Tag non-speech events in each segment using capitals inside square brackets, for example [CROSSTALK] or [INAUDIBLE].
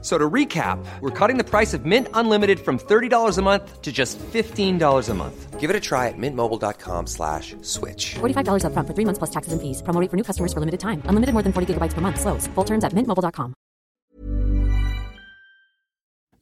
So to recap, we're cutting the price of Mint Unlimited from $30 a month to just $15 a month. Give it a try at mintmobile.com slash switch. $45 upfront for three months plus taxes and fees. Promo rate for new customers for limited time. Unlimited more than 40 gigabytes per month. Slows. Full terms at mintmobile.com.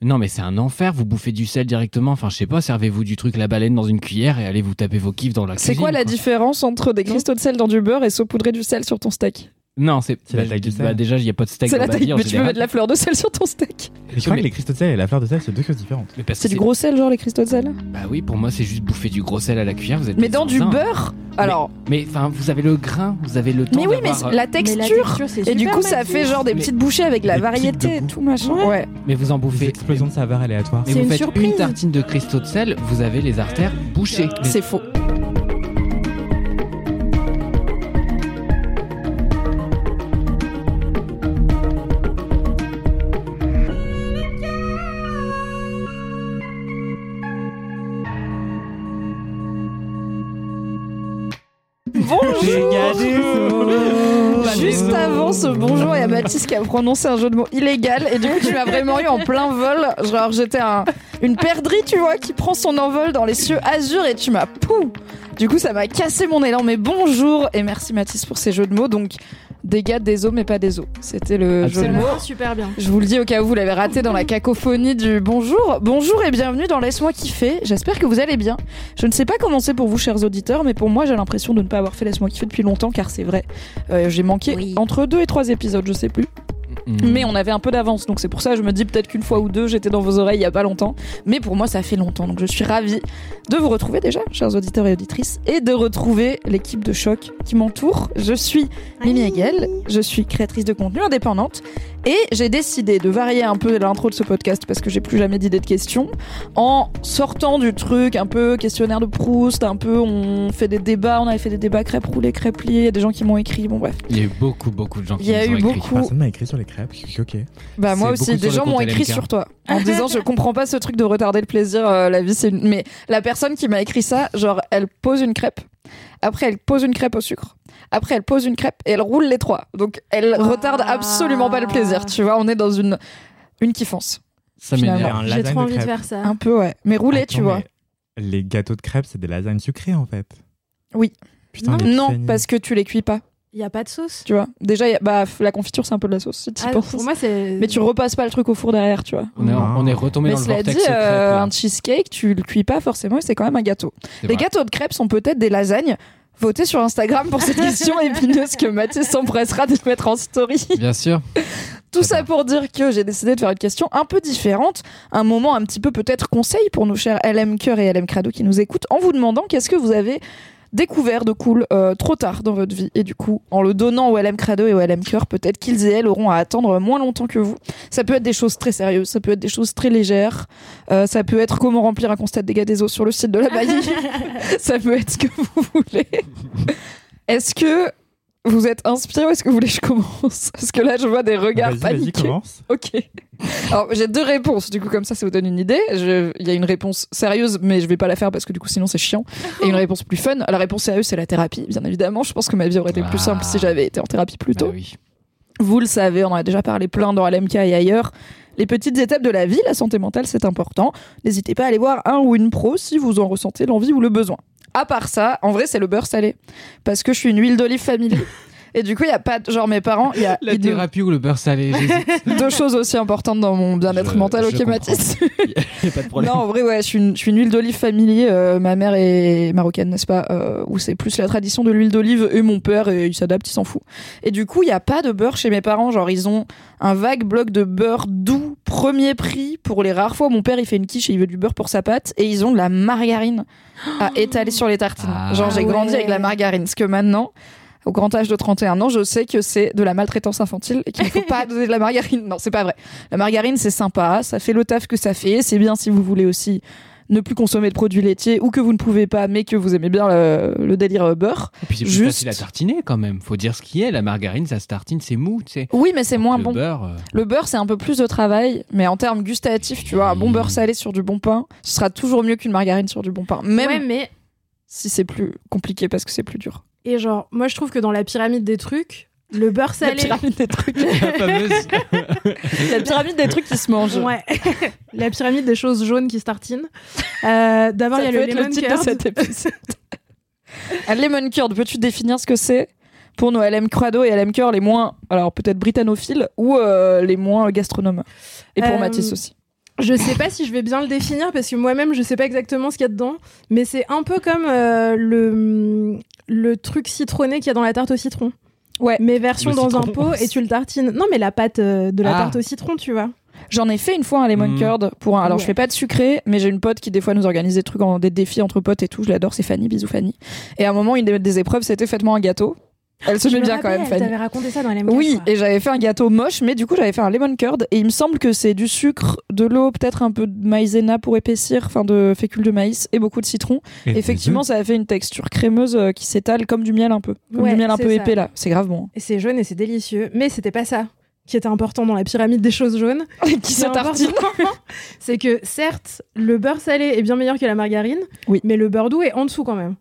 Non, mais c'est un enfer. Vous bouffez du sel directement. Enfin, je sais pas, servez-vous du truc la baleine dans une cuillère et allez vous taper vos kiffs dans la C'est quoi la quoi. différence entre des cristaux de sel dans du beurre et saupoudrer du sel sur ton steak? Non, c'est C'est la bah, taille du bah, sel. déjà, il n'y a pas de steak C'est dans la taille, mais tu peux mettre de la fleur de sel sur ton steak. Je crois que les cristaux de sel et la fleur de sel, c'est deux choses différentes. Mais C'est du gros sel, genre les cristaux de sel Bah oui, pour moi, c'est juste bouffer du gros sel à la cuillère. Vous êtes Mais dans du beurre Alors, Mais enfin, vous avez le grain, vous avez le temps. mais oui, mais euh, la texture c'est Et du coup, ça fait genre des Mais- petites bouchées avec la variété et tout machin. Ouais. Ouais. Mais vous en bouffez. explosions de saveurs aléatoires. Mais C'est vous une faites surprise. une tartine de cristaux de sel, vous avez les artères bouchées. Mais- C'est faux. Bonjour, y a Mathis qui a prononcé un jeu de mots illégal et du coup tu m'as vraiment eu en plein vol. Genre j'étais un, une perdrix, tu vois, qui prend son envol dans les cieux azur et tu m'as pou Du coup ça m'a cassé mon élan. Mais bonjour et merci Mathis pour ces jeux de mots. Donc dégâts des eaux mais pas des eaux. C'était le jeu de mots. Ah, super bien. Je vous le dis au cas où vous l'avez raté dans la [LAUGHS] cacophonie du bonjour. Bonjour et bienvenue dans Laisse-moi kiffer. J'espère que vous allez bien. Je ne sais pas comment c'est pour vous, chers auditeurs, mais pour moi, j'ai l'impression de ne pas avoir fait Laisse-moi kiffer depuis longtemps, car c'est vrai. Euh, j'ai manqué Oui. entre deux et trois épisodes, je sais plus. Mm. Mais on avait un peu d'avance, donc c'est pour ça que je me dis peut-être qu'une fois ou deux, j'étais dans vos oreilles il y a pas longtemps. Mais pour moi, ça fait longtemps, donc je suis ravie de vous retrouver déjà, chers auditeurs et auditrices, et de retrouver l'équipe de choc qui m'entoure. Je suis Mimi Hegel, je suis créatrice de contenu indépendante, et j'ai décidé de varier un peu l'intro de ce podcast parce que j'ai plus jamais d'idée de questions, en sortant du truc un peu questionnaire de Proust, un peu on fait des débats, on avait fait des débats crêpes roulées, crêpes il y a des gens qui m'ont écrit, bon bref. Il y a eu beaucoup, beaucoup de gens qui Il y a eu écrit. beaucoup. Personne m'a écrit sur les crêpes, je suis choqué. Bah moi aussi, des gens m'ont écrit sur toi en disant je comprends pas ce truc de retarder le plaisir, euh, la vie c'est une... Mais la personne qui m'a écrit ça, genre elle pose une crêpe, après elle pose une crêpe au sucre, après elle pose une crêpe et elle roule les trois. Donc elle retarde absolument pas le plaisir, tu vois, on est dans une, une kiffance. Ça Finalement. m'énerve. Un J'ai trop envie de crêpes. faire ça. Un peu ouais, mais Attends, tu vois. Les gâteaux de crêpes, c'est des lasagnes sucrées en fait. Oui. Putain, Non. Non, parce que tu les cuis pas, Il y a pas de sauce? tu vois. Déjà, y a- bah, la confiture c'est un peu de la sauce, si Ah, pour moi, c'est. Mais tu repasses pas le truc au four derrière, tu vois. On est, on est retombé Mais dans le cela vortex dit, secret. euh, un cheesecake, tu le cuis pas forcément et c'est quand même un gâteau. Les vrai. gâteaux de crêpes sont peut-être des lasagnes. Votez sur Instagram pour cette question [LAUGHS] épineuse que Mathis s'empressera de mettre en story. Bien sûr. Tout ça pour dire que j'ai décidé de faire une question un peu différente, un moment un petit peu peut-être conseil pour nos chers LM Cœur et LM Crado qui nous écoutent, en vous demandant qu'est-ce que vous avez découvert de cool euh, trop tard dans votre vie. Et du coup en le donnant au LM Crado et au LM Cœur peut-être qu'ils et elles auront à attendre moins longtemps que vous. Ça peut être des choses très sérieuses ça peut être des choses très légères. Euh, ça peut être comment remplir un constat de dégâts des eaux sur le site de la Bailly. [LAUGHS] Ça peut être ce que vous voulez. Est-ce que vous êtes inspiré ou est-ce que vous voulez que je commence Parce que là, je vois des regards Vas-y, vas-y, paniqués. commence. Ok. Alors, j'ai deux réponses. Du coup, comme ça, ça vous donne une idée. Je- Il y a une réponse sérieuse, mais je vais pas la faire parce que du coup, sinon, c'est chiant. Et une réponse plus fun. La réponse sérieuse, c'est la thérapie, bien évidemment. Je pense que ma vie aurait été plus simple si j'avais été en thérapie plus tôt. Bah oui. Vous le savez, on en a déjà parlé plein dans LMK et ailleurs. Les petites étapes de la vie, la santé mentale, c'est important. N'hésitez pas à aller voir un ou une pro si vous en ressentez l'envie ou le besoin. À part ça, en vrai, c'est le beurre salé. Parce que je suis une huile d'olive familier. [LAUGHS] Et du coup, il y a pas de... Genre, mes parents, il y a La thérapie ou le beurre salé [LAUGHS] deux choses aussi importantes dans mon bien-être mental, je ok comprends. Mathis [LAUGHS] Y a pas de problème. Non, en vrai, ouais, je suis une, je suis une huile d'olive familier. euh, ma mère est marocaine, n'est-ce pas euh, Où c'est plus la tradition de l'huile d'olive et mon père, et il s'adapte, il s'en fout. Et du coup, il y a pas de beurre chez mes parents. Genre, ils ont un vague bloc de beurre doux, premier prix pour les rares fois où mon père il fait une quiche et il veut du beurre pour sa pâte. Et ils ont de la margarine à étaler sur les tartines. Ah Genre, j'ai grandi ouais. avec la margarine. Ce que maintenant. Au grand âge de 31 ans, je sais que c'est de la maltraitance infantile et qu'il ne faut pas [LAUGHS] donner de la margarine. Non, c'est pas vrai. La margarine, c'est sympa, ça fait le taf que ça fait. C'est bien si vous voulez aussi ne plus consommer de produits laitiers ou que vous ne pouvez pas, mais que vous aimez bien le, le délire beurre. Et puis c'est plus Juste- facile à tartiner quand même. Faut dire ce qui est. La margarine, ça se tartine, c'est mou, tu sais. Oui, mais c'est moins le bon. beurre. euh, Le beurre, c'est un peu plus de travail, mais en termes gustatifs, tu vois, un bon beurre salé sur du bon pain, ce sera toujours mieux qu'une margarine sur du bon pain. Même Ouais, mais si c'est plus compliqué parce que c'est plus dur. Et genre, moi je trouve que dans la pyramide des trucs, le beurre La salé. pyramide des trucs. La fameuse. [LAUGHS] La pyramide des trucs qui se mangent. Ouais, [LAUGHS] la pyramide des choses jaunes qui se tartinent. Euh, D'abord, il y a peut le être lemon le titre curd. de cet [LAUGHS] épisode. un lemon curd, peux-tu définir ce que c'est pour nos LM Crado et LM Cœur les moins, alors peut-être britanophiles ou euh, les moins gastronomes? Et pour Euh, Mathis aussi. Je sais pas si je vais bien le définir parce que moi-même je sais pas exactement ce qu'il y a dedans, mais c'est un peu comme euh, le le truc citronné qu'il y a dans la tarte au citron. Ouais. Mais version Le dans un citron. pot et tu le tartines. Non, mais la pâte euh, de la Ah. tarte au citron, tu vois. J'en ai fait une fois un lemon Mm. curd pour un. Alors je Ouais. fais pas de sucré, mais j'ai une pote qui des fois nous organise des trucs, en, des défis entre potes et tout. Je l'adore, c'est Fanny, bisous Fanny. Et à un moment, une des, des épreuves, c'était faites-moi un gâteau. Elle se Je met me bien quand même, Fanny. T'avais raconté ça dans les Oui, et j'avais fait un gâteau moche, mais du coup j'avais fait un lemon curd et il me semble que c'est du sucre, de l'eau, peut-être un peu de maïzena pour épaissir, enfin de fécule de maïs et beaucoup de citron. Et Effectivement, ça a fait une texture crémeuse euh, qui s'étale comme du miel un peu, comme Ouais, du miel un peu ça. épais là. C'est grave bon. Et c'est jaune et c'est délicieux, mais c'était pas ça qui était important dans la pyramide des choses jaunes. [LAUGHS] qui tartine. important, [LAUGHS] c'est que certes, le beurre salé est bien meilleur que la margarine, Oui. mais le beurre doux est en dessous quand même.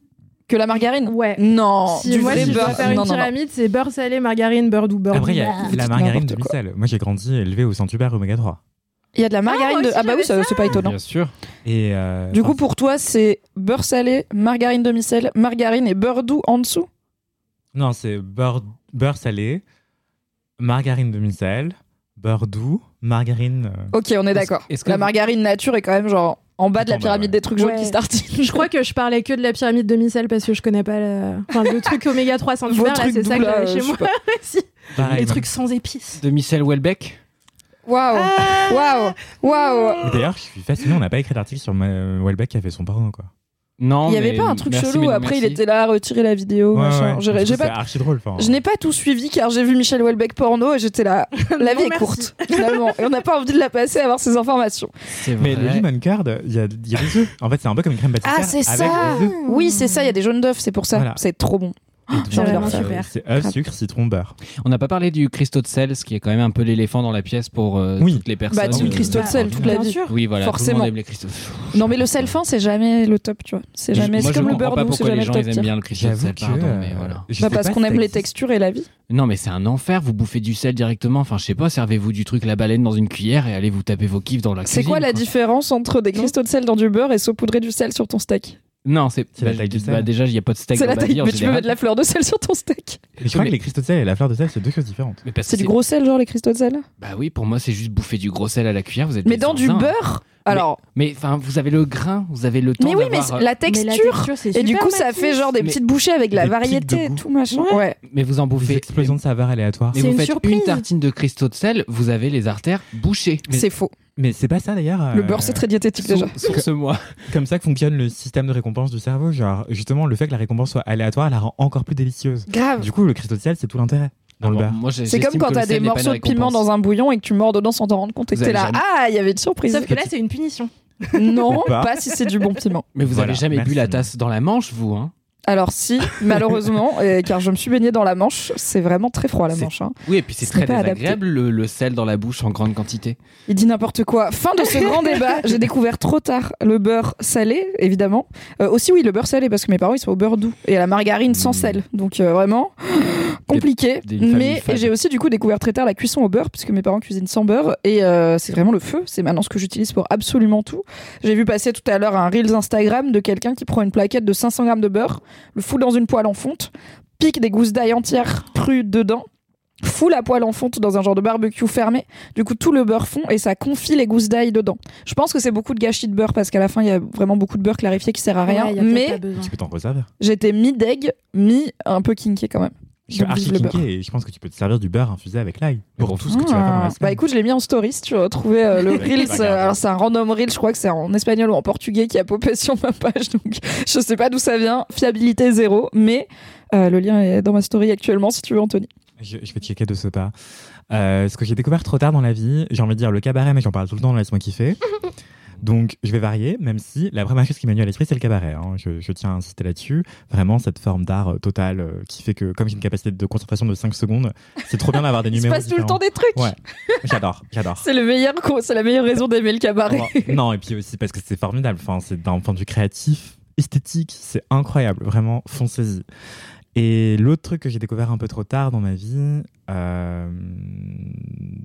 Que la margarine? Ouais. Non, si du moi, vrai si je beurre. dois faire une non, pyramide, c'est beurre salé, margarine, beurre doux, beurre Après, il y a la margarine de micelle. Moi, j'ai grandi élevé au Saint-Hubert oméga 3. Il y a de la margarine moi de. Ah bah oui, c'est pas étonnant. Bien sûr. Et euh, Du coup, enfin, pour toi, c'est beurre salé, margarine demi-sel, margarine et beurre doux en dessous? Non, c'est beurre, beurre salé, margarine demi-sel, beurre doux, margarine. euh, Ok, on est d'accord. est-ce que La vous- margarine nature est quand même genre en bas de la bas, pyramide ouais. des trucs jaunes qui se tartinent. Je crois que je parlais que de la pyramide de micelle parce que je connais pas le, enfin, le truc [LAUGHS] oméga 3 sans Vos là, c'est ça que j'avais euh, chez moi. [LAUGHS] Les même. trucs sans épices. De Michel Welbeck. Waouh, waouh, waouh. Et D'ailleurs, je suis fasciné, on n'a pas écrit d'article sur. Welbeck qui a fait son porno, quoi. Non. Il y avait mais pas un truc merci, chelou. Après, il était là à retirer la vidéo. Ouais, machin. J'ai- pas. archi drôle. enfin. Je n'ai pas tout suivi car j'ai vu Michel Houellebecq porno et j'étais là. [LAUGHS] La Non, vie est merci. courte, finalement. Et on n'a pas envie de la passer à avoir ces informations. C'est Mais le vrai. lemon curd, il y a, il y a des œufs. En fait, c'est un peu comme une crème pâtissière. Ah, c'est ça. Oui, c'est ça, il y a des jaunes d'œufs, c'est pour ça. Voilà. C'est trop bon. [GASPS] C'est œufs, Grave. sucre, citron, beurre. On n'a pas parlé du cristaux de sel, ce qui est quand même un peu l'éléphant dans la pièce pour euh, Oui. toutes les personnes. Bah, team euh, cristaux de sel toute la Bien vie. sûr. Oui, voilà. Forcément. Tout le monde aime les cristaux. Non, mais le sel fin, c'est jamais le top, tu vois. C'est jamais. Moi, C'est je comme le beurre pas doux, c'est pourquoi jamais les le gens top tier. bien le cristaux de sel, pardon, mais voilà. je Bah, parce qu'on aime les textures et la vie. Non, mais c'est un enfer. Vous bouffez du sel directement. Enfin, je sais pas. Servez-vous du truc la baleine dans une cuillère et allez vous taper vos kiffs dans la C'est cuisine. quoi la différence entre des cristaux de sel dans du beurre et saupoudrer du sel sur ton steak? Non, c'est C'est la bah, taille du bah, sel. déjà, il y a pas de steak C'est dans la ma taille, mais tu peux mettre de la fleur de sel sur ton steak. Mais je crois Mais- que les cristaux de sel et la fleur de sel, c'est deux choses différentes. C'est du gros sel, genre les cristaux de sel Bah oui, pour moi, c'est juste bouffer du gros sel à la cuillère. Vous êtes Mais dans du beurre Alors. Mais enfin, vous avez le grain, vous avez le temps. Mais oui, mais d'avoir, c'est- la Mais la texture. Et du coup, ça fait genre des Mais- petites bouchées avec la Des variété tout machin. Ouais. Ouais. Mais vous en Des bouffez. explosions de saveurs aléatoires. Mais C'est vous une faites surprise. une tartine de cristaux de sel, vous avez les artères bouchées. C'est faux. Mais c'est pas ça d'ailleurs. Le euh, beurre, c'est très diététique déjà. Source-moi. [LAUGHS] Comme ça que fonctionne le système de récompense du cerveau. Genre, justement, le fait que la récompense soit aléatoire la rend encore plus délicieuse. Grave. Du coup, le cristaux de sel, c'est tout l'intérêt dans le Ah C'est comme quand t'as des morceaux de piment dans un bouillon et que tu mords dedans sans t'en rendre compte et que t'es là. Ah, il y avait une surprise. Sauf que là, c'est une punition. Non, pas. pas si c'est du bon piment. Mais vous Voilà, avez jamais bu la tasse dans la manche, vous hein Alors si, malheureusement, [LAUGHS] et car je me suis baignée dans la Manche, c'est vraiment très froid la Manche. hein. Oui, et puis c'est Ce très désagréable le, le sel dans la bouche en grande quantité. Il dit n'importe quoi. Fin de ce grand [LAUGHS] débat. J'ai découvert trop tard le beurre salé, évidemment. Euh, aussi oui, le beurre salé parce que mes parents ils sont au beurre doux et à la margarine sans Mm. sel. Donc euh, vraiment [GASPS] compliqué. des- Mais j'ai aussi du coup découvert très tard la cuisson au beurre puisque mes parents cuisinent sans beurre et euh, c'est vraiment le feu. C'est maintenant ce que j'utilise pour absolument tout. J'ai vu passer tout à l'heure un reels Instagram de quelqu'un qui prend une plaquette de 500 grammes de beurre, le fout dans une poêle en fonte, pique des gousses d'ail entières crues dedans. Fout la poêle en fonte dans un genre de barbecue fermé. Du coup, tout le beurre fond et ça confie les gousses d'ail dedans. Je pense que c'est beaucoup de gâchis de beurre parce qu'à la fin, il y a vraiment beaucoup de beurre clarifié qui sert à rien. Ouais, mais. Tu peux t'en j'étais mi-deg, mi un peu kinké quand même. Je suis archi et je pense que tu peux te servir du beurre infusé avec l'ail pour Bon. tout ce que tu vas faire dans la Ah. Bah écoute, je l'ai mis en story si tu veux retrouver euh, le Reels. euh, alors c'est un random Reel, je crois que c'est en espagnol ou en portugais qui a popé [LAUGHS] sur ma page. Donc je sais pas d'où ça vient. Fiabilité zéro. Mais euh, le lien est dans ma story actuellement si tu veux, Anthony. Je, je vais checker de ce pas. Ce que j'ai découvert trop tard dans la vie, j'ai envie de dire le cabaret, mais j'en parle tout le temps, laisse-moi kiffer. [LAUGHS] Donc, je vais varier, même si la première chose qui m'a venu à l'esprit, c'est le cabaret. hein. Je, je tiens à insister là-dessus. Vraiment, cette forme d'art euh, total euh, qui fait que, comme j'ai une capacité de concentration de 5 secondes, c'est trop bien d'avoir des Il se numéros. passe tout le temps des trucs. Ouais, j'adore, j'adore. C'est le meilleur, c'est la meilleure raison d'aimer le cabaret. non, et puis aussi parce que c'est formidable. Enfin, c'est d'un point de vue créatif, esthétique, c'est incroyable. Vraiment, foncez-y. Et l'autre truc que j'ai découvert un peu trop tard dans ma vie, euh...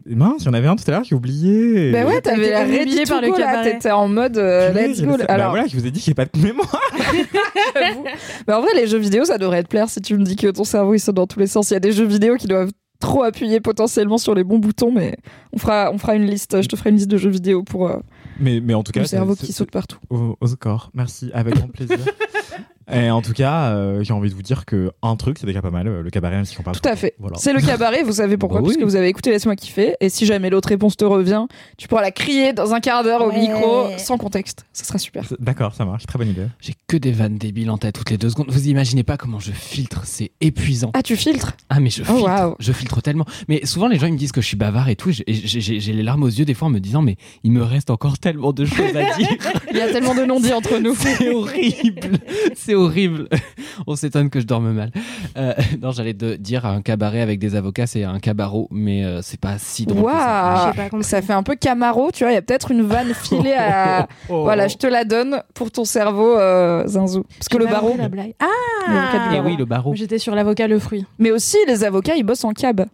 mince, j'en avais un tout à l'heure, j'ai oublié. Bah ouais, t'avais la par le cabaret. t'étais en mode euh, let's go. le- Bah Alors, voilà, je vous ai dit que j'ai pas de mémoire. [LAUGHS] Mais en vrai, les jeux vidéo, ça devrait te plaire si tu me dis que ton cerveau il saute dans tous les sens. Il y a des jeux vidéo qui doivent trop appuyer potentiellement sur les bons boutons, mais on fera, on fera une liste. Je te ferai une liste de jeux vidéo pour euh, Mais, mais en tout cas, le cerveau qui saute partout. Au, au score, merci, avec grand plaisir. [LAUGHS] Et en tout cas, euh, j'ai envie de vous dire que un truc, c'est déjà pas mal, euh, le cabaret, même si on parle. Tout à fait. Voilà. C'est le cabaret, vous savez pourquoi Bah Parce oui. que vous avez écouté Laisse-moi kiffer. Et si jamais l'autre réponse te revient, tu pourras la crier dans un quart d'heure au Ouais. micro, sans contexte. Ça sera super. C'est- D'accord, ça marche, très bonne idée. J'ai que des vannes débiles en tête toutes les deux secondes. Vous imaginez pas comment je filtre, c'est épuisant. Ah, tu filtres? Ah mais je Oh, filtre, waouh. je filtre tellement. Mais souvent les gens ils me disent que je suis bavard et tout. et j'ai- J'ai j'ai- j'ai les larmes aux yeux des fois en me disant mais il me reste encore tellement de choses à dire. [LAUGHS] Il y a tellement de non-dits entre nous. [LAUGHS] C'est horrible, c'est horrible. [LAUGHS] On s'étonne que je dorme mal. Euh, non, j'allais te dire un cabaret avec des avocats, c'est un cabarreau, mais euh, c'est pas si drôle. que ça. Pas fait un peu Camaro, tu vois. Il y a peut-être une vanne filée à. [LAUGHS] Oh. Voilà, je te la donne pour ton cerveau, euh, Zinzou. Parce que J'ai le pas barreau. compris la blague. Ah Et oui, le barreau. J'étais sur l'avocat le fruit. Mais aussi, les avocats, ils bossent en cab.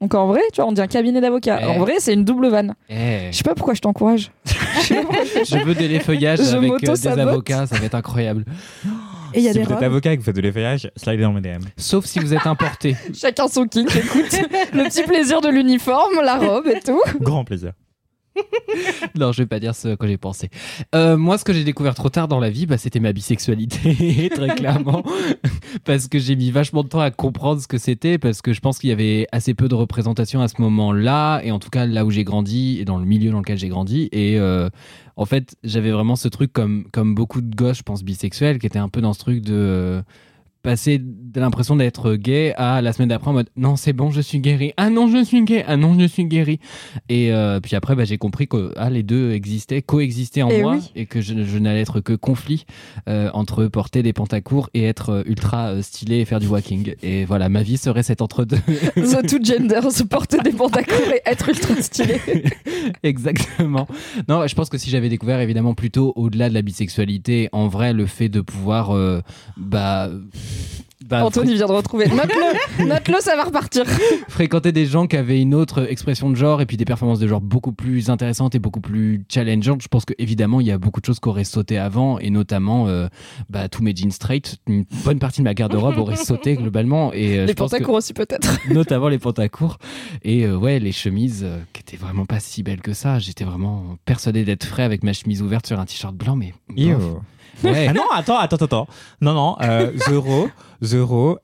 Donc en vrai, tu vois, on dit un cabinet d'avocats. Eh. En vrai, c'est une double vanne. Eh, Je sais pas pourquoi je t'encourage. [LAUGHS] je veux des l'effeuillage Je avec euh, des avocats, ça va être incroyable. Et il y a si des vous êtes avocat et que vous faites de l'effeuillage, slidez dans mes DM. Sauf si vous êtes importé. [LAUGHS] Chacun son kink, écoute. le petit plaisir de l'uniforme, la robe et tout. Grand plaisir. [LAUGHS] Non, je vais pas dire ce que j'ai pensé. Euh, moi, ce que j'ai découvert trop tard dans la vie, bah, c'était ma bisexualité, [LAUGHS] très clairement, [LAUGHS] parce que j'ai mis vachement de temps à comprendre ce que c'était, parce que je pense qu'il y avait assez peu de représentation à ce moment-là, et en tout cas là où j'ai grandi et dans le milieu dans lequel j'ai grandi, et euh, en fait, j'avais vraiment ce truc comme comme beaucoup de gosses, je pense bisexuels, qui étaient un peu dans ce truc de euh, passer de l'impression d'être gay à la semaine d'après en mode non c'est bon je suis guéri ah non je suis gay ah non je suis guéri et euh, puis après bah, j'ai compris que ah, les deux existaient coexistaient en Et moi oui. et que je, je n'allais être que conflit euh, entre porter des pantacours et être euh, ultra stylé et faire du walking et voilà ma vie serait cet entre deux [LAUGHS] The two gender, se porter des pantacours et être ultra stylé. [LAUGHS] Exactement. Non, je pense que si j'avais découvert évidemment plutôt au-delà de la bisexualité, en vrai, le fait de pouvoir, euh, bah, bah, Anthony vient de retrouver. [LAUGHS] Note-le, note-le, ça va repartir. fréquenter des gens qui avaient une autre expression de genre et puis des performances de genre beaucoup plus intéressantes et beaucoup plus challengeantes. Je pense que évidemment il y a beaucoup de choses qui auraient sauté avant et notamment euh, bah, tous mes jeans straight, une bonne partie de ma garde-robe aurait [LAUGHS] sauté globalement et euh, Les pantacours aussi, peut-être. [LAUGHS] notamment les pantacours et euh, ouais les chemises euh, qui étaient vraiment pas si belles que ça. J'étais vraiment persuadé d'être frais avec ma chemise ouverte sur un t-shirt blanc mais bof. Ouais. Ah non, attends, attends, attends. Non, non, euh, Zero, Zero,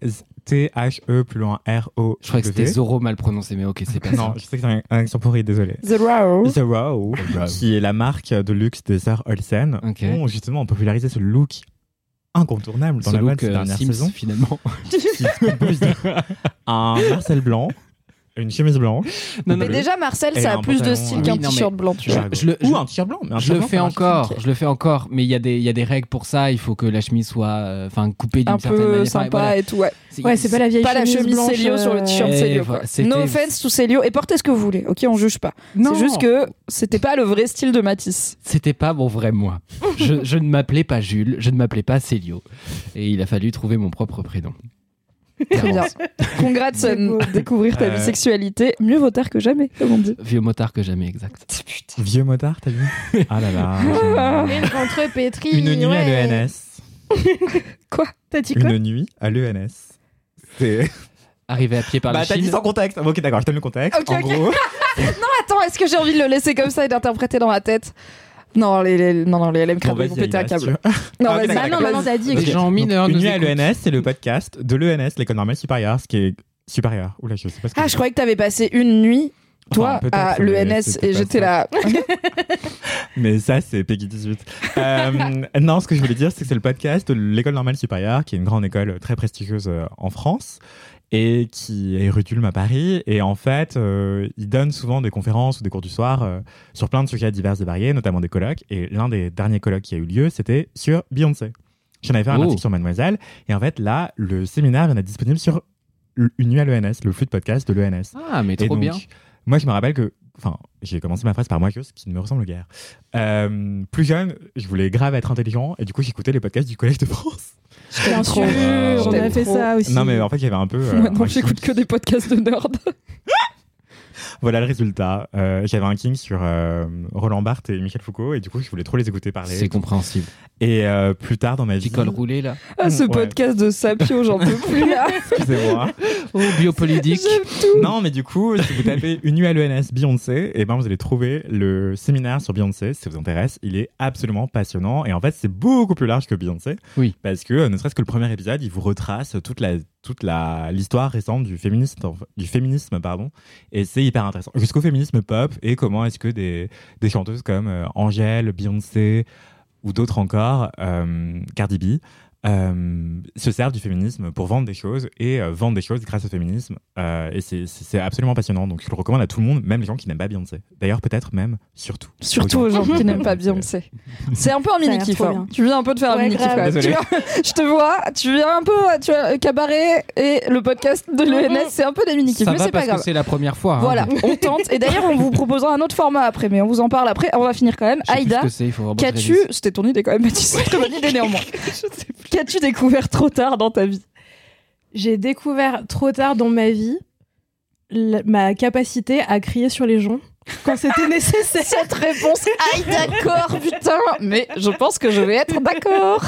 T-H-E plus loin R-O. Je crois que c'était Zoro mal prononcé mais ok c'est pas Non, je sais que c'est un, un accent pourri, désolé. Raw. Zero, qui est la marque de luxe des sœurs Olsen, Ok. ont justement popularisé ce look incontournable dans Ce la mode ces euh, dernières Sims saisons. finalement. [LAUGHS] Un Marcel blanc, une chemise blanche, Non, Mais déjà, Marcel, Et ça a un plus de pantalon, style euh, qu'un oui, non, t-shirt blanc, tu vois. Je le- ou un t-shirt blanc. mais un Je t-shirt le blanc, fais ça marche. encore, je le fais encore, mais il y a des il y a des règles pour ça. Il faut que la chemise soit, euh, enfin, coupée d'une Un certaine peu manière. Enfin, sympa voilà. et tout, ouais. Ouais, c'est pas la vieille Pas la chemise blanche, Célio sur le t-shirt euh, Célio. quoi. voilà, c'était- No offense to Célio. Et portez ce que vous voulez, ok On juge pas. Non. C'est juste que c'était pas le vrai style de Matisse. C'était pas mon vrai moi. je, je ne m'appelais pas Jules, je ne m'appelais pas Célio. Et il a fallu trouver mon propre prénom. Très bien. Congrats découvrir ta Euh. bisexualité. Mieux vaut tard que jamais, comme on dit. Vieux motard que jamais, exact. Vieux motard, t'as vu [LAUGHS] Ah là là. Une contre pétrie. Une nuit à l'ENS. [LAUGHS] T'as dit quoi? Une nuit à l'ENS. C'est. Arrivé à pied par Bah, la t'as dit Chine. sans contexte. Ok, d'accord, je te donne le contexte. Ok, en ok. gros, [LAUGHS] Attends, est-ce que j'ai envie de le laisser comme ça et d'interpréter dans ma tête? Non, les, les- non, non, les LM Crado vont péter un câble. [LAUGHS] Non, Ah, Bah non, non, t'as dit. Les gens mineurs nous Une nuit à écoutent. l'ENS, c'est le podcast de l'ENS, l'école normale supérieure, ce qui est supérieur. Oula, je sais pas ce que Ah, je croyais que t'avais passé une nuit, toi, Enfin, à l'ENS et j'étais là. [LAUGHS] Mais ça, c'est Peggy 18. Euh, non, ce que je voulais dire, c'est que c'est le podcast de l'école normale supérieure, qui est une grande école très prestigieuse euh, en France. Et qui est rue d'Ulm à Paris. Et en fait, euh, il donne souvent des conférences ou des cours du soir euh, sur plein de sujets divers et variés, notamment des colloques. Et l'un des derniers colloques qui a eu lieu, c'était sur Beyoncé. J'en avais fait un Oh. article sur Mademoiselle. Et en fait, là, le séminaire vient d'être disponible sur une nuit à l'ENS, le flux de podcast de l'ENS. Ah, mais trop donc, bien. Moi, je me rappelle que, enfin, j'ai commencé ma phrase par moi, ce qui ne me ressemble guère. Euh, plus jeune, je voulais grave être intelligent et du coup, j'écoutais les podcasts du Collège de France. Bien sûr, Euh, on a fait trop. ça aussi. Non, mais en fait, il y avait un peu. euh, Maintenant, j'écoute que des podcasts de nerds. [LAUGHS] Voilà le résultat. Euh, j'avais un king sur euh, Roland Barthes et Michel Foucault et du coup, je voulais trop les écouter parler. C'est compréhensible. Et euh, plus tard dans ma vie. Petit col roulé là. Ah, ce Ouais. podcast de Sapio, j'en peux plus là. [LAUGHS] Excusez-moi. Oh, biopolitique. Tout. non, mais du coup, si vous tapez [LAUGHS] une nuit à l'ENS Beyoncé, et ben vous allez trouver le séminaire sur Beyoncé. Si ça vous intéresse, il est absolument passionnant. Et en fait, c'est beaucoup plus large que Beyoncé. Oui. Parce que, ne serait-ce que le premier épisode, il vous retrace toute la toute l'histoire récente du féminisme et c'est hyper intéressant. Jusqu'au féminisme pop et comment est-ce que des, des chanteuses comme euh, Angèle Beyoncé ou d'autres encore euh, Cardi B euh, se servent du féminisme pour vendre des choses et euh, vendre des choses grâce au féminisme. Euh, et c'est- absolument passionnant. Donc je le recommande à tout le monde, même les gens qui n'aiment pas Beyoncé. D'ailleurs, peut-être même, surtout. Surtout aux gens qui n'aiment pas [LAUGHS] Beyoncé. C'est un peu un mini kiff. hein. Tu viens un peu de faire un Ouais, mini kiff. Tu je te vois, tu viens un peu, tu vois, cabaret et le podcast de l'ENS, c'est un peu des mini kiffs, Ça mais va c'est pas grave. c'est la première fois. hein. Voilà, on tente. Et d'ailleurs, on vous proposera un autre format après, mais on vous en parle après. On va finir quand même. Je sais plus Aïda, je qu'as-tu, c'était ton idée quand même, Mathis, très bonne idée néanmoins. [LAUGHS] Qu'as-tu découvert trop tard dans ta vie? J'ai découvert trop tard dans ma vie ma capacité à crier sur les gens quand c'était [LAUGHS] nécessaire. Cette réponse, aïe d'accord, putain, mais je pense que je vais être d'accord.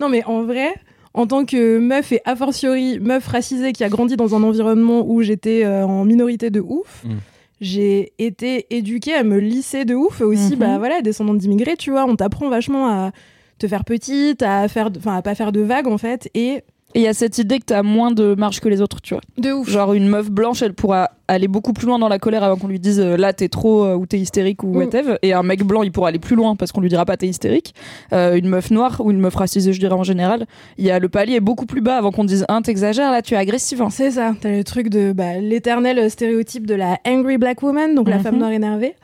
Non, mais en vrai, en tant que meuf et a fortiori meuf racisée qui a grandi dans un environnement où j'étais euh, en minorité de ouf, Mm. j'ai été éduquée à me lisser de ouf. Aussi, Mhm. bah voilà, descendante d'immigrés, tu vois, on t'apprend vachement à te faire petite, à faire, enfin, à pas faire de vagues en fait, et Et il y a cette idée que t'as moins de marge que les autres, tu vois. de ouf. Genre une meuf blanche, elle pourra aller beaucoup plus loin dans la colère avant qu'on lui dise euh, là t'es trop euh, ou t'es hystérique ou Mm. whatever. Et un mec blanc, il pourra aller plus loin parce qu'on lui dira pas t'es hystérique. Euh, une meuf noire ou une meuf racisée, je dirais en général, il y a le palier est beaucoup plus bas avant qu'on dise un t'exagères là tu es agressive. hein. C'est ça, t'as le truc de bah, l'éternel stéréotype de la angry black woman, donc la Mhm. femme noire énervée,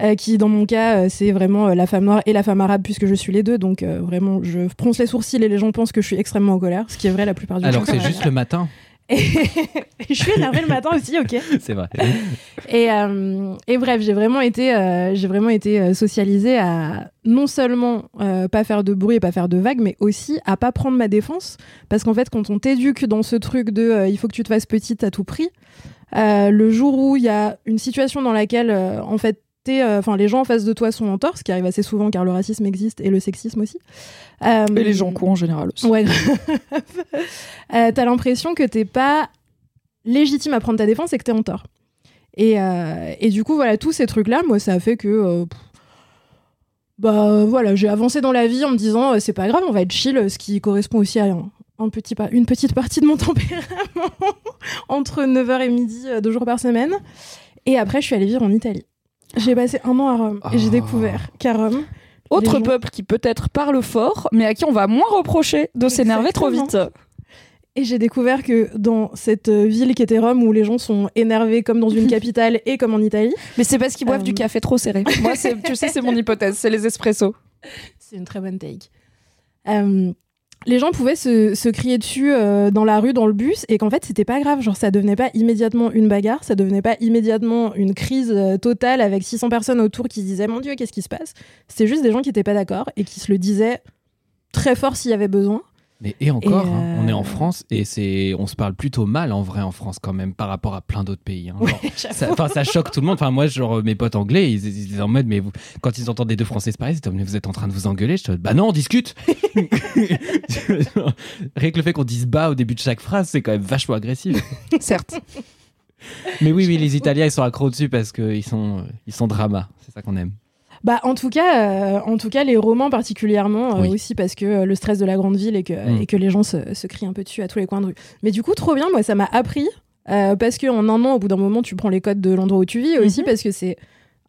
euh, qui dans mon cas euh, c'est vraiment euh, la femme noire et la femme arabe puisque je suis les deux, donc vraiment je fronce les sourcils et les gens pensent que je suis extrêmement en colère, ce qui est vrai la plupart du Alors temps. que c'est juste le matin. [LAUGHS] Et je suis énervée le matin aussi, ok. [LAUGHS] C'est vrai. Et, euh, et bref, j'ai vraiment été, euh, j'ai vraiment été socialisée à non seulement euh, pas faire de bruit et pas faire de vagues, mais aussi à pas prendre ma défense. Parce qu'en fait, quand on t'éduque dans ce truc de il faut que tu te fasses petite à tout prix, le jour où il y a une situation dans laquelle, en fait, enfin, les gens en face de toi sont en tort, ce qui arrive assez souvent car le racisme existe et le sexisme aussi. Euh, Et les gens cons en général aussi. Ouais. [LAUGHS] euh, T'as l'impression que t'es pas légitime à prendre ta défense et que t'es en tort. Et, euh, et du coup, voilà, tous ces trucs-là, moi, ça a fait que. euh, pff, bah voilà, j'ai avancé dans la vie en me disant, euh, c'est pas grave, on va être chill, ce qui correspond aussi à un, un petit pa- une petite partie de mon [LAUGHS] tempérament entre 9h et midi, euh, deux jours par semaine. Et après, je suis allée vivre en Italie. J'ai passé un an à Rome et j'ai Oh. découvert qu'à Rome, Autre gens- peuple qui peut-être parle fort, mais à qui on va moins reprocher de s'énerver trop vite. Et j'ai découvert que dans cette euh, ville qui était Rome, où les gens sont énervés comme dans une [LAUGHS] capitale et comme en Italie, Mais c'est parce qu'ils boivent Euh, du café trop serré. Moi, tu sais, c'est mon [LAUGHS] hypothèse, c'est les espressos. c'est une très bonne take. Euh, les gens pouvaient se, crier dessus euh, dans la rue, dans le bus, et qu'en fait, c'était pas grave. Genre, ça devenait pas immédiatement une bagarre, ça devenait pas immédiatement une crise euh, totale avec 600 personnes autour qui se disaient Mon Dieu, qu'est-ce qui se passe? C'était juste des gens qui étaient pas d'accord et qui se le disaient très fort s'il y avait besoin. Mais et encore, Et, hein, euh, on est en France et c'est, on se parle plutôt mal en vrai en France quand même par rapport à plein d'autres pays. hein. Genre, [LAUGHS] ça, choque tout le monde. Enfin, moi, genre mes potes anglais, ils, ils étaient en mode, mais vous, quand ils entendent des deux Français se parler, c'est comme, mais vous êtes en train de vous engueuler. Je te dis, bah non, on discute. [LAUGHS] [LAUGHS] Rien que le fait qu'on dise bah au début de chaque phrase, c'est quand même vachement agressif. Certes. Mais oui, oui, les Italiens, ils sont accros dessus parce qu'ils sont, euh, ils sont drama. C'est ça qu'on aime. Bah, en tout cas, euh, en tout cas, les romans particulièrement euh, Oui. aussi parce que euh, le stress de la grande ville et que, Mm. et que les gens se, se crient un peu dessus à tous les coins de rue. Mais du coup, trop bien, moi, ça m'a appris parce que en un an, au bout d'un moment, tu prends les codes de l'endroit où tu vis et aussi parce que c'est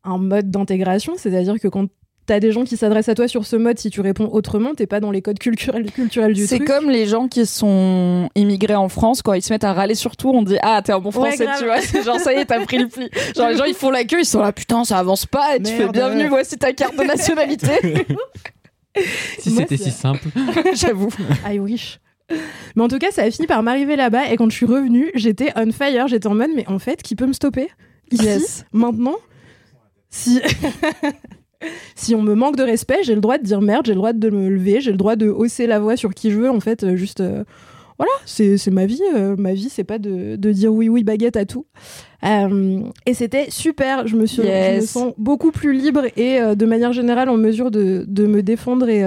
un mode d'intégration, c'est-à-dire que quand t'as des gens qui s'adressent à toi sur ce mode, si tu réponds autrement, t'es pas dans les codes culturels, culturels du C'est truc. comme les gens qui sont immigrés en France, quand ils se mettent à râler sur tout, on dit Ah, t'es un bon français, tu vois. C'est genre, ça y est, t'as pris le pli. [LAUGHS] Genre, les gens, ils font la queue, ils sont là, putain, ça avance pas, et tu fais bienvenue, voici ta carte de nationalité. [LAUGHS] Si c'était c'est- si simple. [LAUGHS] J'avoue. I wish. Mais en tout cas, ça a fini par m'arriver là-bas et quand je suis revenue, j'étais on fire. J'étais en mode, mais en fait, qui peut me stopper? Ici, Yes. maintenant Si si on me manque de respect, j'ai le droit de dire merde, j'ai le droit de me lever, j'ai le droit de hausser la voix sur qui je veux. En fait, euh, juste euh, voilà, c'est ma vie. euh, ma vie, c'est pas de, de dire oui oui baguette à tout. Euh, et c'était super. Je me suis, je me sens beaucoup plus libre et de manière générale en mesure de, de me défendre et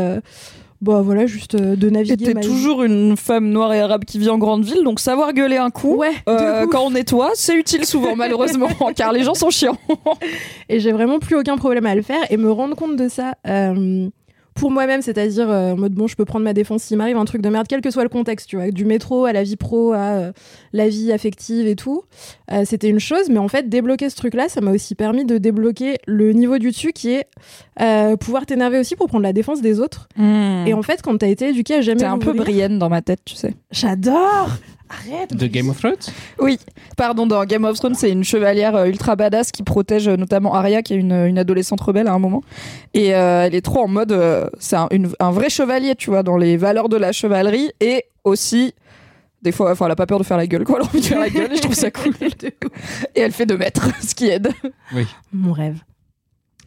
bah voilà, juste euh, de Et naviguer. t'es ma vie. toujours une femme noire et arabe qui vit en grande ville, donc savoir gueuler un coup. Ouais, euh, quand on nettoie, c'est utile souvent, [LAUGHS] malheureusement, [LAUGHS] car les gens sont chiants. Et j'ai vraiment plus aucun problème à le faire et me rendre compte de ça euh, pour moi-même, c'est-à-dire euh, en mode bon, je peux prendre ma défense s'il m'arrive un truc de merde, quel que soit le contexte, tu vois, du métro à la vie pro à euh, la vie affective et tout. Euh, C'était une chose, mais en fait, débloquer ce truc-là, ça m'a aussi permis de débloquer le niveau du dessus qui est pouvoir t'énerver aussi pour prendre la défense des autres. Et en fait, quand t'as été éduqué à jamais T'es un peu Brienne dans ma tête, tu sais. J'adore. Arrête. De Game of Thrones Oui, pardon, dans Game of Thrones, c'est une chevalière euh, ultra badass qui protège euh, notamment Arya, qui est une, une adolescente rebelle à un moment. Et euh, elle est trop en mode. euh, c'est un, une- un vrai chevalier, tu vois, dans les valeurs de la chevalerie. Et aussi. Des fois, enfin, elle a pas peur de faire la gueule, quoi. Elle a envie de faire la gueule et je trouve ça [LAUGHS] cool. Et elle fait 2 mètres, [LAUGHS] ce qui aide. Mon rêve.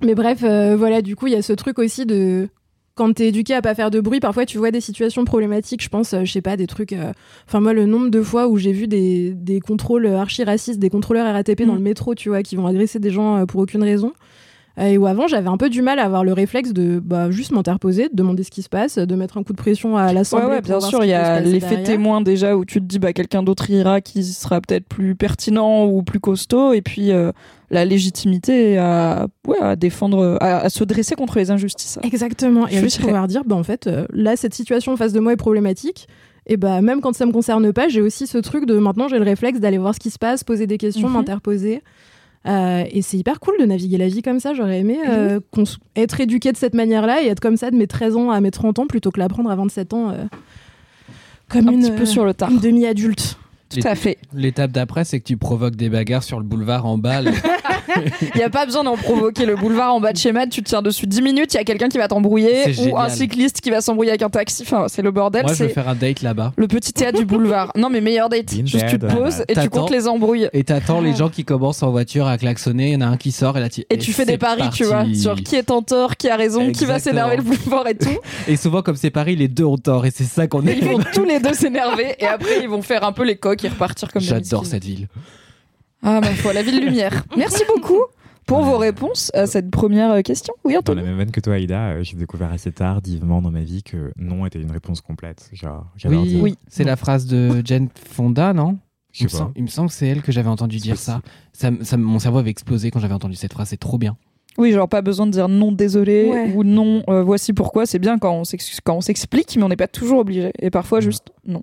Mais bref, euh, voilà, du coup, il y a ce truc aussi de. Quand t'es éduqué à pas faire de bruit, parfois tu vois des situations problématiques. Je pense, euh, je sais pas, des trucs. euh, Enfin, moi, le nombre de fois où j'ai vu des, des contrôles archi-racistes, des contrôleurs RATP dans Mm. le métro, tu vois, qui vont agresser des gens euh, pour aucune raison. Euh, et où avant, j'avais un peu du mal à avoir le réflexe de bah, juste m'interposer, de demander ce qui se passe, de mettre un coup de pression à l'Assemblée. ouais, bien sûr, il y a l'effet témoin déjà où tu te dis, bah, quelqu'un d'autre ira qui sera peut-être plus pertinent ou plus costaud. Et puis, euh, la légitimité à, ouais, à défendre, à, à se dresser contre les injustices. Exactement. Et Je juste pouvoir dire, bah, en fait, euh, là, cette situation en face de moi est problématique. Et bah, même quand ça me concerne pas, j'ai aussi ce truc de maintenant, j'ai le réflexe d'aller voir ce qui se passe, poser des questions, Mhm. m'interposer. Euh, et c'est hyper cool de naviguer la vie comme ça. J'aurais aimé euh, qu'on s- être éduqué de cette manière-là et être comme ça de mes 13 ans à mes 30 ans plutôt que l'apprendre à 27 ans euh, comme Un une, petit peu euh, sur le tard. une demi-adulte. Tout à fait. L'étape d'après, c'est que tu provoques des bagarres sur le boulevard en balle. [LAUGHS] [LAUGHS] Il n'y a pas besoin d'en provoquer. Le boulevard en bas de chez Mad, tu te tiens dessus 10 minutes, il y a quelqu'un qui va t'embrouiller ou un cycliste qui va s'embrouiller avec un taxi. Enfin, c'est le bordel. Moi, je faire un date là-bas. le petit théâtre du boulevard. Non, mais meilleur date. Been Juste tu te poses et tu comptes les embrouilles. Et t'attends les gens qui commencent en voiture à klaxonner, il y en a un qui sort et là tu... Et tu fais des paris, tu vois, sur qui est en tort, qui a raison, qui va s'énerver le boulevard et tout. [LAUGHS] Et souvent, comme c'est Paris, les deux ont tort et c'est ça qu'on est. ils vont tous les deux s'énerver et après ils vont faire un peu les coqs et repartir comme J'adore cette ville. Ah, ma foi, la ville lumière. [LAUGHS] Merci beaucoup pour vos réponses à cette première euh, question. Oui, Dans Anthony. la même veine que toi, Aïda, euh, j'ai découvert assez tardivement dans ma vie que non était une réponse complète. Genre, Oui. Oui. c'est la phrase de [LAUGHS] Jane Fonda, non? Je il me, sais pas. semble, il me semble que c'est elle que j'avais entendu dire ça. ça. Mon cerveau avait explosé quand j'avais entendu cette phrase, c'est trop bien. Oui, genre pas besoin de dire non, désolé Ouais. ou non, euh, voici pourquoi. C'est bien quand on s'ex- quand on s'explique, mais on n'est pas toujours obligé. Et parfois, Mm. juste non.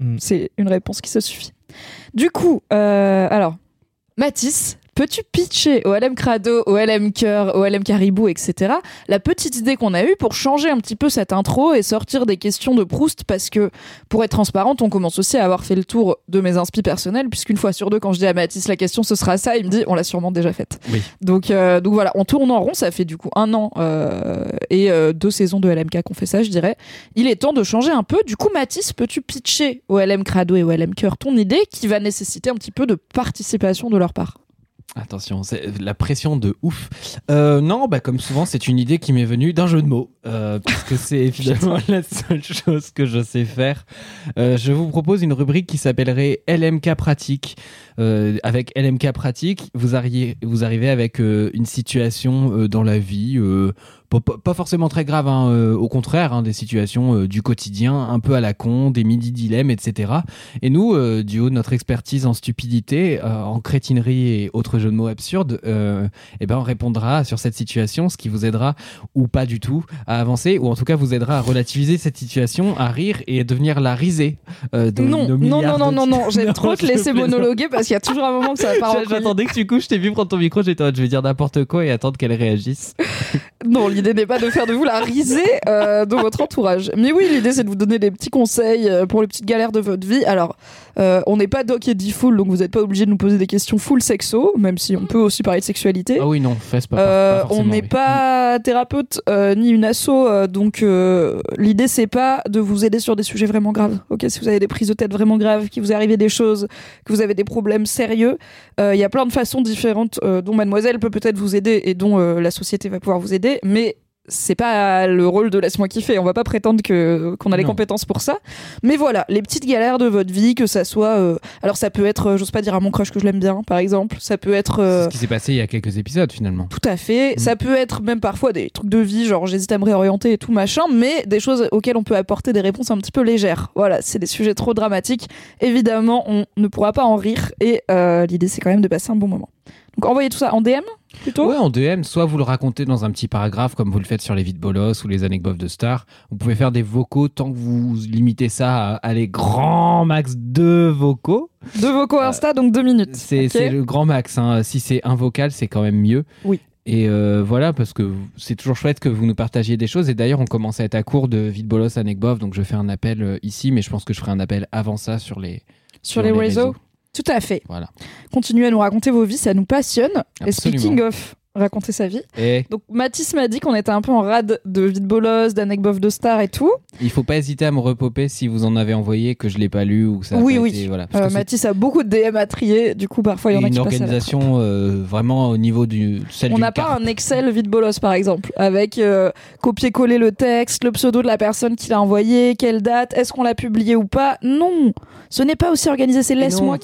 Mm. C'est une réponse qui se suffit. Du coup, euh, alors, Mathis, peux-tu pitcher au LM Crado, au LM Cœur, au LM Caribou, etc. la petite idée qu'on a eue pour changer un petit peu cette intro et sortir des questions de Proust? Parce que, pour être transparente, on commence aussi à avoir fait le tour de mes inspi personnels puisqu'une fois sur deux, quand je dis à Mathis la question ce sera ça, il me dit on l'a sûrement déjà faite. Oui. Donc, euh, donc voilà, on tourne en rond, ça fait du coup un an euh, et euh, deux saisons de LMK qu'on fait ça, je dirais. Il est temps de changer un peu. Du coup, Mathis, peux-tu pitcher au LM Crado et au LM Cœur ton idée qui va nécessiter un petit peu de participation de leur part? Attention, c'est la pression de ouf. Euh, non, bah comme souvent, c'est une idée qui m'est venue d'un jeu de mots, euh, puisque c'est [LAUGHS] évidemment la seule chose que je sais faire. Euh, je vous propose une rubrique qui s'appellerait LMK pratique. Euh, avec LMK pratique, vous arrivez, vous arrivez avec une situation dans la vie, pas, forcément très grave, hein, euh, au contraire, hein, des situations euh, du quotidien, un peu à la con, des midi dilemmes, etc. Et nous, euh, du haut de notre expertise en stupidité, euh, en crétinerie et autres jeux de mots absurdes, euh, eh ben on répondra sur cette situation, ce qui vous aidera ou pas du tout à avancer, ou en tout cas vous aidera à relativiser cette situation, à rire et à devenir la risée. euh, de Non, nos non, non, non, de- non, non, [LAUGHS] j'aime trop te laisser monologuer parce qu'il y a toujours un moment que ça va pas [LAUGHS] en J'attendais que tu couches, je t'ai vu prendre ton micro, j'étais en mode, je vais dire n'importe quoi et attendre qu'elle réagisse. Non, l'idée n'est pas de faire de vous la risée euh, de votre entourage. Mais oui, l'idée c'est de vous donner des petits conseils euh, pour les petites galères de votre vie. Alors, euh, on n'est pas Doc et dit full, donc vous n'êtes pas obligé de nous poser des questions full sexo, même si on peut aussi parler de sexualité. Ah oui, non, fesse pas. Euh, pas on n'est oui. pas thérapeute euh, ni une asso, donc l'idée c'est pas de vous aider sur des sujets vraiment graves. Ok, si vous avez des prises de tête vraiment graves, qu'il vous est arrivé des choses, que vous avez des problèmes sérieux, il y a plein de façons différentes dont Mademoiselle peut peut-être vous aider et dont la société va pouvoir vous aider, mais c'est pas le rôle de laisse-moi kiffer. On va pas prétendre que qu'on a les Non. compétences pour ça. Mais voilà, les petites galères de votre vie, que ça soit, euh, alors ça peut être, euh, j'ose pas dire à mon crush que je l'aime bien, par exemple. Ça peut être euh, ce qui s'est passé il y a quelques épisodes finalement. tout à fait. Mm. Ça peut être même parfois des trucs de vie, genre j'hésite à me réorienter et tout machin, mais des choses auxquelles on peut apporter des réponses un petit peu légères. Voilà, c'est des sujets trop dramatiques. Évidemment, on ne pourra pas en rire et euh, l'idée c'est quand même de passer un bon moment. Donc envoyez tout ça en DM plutôt. Ouais, en DM, soit vous le racontez dans un petit paragraphe comme vous le faites sur les vides bolos ou les anecdotes de stars. Vous pouvez faire des vocaux tant que vous limitez ça à, à les grands max deux vocaux. Deux vocaux Insta, donc deux minutes. C'est le grand max. hein. Si c'est un vocal, c'est quand même mieux. Oui. Et euh, voilà, parce que c'est toujours chouette que vous nous partagiez des choses. Et d'ailleurs, on commence à être à court de vide bolos donc je fais un appel euh, ici, mais je pense que je ferai un appel avant ça sur les Sur les réseaux. Tout à fait. Voilà. Continuez à nous raconter vos vies, ça nous passionne. Et speaking of raconter sa vie. Et Donc Mathis m'a dit qu'on était un peu en rade de vide bolos, d'anecdotes de stars et tout. il faut pas hésiter à me repoper si vous en avez envoyé que je l'ai pas lu ou que ça a oui, pas oui. été- voilà. Parce Euh, que c'est Mathis a beaucoup de DM à trier, du coup parfois il y en a une qui trappe. organisation euh, vraiment au niveau du celle On n'a pas carte. un Excel vide bolos par exemple, avec euh, copier-coller le texte, le pseudo de la personne qui l'a envoyé, quelle date, est-ce qu'on l'a publié ou pas? Non, ce n'est pas aussi organisé, c'est laisse-moi.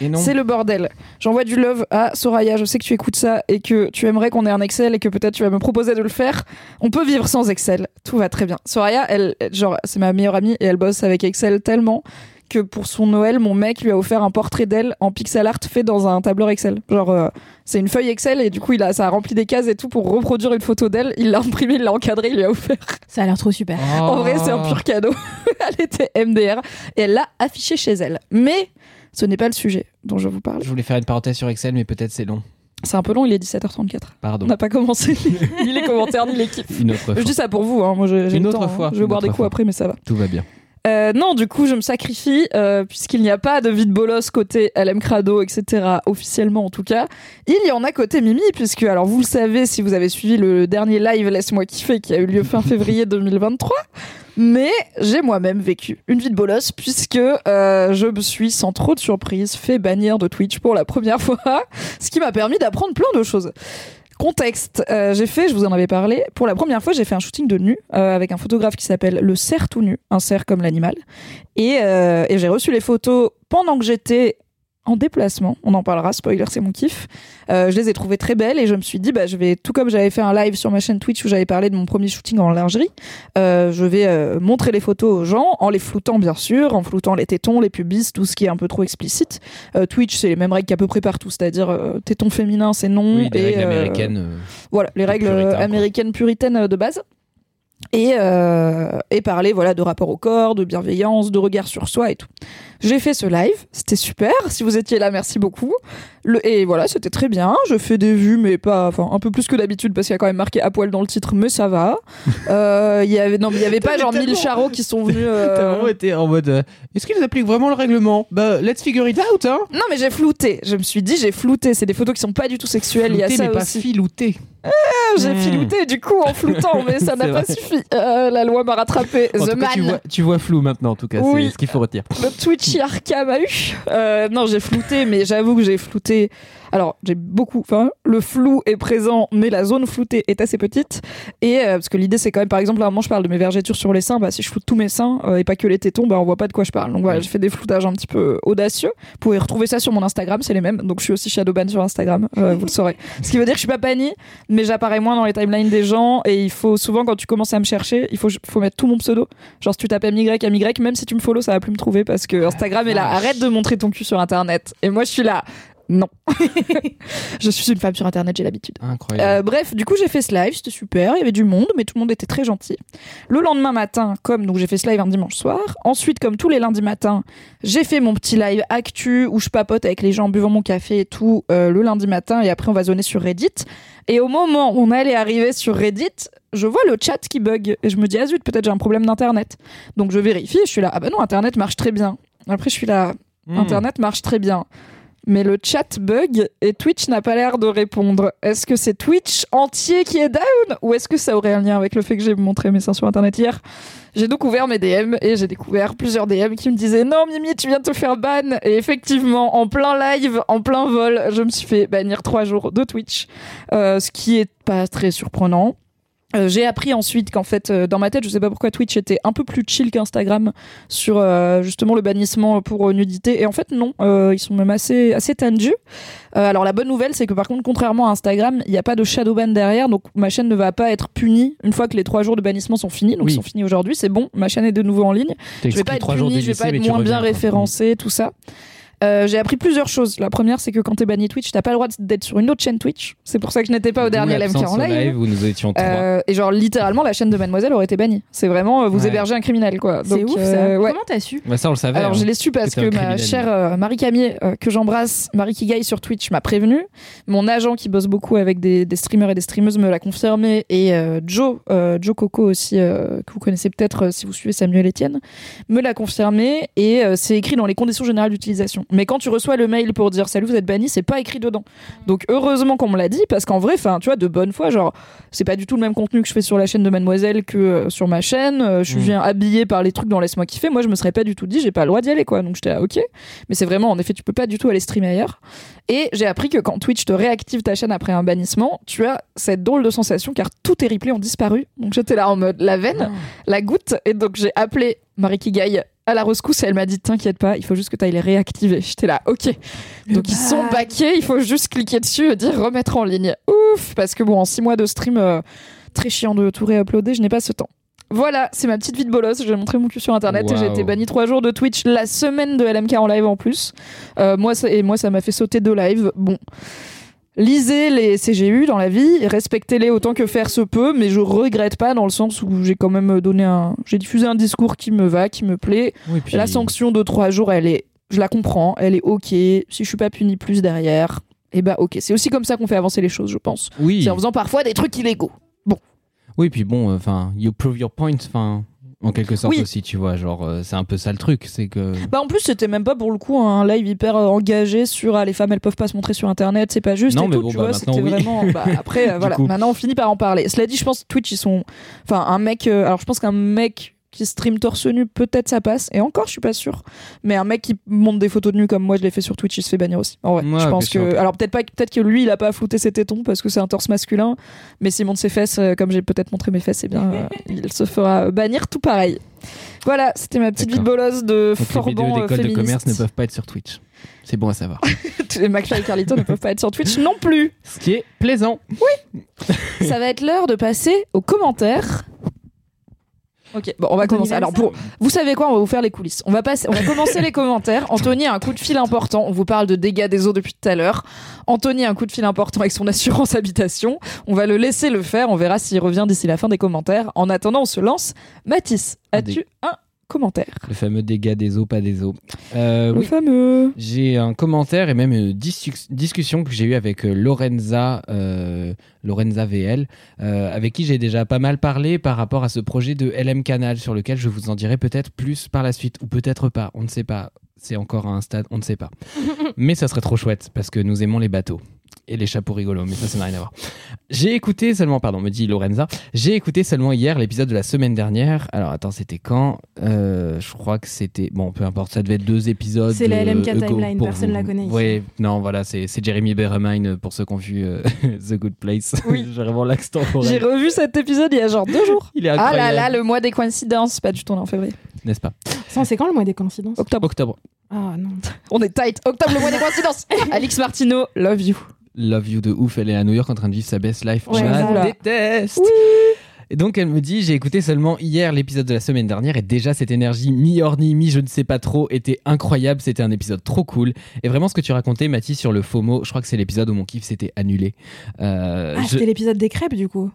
Et non. C'est le bordel. J'envoie du love à Soraya, je sais que tu écoutes ça et que tu aimerais qu'on ait un Excel et que peut-être tu vas me proposer de le faire. On peut vivre sans Excel, tout va très bien. Soraya, elle, elle- genre, c'est ma meilleure amie et elle bosse avec Excel tellement que pour son Noël, mon mec lui a offert un portrait d'elle en pixel art fait dans un tableur Excel. Genre, euh, c'est une feuille Excel et du coup, il a, ça a rempli des cases et tout pour reproduire une photo d'elle. Il l'a imprimé, il l'a encadré, il lui a offert. Ça a l'air trop super. En vrai, c'est un pur cadeau. [LAUGHS] elle était MDR et elle l'a affiché chez elle. Mais ce n'est pas le sujet dont je vous parle. Je voulais faire une parenthèse sur Excel, mais peut-être c'est long. C'est un peu long, il est 17h34. Pardon. On n'a pas commencé [LAUGHS] ni les commentaires ni l'équipe. Une autre Je fois. dis ça pour vous, hein. moi j'ai Une le autre temps, hein. fois, Je vais boire des coups fois. après, mais ça va. Tout va bien. Euh, non, du coup, je me sacrifie, euh, puisqu'il n'y a pas de vide bolos côté LM Crado, etc., officiellement en tout cas. Il y en a côté Mimi, puisque, alors vous le savez si vous avez suivi le dernier live Laisse-moi kiffer qui a eu lieu fin [LAUGHS] février 2023. Mais j'ai moi-même vécu une vie de bolos, puisque euh, je me suis, sans trop de surprise, fait bannir de Twitch pour la première [LAUGHS] fois, ce qui m'a permis d'apprendre plein de choses. Contexte, euh, j'ai fait, je vous en avais parlé, pour la première fois j'ai fait un shooting de nu euh, avec un photographe qui s'appelle le cerf tout nu, un cerf comme l'animal, et j'ai reçu les photos pendant que j'étais en déplacement, on en parlera, spoiler c'est mon kiff, Euh, je les ai trouvées très belles et je me suis dit bah je vais, tout comme j'avais fait un live sur ma chaîne Twitch où j'avais parlé de mon premier shooting en lingerie, euh, je vais euh, montrer les photos aux gens en les floutant bien sûr, en floutant les tétons, les pubis, tout ce qui est un peu trop explicite. Twitch c'est les mêmes règles qu'à peu près partout, c'est-à-dire tétons féminins c'est non, Oui, des et, règles américaines. voilà, les règles américaines puritaines de base. Et, et parler voilà de rapport au corps, de bienveillance, de regard sur soi et tout. J'ai fait ce live, c'était super. Si vous étiez là, merci beaucoup. Le, et voilà, c'était très bien. Je fais des vues, mais pas, enfin un peu plus que d'habitude parce qu'il y a quand même marqué à poil dans le titre, mais ça va. [LAUGHS] Euh, Il y avait non, il y avait pas genre mille tellement- charros qui sont venus. [LAUGHS] euh, T'as vraiment été en mode. euh, Est-ce qu'ils appliquent vraiment le règlement? Bah, let's figure it out, hein Non, mais j'ai flouté. Je me suis dit, j'ai flouté. C'est des photos qui sont pas du tout sexuelles. Il y a ça mais pas aussi. filouté. J'ai Hmm. filouté du coup en floutant, mais ça [LAUGHS] n'a pas suffi. Euh, la loi m'a rattrapé. The tu man. vois, tu vois flou maintenant, en tout cas. Oui. C'est ce qu'il faut retenir. Le Euh, non, j'ai flouté, mais j'avoue que j'ai flouté. Alors, j'ai beaucoup. Enfin, le flou est présent, mais la zone floutée est assez petite. Et euh, parce que l'idée, c'est quand même, par exemple, à un moment, je parle de mes vergetures sur les seins. Bah, si je floute tous mes seins euh, et pas que les tétons, bah, on voit pas de quoi je parle. Donc voilà, j'ai fait des floutages un petit peu audacieux. Vous pouvez retrouver ça sur mon Instagram, c'est les mêmes. Donc, je suis aussi Shadowban sur Instagram, euh, vous le saurez. [LAUGHS] Ce qui veut dire que je suis pas bannie, mais j'apparais moins dans les timelines des gens. Et il faut souvent, quand tu commences à me chercher, il faut, faut mettre tout mon pseudo. Genre, si tu tapes MY, MY, même si tu me follow, ça va plus me trouver parce que Instagram est là. Arrête de montrer ton cul sur Internet. Et moi, je suis là. Non. [LAUGHS] je suis une femme sur Internet, j'ai l'habitude. Incroyable. Euh, bref, du coup, j'ai fait ce live, c'était super, il y avait du monde, mais tout le monde était très gentil. Le lendemain matin, comme donc j'ai fait ce live un dimanche soir, ensuite, comme tous les lundis matins, j'ai fait mon petit live actu où je papote avec les gens en buvant mon café et tout euh, le lundi matin, et après on va zoner sur Reddit. Et au moment où on allait arriver sur Reddit, je vois le chat qui bug, et je me dis, ah zut, peut-être j'ai un problème d'internet. Donc je vérifie, je suis là, ah bah non, internet marche très bien. Après, je suis là, Hmm. Internet marche très bien. Mais le chat bug et Twitch n'a pas l'air de répondre. Est-ce que c'est Twitch entier qui est down ou est-ce que ça aurait un lien avec le fait que j'ai montré mes seins sur Internet hier? J'ai donc ouvert mes DM et j'ai découvert plusieurs DM qui me disaient non Mimi tu viens de te faire ban et effectivement en plein live, en plein vol, je me suis fait bannir trois jours de Twitch, Euh, ce qui est pas très surprenant. Euh, j'ai appris ensuite qu'en fait, euh, dans ma tête, je sais pas pourquoi Twitch était un peu plus chill qu'Instagram sur euh, justement le bannissement pour euh, nudité. Et en fait, non, euh, ils sont même assez, assez tendus. Euh, alors la bonne nouvelle, c'est que par contre, contrairement à Instagram, il n'y a pas de shadow ban derrière, donc ma chaîne ne va pas être punie une fois que les trois jours de bannissement sont finis. Donc Oui. ils sont finis aujourd'hui, c'est bon, ma chaîne est de nouveau en ligne. Je vais pas être punie, je vais pas être moins bien référencée, tout ça. Euh, j'ai appris plusieurs choses. La première, c'est que quand t'es banni Twitch, t'as pas le droit d'être sur une autre chaîne Twitch. C'est pour ça que je n'étais pas au dernier LMK en au live. où nous étions trois. Euh, et genre littéralement la chaîne de Mademoiselle aurait été bannie. C'est vraiment euh, vous Ouais. hébergez un criminel quoi. C'est ouf euh, ça. ouais. Comment t'as su Bah, ça, on le savait. Alors hein. je l'ai su parce que ma chère euh, Marie Camier euh, que j'embrasse, Marie Kigaï sur Twitch m'a prévenu. Mon agent qui bosse beaucoup avec des, des streamers et des streameuses me l'a confirmé et euh, Joe euh, Joe Coco aussi euh, que vous connaissez peut-être euh, si vous suivez Samuel Etienne me l'a confirmé et euh, c'est écrit dans les conditions générales d'utilisation. Mais quand tu reçois le mail pour dire salut vous êtes banni, c'est pas écrit dedans. Donc heureusement qu'on me l'a dit parce qu'en vrai, enfin tu vois de bonne foi, genre c'est pas du tout le même contenu que je fais sur la chaîne de Mademoiselle que euh, sur ma chaîne. Euh, je Mm. viens habillée par les trucs dans laisse-moi kiffer. Moi je me serais pas du tout dit j'ai pas le droit d'y aller quoi. Donc j'étais là ok. Mais c'est vraiment en effet tu peux pas du tout aller streamer ailleurs. Et j'ai appris que quand Twitch te réactive ta chaîne après un bannissement, tu as cette drôle de sensation car tous tes replays ont disparu. Donc j'étais là en mode la veine, la goutte. Et donc j'ai appelé Marie Kigaï à la rescousse et elle m'a dit t'inquiète pas, il faut juste que tu ailles les réactiver. J'étais là ok. Donc ils sont baqués, il faut juste cliquer dessus et dire remettre en ligne. Ouf Parce que bon, en six mois de stream, euh, très chiant de tout réuploader, je n'ai pas ce temps. Voilà, c'est ma petite vie de bolos. J'ai montré mon cul sur internet et j'ai été banni trois jours de Twitch la semaine de LMK en live en plus. Euh, moi, ça, et moi, ça m'a fait sauter deux lives. Bon. Lisez les CGU dans la vie, respectez-les autant que faire se peut, mais je regrette pas dans le sens où j'ai quand même donné un, j'ai diffusé un discours qui me va, qui me plaît. Oui, puis- La sanction de trois jours, elle est, je la comprends, elle est ok. Si je suis pas puni plus derrière, et bah ok. C'est aussi comme ça qu'on fait avancer les choses, je pense. Oui. C'est en faisant parfois des trucs illégaux. Oui, puis bon, enfin, you prove your point, enfin, en quelque sorte Oui. aussi, tu vois, genre, euh, c'est un peu ça le truc, c'est que. Bah en plus c'était même pas pour le coup un live hyper euh, engagé sur ah, les femmes elles peuvent pas se montrer sur internet c'est pas juste Non, et mais tout bon, tu bah, vois c'était oui. vraiment bah, [LAUGHS] après euh, voilà coup. maintenant on finit par en parler cela dit je pense que Twitch ils sont enfin un mec euh, alors je pense qu'un mec qui stream torse nu peut-être ça passe et encore je suis pas sûr mais un mec qui monte des photos de nu comme moi je l'ai fait sur Twitch il se fait bannir aussi en vrai Ouais, je pense que sûr. alors peut-être pas peut-être que lui il a pas flouté ses tétons parce que c'est un torse masculin mais s'il monte ses fesses euh, comme j'ai peut-être montré mes fesses eh bien euh, [LAUGHS] il se fera bannir tout pareil voilà c'était ma petite vie de bolosse de Donc les vidéos euh, d'école de commerce féministe ne peuvent pas être sur Twitch. C'est bon à savoir. [LAUGHS] les McFly et Carlito ne peuvent pas être sur Twitch non plus. Ce qui est plaisant. Ça va être l'heure de passer aux commentaires. Ok, bon, on va commencer. Alors, pour, vous savez quoi On va vous faire les coulisses. On va, passer, on va commencer les commentaires. [LAUGHS] Anthony a un coup de fil important. On vous parle de dégâts des eaux depuis tout à l'heure. Anthony a un coup de fil important avec son assurance habitation. On va le laisser le faire. On verra s'il revient d'ici la fin des commentaires. En attendant, on se lance. Mathis, as-tu un commentaire Le fameux dégât des eaux, pas des eaux. Euh, Le oui. fameux. J'ai un commentaire et même une discu- discussion que j'ai eue avec euh, Lorenza, euh, Lorenza VL, euh, avec qui j'ai déjà pas mal parlé par rapport à ce projet de LM Canal sur lequel je vous en dirai peut-être plus par la suite ou peut-être pas, on ne sait pas. C'est encore à un stade, on ne sait pas. [LAUGHS] mais ça serait trop chouette parce que nous aimons les bateaux et les chapeaux rigolos, mais ça, ça n'a rien à voir. J'ai écouté seulement, pardon, me dit Lorenza, j'ai écouté seulement hier l'épisode de la semaine dernière. Alors attends, c'était quand? Euh, Je crois que c'était. Bon, peu importe, ça devait être deux épisodes. C'est la euh, LMK ago timeline, personne vous. la connaît. Oui, non, voilà, c'est Jeremy Beremine pour ceux qui ont vu euh, [LAUGHS] The Good Place. Oui. [LAUGHS] J'ai vraiment temporel. J'ai revu cet épisode il y a genre deux jours. Il est Ah là incroyable. là, le mois des coïncidences. Pas du tout, on est en février. N'est-ce pas? C'est quand le mois des coïncidences? Octobre. Octobre. Ah non. On est tight. Octobre, le mois des coïncidences. [LAUGHS] Alix Martino, love you. Love You de ouf, elle est à New York en train de vivre sa best life. Ouais, je la déteste. Et donc elle me dit j'ai écouté seulement hier l'épisode de la semaine dernière et déjà cette énergie mi-orni, mi je ne sais pas trop était incroyable, c'était un épisode trop cool. Et vraiment ce que tu racontais Mathis sur le FOMO, je crois que c'est l'épisode où mon kiff s'était annulé. Euh, Ah, je- c'était l'épisode des crêpes du coup.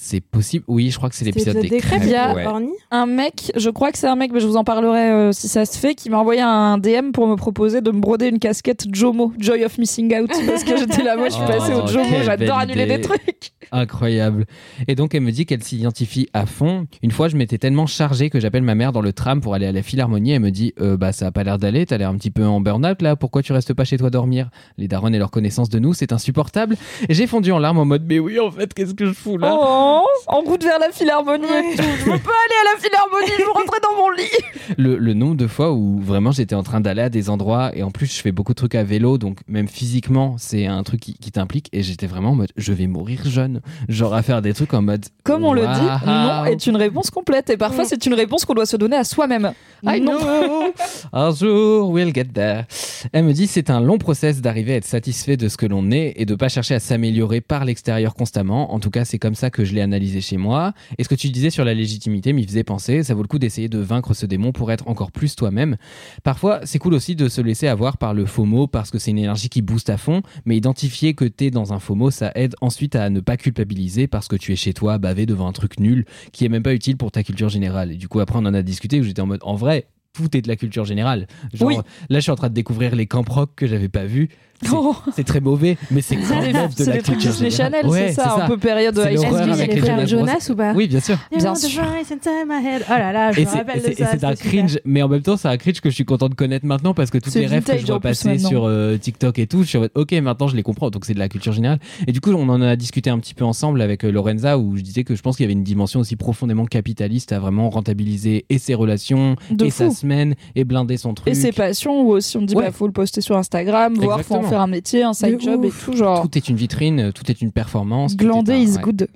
C'est possible, oui je crois que c'est l'épisode des crêpes. Il y a- ouais. Un mec, je crois que c'est un mec, mais je vous en parlerai euh, si ça se fait, qui m'a envoyé un DM pour me proposer de me broder une casquette Jomo, Joy of Missing Out, [LAUGHS] parce que j'étais là, moi je suis Oh, passée au Jomo, j'adore annuler idée. des trucs. Incroyable. Et donc elle me dit qu'elle s'identifie à fond. Une fois, je m'étais tellement chargé que j'appelle ma mère dans le tram pour aller à la Philharmonie. Elle me dit euh, bah ça a pas l'air d'aller, t'as l'air un petit peu en burn-out là. Pourquoi tu restes pas chez toi dormir? Les darons et leur connaissance de nous, c'est insupportable. Et j'ai fondu en larmes en mode mais oui en fait qu'est-ce que je fous là? Oh, en route vers la Philharmonie et tout. Je veux pas aller à la Philharmonie, je veux rentrer dans mon lit. le, le nombre de fois où vraiment j'étais en train d'aller à des endroits et en plus je fais beaucoup de trucs à vélo donc même physiquement c'est un truc qui, qui t'implique et j'étais vraiment en mode je vais mourir jeune. Genre à faire des trucs en mode Comme on le dit, non est une réponse complète. Et parfois, Mm. c'est une réponse qu'on doit se donner à soi-même. I Non. know. [LAUGHS] Un jour, we'll get there. Elle me dit c'est un long process d'arriver à être satisfait de ce que l'on est et de pas chercher à s'améliorer par l'extérieur constamment. En tout cas, c'est comme ça que je l'ai analysé chez moi. Et ce que tu disais sur la légitimité m'y faisait penser. Ça vaut le coup d'essayer de vaincre ce démon pour être encore plus toi-même. Parfois, c'est cool aussi de se laisser avoir par le FOMO parce que c'est une énergie qui booste à fond. Mais identifier que t'es dans un FOMO, ça aide ensuite à ne pas culpabiliser parce que tu es chez toi bavé devant un truc nul qui est même pas utile pour ta culture générale. Et du coup, après, on en a discuté où j'étais en mode en vrai, tout est de la culture générale. Genre, Oui. là, je suis en train de découvrir les camps rock que j'avais pas vus. C'est- Oh. Très mauvais, mais c'est [LAUGHS] quand même de la culture Disney générale. Channel, Ouais, c'est ça, un peu période high Est-ce school. l'horreur qu'il y a avec les les frères Jonas ou pas Oui, bien sûr. Bien sûr. Oh là là, je Et me rappelle de ça. c'est un cringe, mais en même temps, c'est un cringe que je suis content de connaître maintenant parce que toutes C'est les rêves que je vois passer sur euh, TikTok et tout, je suis en mode, ok, maintenant je les comprends, donc c'est de la culture générale. Et du coup, on en a discuté un petit peu ensemble avec euh, Lorenza où je disais que je pense qu'il y avait une dimension aussi profondément capitaliste à vraiment rentabiliser et ses relations, De et sa semaine, et blinder son truc. Et ses passions, ou aussi on dit, bah, faut le poster sur Instagram, voir, faut. Faire un métier, un side De job et tout, genre. Tout est une vitrine, tout est une performance. tout Glander est un- is ouais. good.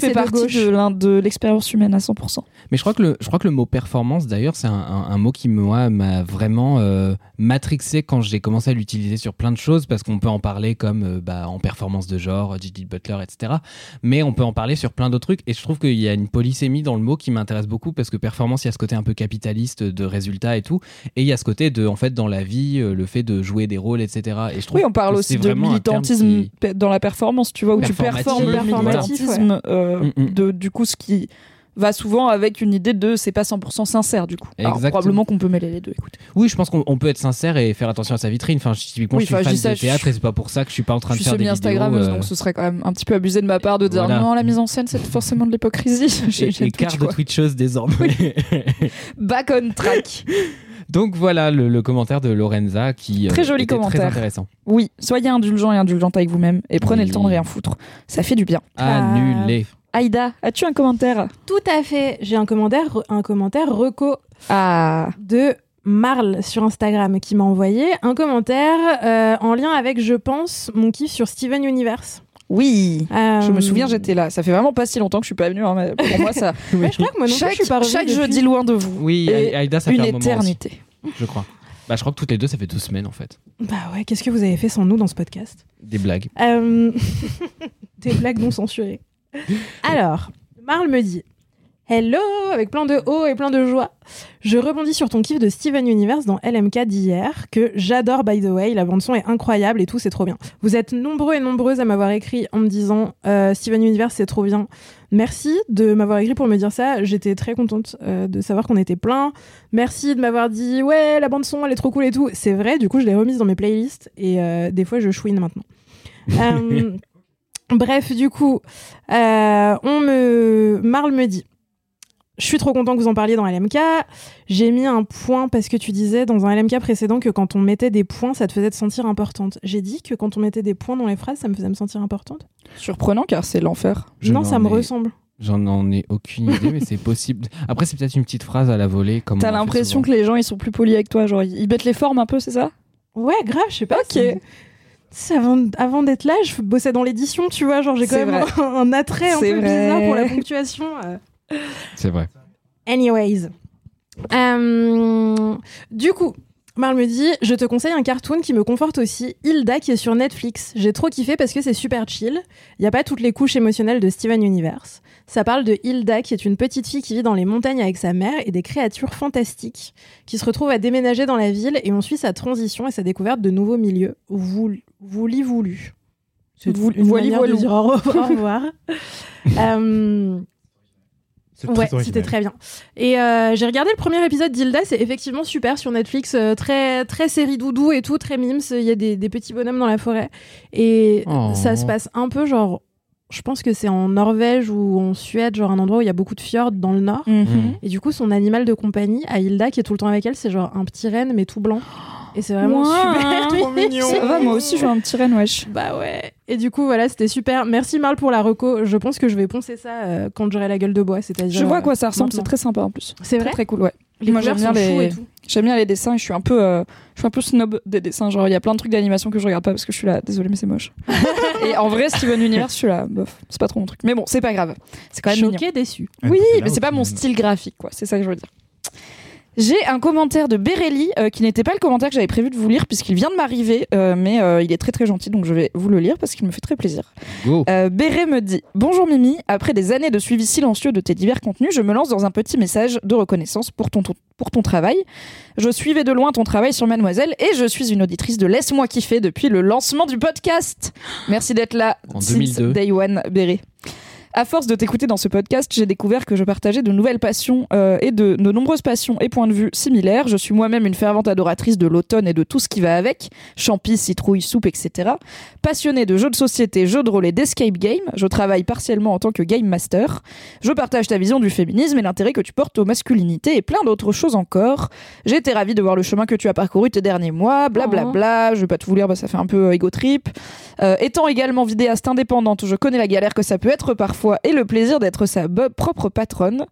C'est fait de partie de l'expérience humaine à 100%. Mais je crois que le, je crois que le mot performance, d'ailleurs, c'est un, un- un mot qui moi m'a vraiment euh, matrixé quand j'ai commencé à l'utiliser sur plein de choses, parce qu'on peut en parler comme euh, bah, en performance de genre, Gigi Butler, etc. Mais on peut en parler sur plein d'autres trucs. Et je trouve qu'il y a une polysémie dans le mot qui m'intéresse beaucoup, parce que performance, il y a ce côté un peu capitaliste de résultats et tout, et il y a ce côté de, en fait, dans la vie, euh, le fait de jouer des rôles, etc. Et je trouve Oui, on parle aussi de militantisme qui- dans la performance, tu vois, où tu performes le voilà. Euh, Mm, mm. de, du coup, ce qui va souvent avec une idée de c'est pas 100% sincère, du coup. Alors, Exactement. probablement qu'on peut mêler les deux, écoute. Oui, je pense qu'on on peut être sincère et faire attention à sa vitrine. Enfin, je- typiquement, Oui, je suis fan ça, de théâtre et c'est pas pour ça que je suis pas en train Je de faire des vidéos. semi-Instagrammeuse, euh, donc ce serait quand même un petit peu abusé de ma part de dire Voilà. non, la mise en scène, c'est forcément de l'hypocrisie. [LAUGHS] J'ai de. Twitcheuse désormais. Back on track. [LAUGHS] Donc voilà le, le commentaire de Lorenza qui Très euh, joli était commentaire. très intéressant. Oui, soyez indulgents et indulgentes avec vous-même et prenez Oui. le temps de rien foutre. Ça fait du bien. Annulé. Aïda, as-tu un commentaire? Tout à fait. J'ai un commentaire, un commentaire reco Ah, de Marl sur Instagram qui m'a envoyé un commentaire euh, en lien avec, je pense, mon kiff sur Steven Universe. Oui. Euh, Je me souviens, j'étais là. Ça fait vraiment pas si longtemps que je suis pas venue. hein, mais pour moi, ça. [LAUGHS] Ouais, je crois que moi non plus, chaque je suis pas chaque depuis. jeudi loin de vous. Oui, Et Aïda, ça Une fait un moment aussi, éternité. je crois. Bah, je crois que toutes les deux, ça fait deux semaines en fait. Bah ouais, qu'est-ce que vous avez fait sans nous dans ce podcast? Des blagues. Euh, [LAUGHS] Des blagues non censurées. [LAUGHS] Alors, Marl me dit Hello avec plein de hauts et plein de joie. Je rebondis sur ton kiff de Steven Universe dans LMK d'hier, que j'adore by the way. La bande son est incroyable et tout, c'est trop bien. Vous êtes nombreux et nombreuses à m'avoir écrit en me disant euh, Steven Universe, c'est trop bien. Merci de m'avoir écrit pour me dire ça. J'étais très contente euh, de savoir qu'on était plein. Merci de m'avoir dit ouais, la bande son, elle est trop cool et tout. C'est vrai. Du coup, je l'ai remise dans mes playlists et euh, des fois, je chouine maintenant. [LAUGHS] Bref, du coup, on me, Marl me dit, je suis trop content que vous en parliez dans LMK. J'ai mis un point parce que tu disais dans un LMK précédent que quand on mettait des points, ça te faisait te sentir importante. J'ai dit que quand on mettait des points dans les phrases, ça me faisait me sentir importante. Surprenant car c'est l'enfer. Non, ça me ai- ressemble. J'en en ai aucune idée, mais c'est [LAUGHS] possible. Après, c'est peut-être une petite phrase à la volée. Comme T'as l'impression que les gens ils sont plus polis avec toi, genre ils mettent les formes un peu, c'est ça? Ouais, grave, je sais pas. Ok. avant, avant d'être là, je bossais dans l'édition, tu vois, genre j'ai quand même un, un attrait un peu vrai. bizarre pour la ponctuation. euh. C'est vrai. Anyways. Euh, du coup, Marl me dit Je te conseille un cartoon qui me conforte aussi, Hilda, qui est sur Netflix. J'ai trop kiffé parce que c'est super chill. Il n'y a pas toutes les couches émotionnelles de Steven Universe. Ça parle de Hilda, qui est une petite fille qui vit dans les montagnes avec sa mère et des créatures fantastiques qui se retrouvent à déménager dans la ville et on suit sa transition et sa découverte de nouveaux milieux. Voulu, voulu, voulu. C'est Voulu- une voili, manière voilou. de dire au revoir. [LAUGHS] au revoir. [LAUGHS] Euh, Ouais, très c'était très bien. Et euh, j'ai regardé le premier épisode d'Hilda, c'est effectivement super sur Netflix, euh, très très série doudou et tout, très mimes. Il y a des, des petits bonhommes dans la forêt et Oh. ça se passe un peu genre, je pense que c'est en Norvège ou en Suède, genre un endroit où il y a beaucoup de fjords dans le nord. Mhm. Et du coup, son animal de compagnie à Hilda qui est tout le temps avec elle, c'est genre un petit renne mais tout blanc. Et c'est vraiment Ouah. super. Trop [LAUGHS] mignon. Ça va, moi aussi, je veux un petit renne, wesh. Bah ouais. Et du coup, voilà, c'était super. Merci Marl pour la reco. Je pense que je vais poncer ça euh, quand j'aurai la gueule de bois, c'est-à-dire. Je vois à euh, quoi ça ressemble, c'est très sympa en plus. C'est Très vrai. très cool, ouais. Les Moi, j'aime bien les-. J'aime bien les dessins et je suis un peu, euh, je suis un peu snob des dessins. Genre, il y a plein de trucs d'animation que je regarde pas parce que je suis là, désolé, mais c'est moche. [LAUGHS] et en vrai, Steven Universe, je suis là, bof, c'est pas trop mon truc. Mais bon, c'est pas grave. C'est quand même mignon. Choqué, déçu. Oui, mais c'est pas mon style graphique, quoi. C'est ça que je veux dire. J'ai un commentaire de Béréli euh, qui n'était pas le commentaire que j'avais prévu de vous lire puisqu'il vient de m'arriver, euh, mais euh, il est très très gentil donc je vais vous le lire parce qu'il me fait très plaisir. Euh, Béré me dit Bonjour Mimi, après des années de suivi silencieux de tes divers contenus, je me lance dans un petit message de reconnaissance pour ton, ton- pour ton travail. Je suivais de loin ton travail sur Mademoiselle et je suis une auditrice de Laisse-moi kiffer depuis le lancement du podcast. Merci d'être là. En since 2002. Day One, Béré. À force de t'écouter dans ce podcast, j'ai découvert que je partageais de nouvelles passions euh, et de, de nombreuses passions et points de vue similaires. Je suis moi-même une fervente adoratrice de l'automne et de tout ce qui va avec, champis, citrouilles, soupe, etc. Passionnée de jeux de société, jeux de rôle et d'escape game, je travaille partiellement en tant que game master. Je partage ta vision du féminisme et l'intérêt que tu portes aux masculinités et plein d'autres choses encore. J'ai été ravie de voir le chemin que tu as parcouru tes derniers mois, blablabla. Je vais pas tout lire, bah, ça fait un peu euh, ego trip. Euh, étant également vidéaste indépendante, je connais la galère que ça peut être parfois et le plaisir d'être sa propre patronne.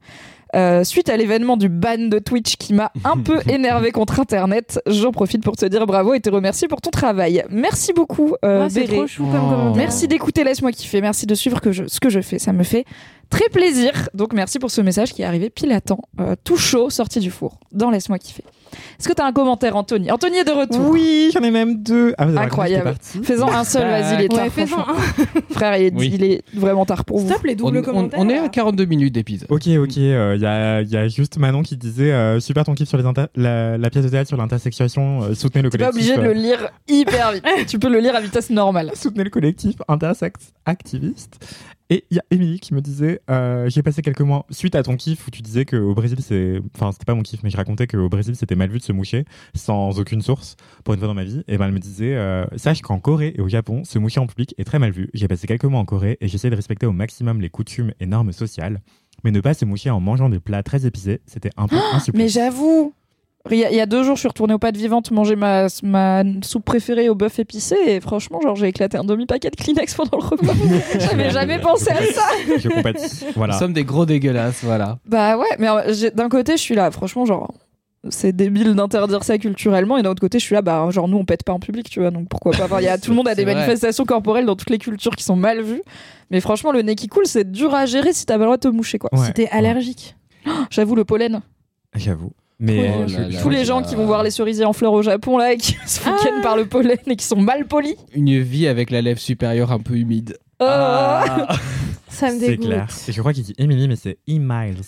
Euh, suite à l'événement du ban de Twitch qui m'a un peu [LAUGHS] énervé contre Internet, j'en profite pour te dire bravo et te remercier pour ton travail. Merci beaucoup, euh, Ouais, c'est Béré. trop chou comme Oh. commentaire. Merci d'écouter Laisse-moi kiffer. Merci de suivre que je, ce que je fais. Ça me fait très plaisir. Donc merci pour ce message qui est arrivé pile à temps, euh, tout chaud, sorti du four, dans Laisse-moi kiffer. Est-ce que tu as un commentaire, Anthony? Anthony est de retour. Oui, j'en ai même deux. Ah, Incroyable. parti. un seul, vas-y, il est tard. Ouais, fais-en franchement. un. [LAUGHS] Frère, il est, Oui. il est vraiment tard pour vous. Stop les On, doubles on- commentaires. on est à là. 42 minutes d'épisode. Ok, ok. Il y, a, y a juste Manon qui disait euh, super ton kiff sur les inter- la, la pièce de théâtre sur l'intersexuation. euh, soutenez le T'es pas collectif. obligé de le euh, lire hyper vite. [LAUGHS] tu peux le lire à vitesse normale. soutenez le collectif intersex activiste. Et il y a Émilie qui me disait euh, j'ai passé quelques mois suite à ton kiff où tu disais qu'au Brésil c'est enfin c'était pas mon kiff mais je racontais qu'au Brésil c'était mal vu de se moucher sans aucune source pour une fois dans ma vie. Et ben elle me disait euh, sache qu'en Corée et au Japon se moucher en public est très mal vu. J'ai passé quelques mois en Corée et j'essaie de respecter au maximum les coutumes et normes sociales mais ne pas se moucher en mangeant des plats très épicés c'était un peu supplice. [GASPS] Mais j'avoue, il y, a, il y a deux jours, je suis retournée aux pâtes vivantes manger ma, ma soupe préférée au bœuf épicé et franchement, genre, j'ai éclaté un demi-paquet de Kleenex pendant le repas. [LAUGHS] J'avais jamais [LAUGHS] pensé à ça. je voilà Nous sommes des gros dégueulasses, voilà. Bah ouais, mais euh, j'ai- d'un côté, je suis là, franchement, genre. C'est débile d'interdire ça culturellement et d'un autre côté je suis là bah genre nous on pète pas en public tu vois donc pourquoi pas Enfin, il y a [LAUGHS] tout le monde a des vrai. manifestations corporelles dans toutes les cultures qui sont mal vues mais franchement le nez qui coule c'est dur à gérer si t'as pas le droit de te moucher quoi Ouais. Si t'es allergique. [GASPS] j'avoue le pollen j'avoue mais Oh euh, là là. tous les gens qui vont voir les cerisiers en fleurs au Japon là et qui [LAUGHS] se font ken par le pollen et qui sont mal polis Une vie avec la lèvre supérieure un peu humide. Ah. [LAUGHS] Ça me c'est dégoûte. clair et je crois qu'il dit Émilie mais c'est e-miles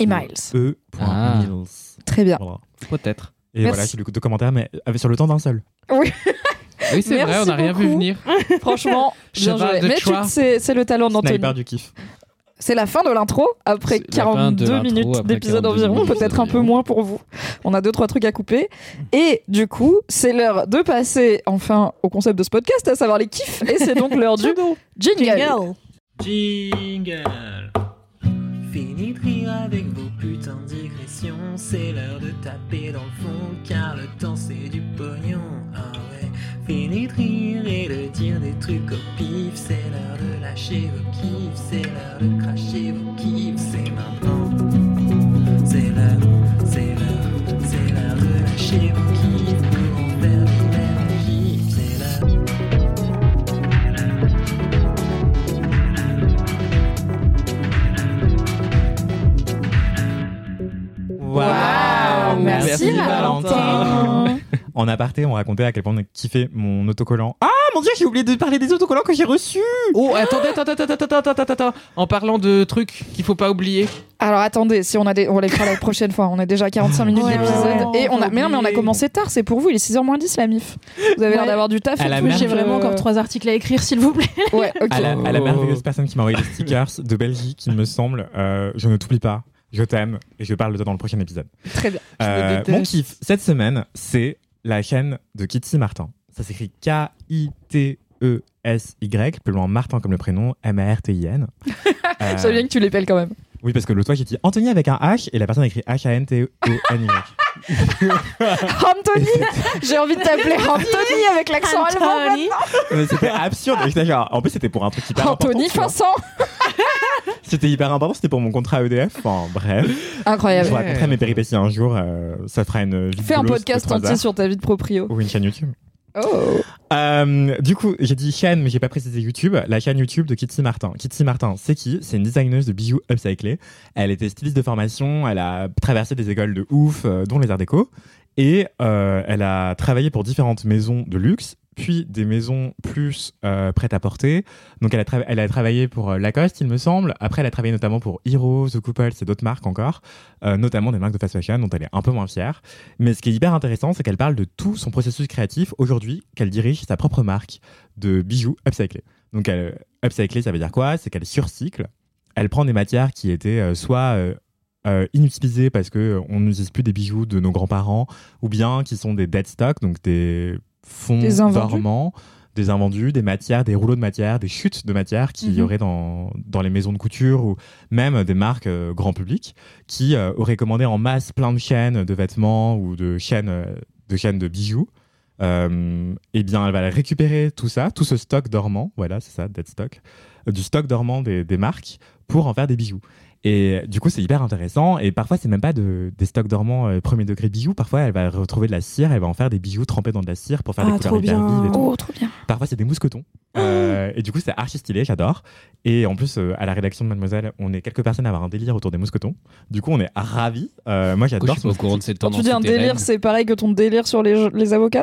et Miles e. Ah. Miles. très bien Voilà. Peut-être. Et Merci. voilà, j'ai lu deux commentaires, mais avec sur le temps d'un seul. Oui, c'est vrai, on n'a rien vu venir. [LAUGHS] franchement bien joué de mais c'est c'est le talent d'Anthony Sniper du kiff. C'est la fin de l'intro, après C'est la fin de 42 l'intro, minutes d'épisode 42 environ, peut-être un peu moins pour vous. On a deux, trois trucs à couper. Et du coup, c'est l'heure de passer enfin au concept de ce podcast, à savoir les kiffs. Et c'est donc l'heure du jingle. Jingle Fini de rire avec vos putains de digressions C'est l'heure de taper dans le fond Car le temps c'est du pognon Rire et de dire des trucs au pif. C'est l'heure de lâcher vos kiffs C'est l'heure de cracher vos kiffs. C'est maintenant C'est l'heure, c'est l'heure C'est l'heure de lâcher vos kiffs En aparté, on racontait à quel point on a kiffé mon autocollant. Ah mon dieu, j'ai oublié de parler des autocollants que j'ai reçus Oh, attendez, attends, attends, attends, attends, attends, attends, attends. En parlant de trucs qu'il faut pas oublier. Alors attendez, si on a des... on les fera la prochaine fois. On est déjà à 45 minutes Ouais, d'épisode. ouais, et on a... Mais non, mais on a commencé tard, c'est pour vous, il est 6h moins 10 la mif. Vous avez l'air d'avoir du taf. J'ai vraiment encore trois articles à écrire, s'il vous plaît. Ouais, ok. à la, à la Oh. merveilleuse personne qui m'a envoyé des stickers de Belgique, il me semble, euh, je ne t'oublie pas, je t'aime et je parle de toi dans le prochain épisode. Très bien. Euh, mon kiff cette semaine, c'est la chaîne de Kitty Martin. Ça s'écrit K-I-T-E-S-Y, plus loin Martin comme le prénom, M-A-R-T-I-N. Je bien que tu l'épelles quand même. Oui, parce que l'autre fois j'ai dit Anthony avec un H et la personne a écrit H-A-N-T-O-N-Y. [LAUGHS] Anthony J'ai envie de t'appeler Anthony avec l'accent allemand. Anthony. Mais c'était absurde. En plus, c'était pour un truc hyper Anthony important. vois. Vincent [LAUGHS] C'était hyper important, c'était pour mon contrat EDF. Enfin, bref. Je Incroyable. vous raconterai mes péripéties un jour. euh, ça fera une vidéo. Fais un podcast entier sur ta vie de proprio. Ou une chaîne YouTube. Oh Euh, du coup, j'ai dit chaîne, mais j'ai pas précisé YouTube. La chaîne YouTube de Kitty Martin. Kitty Martin, c'est qui? C'est une designeuse de bijoux upcyclés. Elle était styliste de formation. Elle a traversé des écoles de ouf, euh, dont les Arts Déco. Et euh, elle a travaillé pour différentes maisons de luxe, puis des maisons plus euh, prêtes à porter. Donc elle a, travaillé pour euh, Lacoste, il me semble. Après, elle a travaillé notamment pour Hero, The Couple et d'autres marques encore, euh, notamment des marques de fast fashion dont elle est un peu moins fière. Mais ce qui est hyper intéressant, c'est qu'elle parle de tout son processus créatif aujourd'hui, qu'elle dirige sa propre marque de bijoux upcyclés. Donc elle, upcyclé, ça veut dire quoi? C'est qu'elle surcycle. Elle prend des matières qui étaient soit euh, inutilisées parce que euh, on n'utilise plus des bijoux de nos grands-parents, ou bien qui sont des dead stock, donc des fonds dormants, des invendus, des matières, des rouleaux de matière, des chutes de matière qu'il y Mhm. aurait dans, dans les maisons de couture ou même des marques euh, grand public qui euh, auraient commandé en masse plein de chaînes de vêtements ou de chaînes, euh, de, chaînes de bijoux. Euh, eh bien, elle va récupérer tout ça, tout ce stock dormant, voilà, c'est ça, dead stock, du stock dormant des, des marques pour en faire des bijoux. Et du coup, c'est hyper intéressant. Et parfois, c'est même pas de, des stocks dormants euh, premier degré bijoux. Parfois, elle va retrouver de la cire, elle va en faire des bijoux trempés dans de la cire pour faire Ah, des couleurs hyper bien. vives et tout. Oh, trop bien. Parfois, c'est des mousquetons. Euh, et du coup, c'est archi stylé, j'adore. Et en plus, euh, à la rédaction de Mademoiselle, on est quelques personnes à avoir un délire autour des mousquetons. Du coup, on est ravis. Euh, moi, j'adore ce au courant de cette tendance. tu dis un délire, c'est pareil que ton délire sur les, les avocats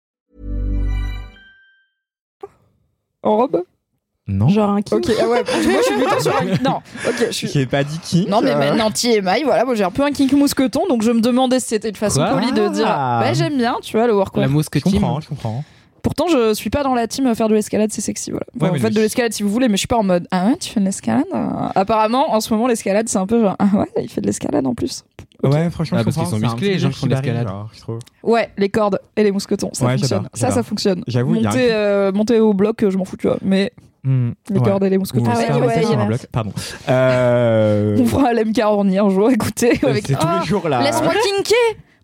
En robe? Non. Genre un king. Ok, ah ouais, [LAUGHS] moi je suis plutôt sur un. Non, ok, je suis. J'ai pas dit qui. Non, mais euh, maintenant, TMI, voilà, moi j'ai un peu un kink mousqueton, donc je me demandais si c'était une façon Quoi? polie de dire Ah. Bah, j'aime bien, tu vois, le workwear. La mousque Je comprends, je comprends. Pourtant, je suis pas dans la team à faire de l'escalade, c'est sexy, voilà. Enfin, Ouais, vous faites de l'escalade si vous voulez, mais je suis pas en mode Ah ouais, tu fais de l'escalade Euh, Apparemment, en ce moment, l'escalade, c'est un peu genre Ah ouais, il fait de l'escalade en plus. Ouais, franchement, Ah, je parce qu'ils sont musclés, les gens qui font de l'escalade. Ouais, les cordes et les mousquetons, ça Ouais, fonctionne. Ça, ça fonctionne. J'avoue, il y a un monter, euh, monter au bloc, euh, je m'en fous, tu vois. Mais Hmm, les ouais. cordes et les Ou mousquetons. Ah ouais, ouais, sur un bloc. Pardon. Euh, On fera LMK Orny un jour, écoutez, avec C'est tous Ah, les jours là. Laisse-moi kinker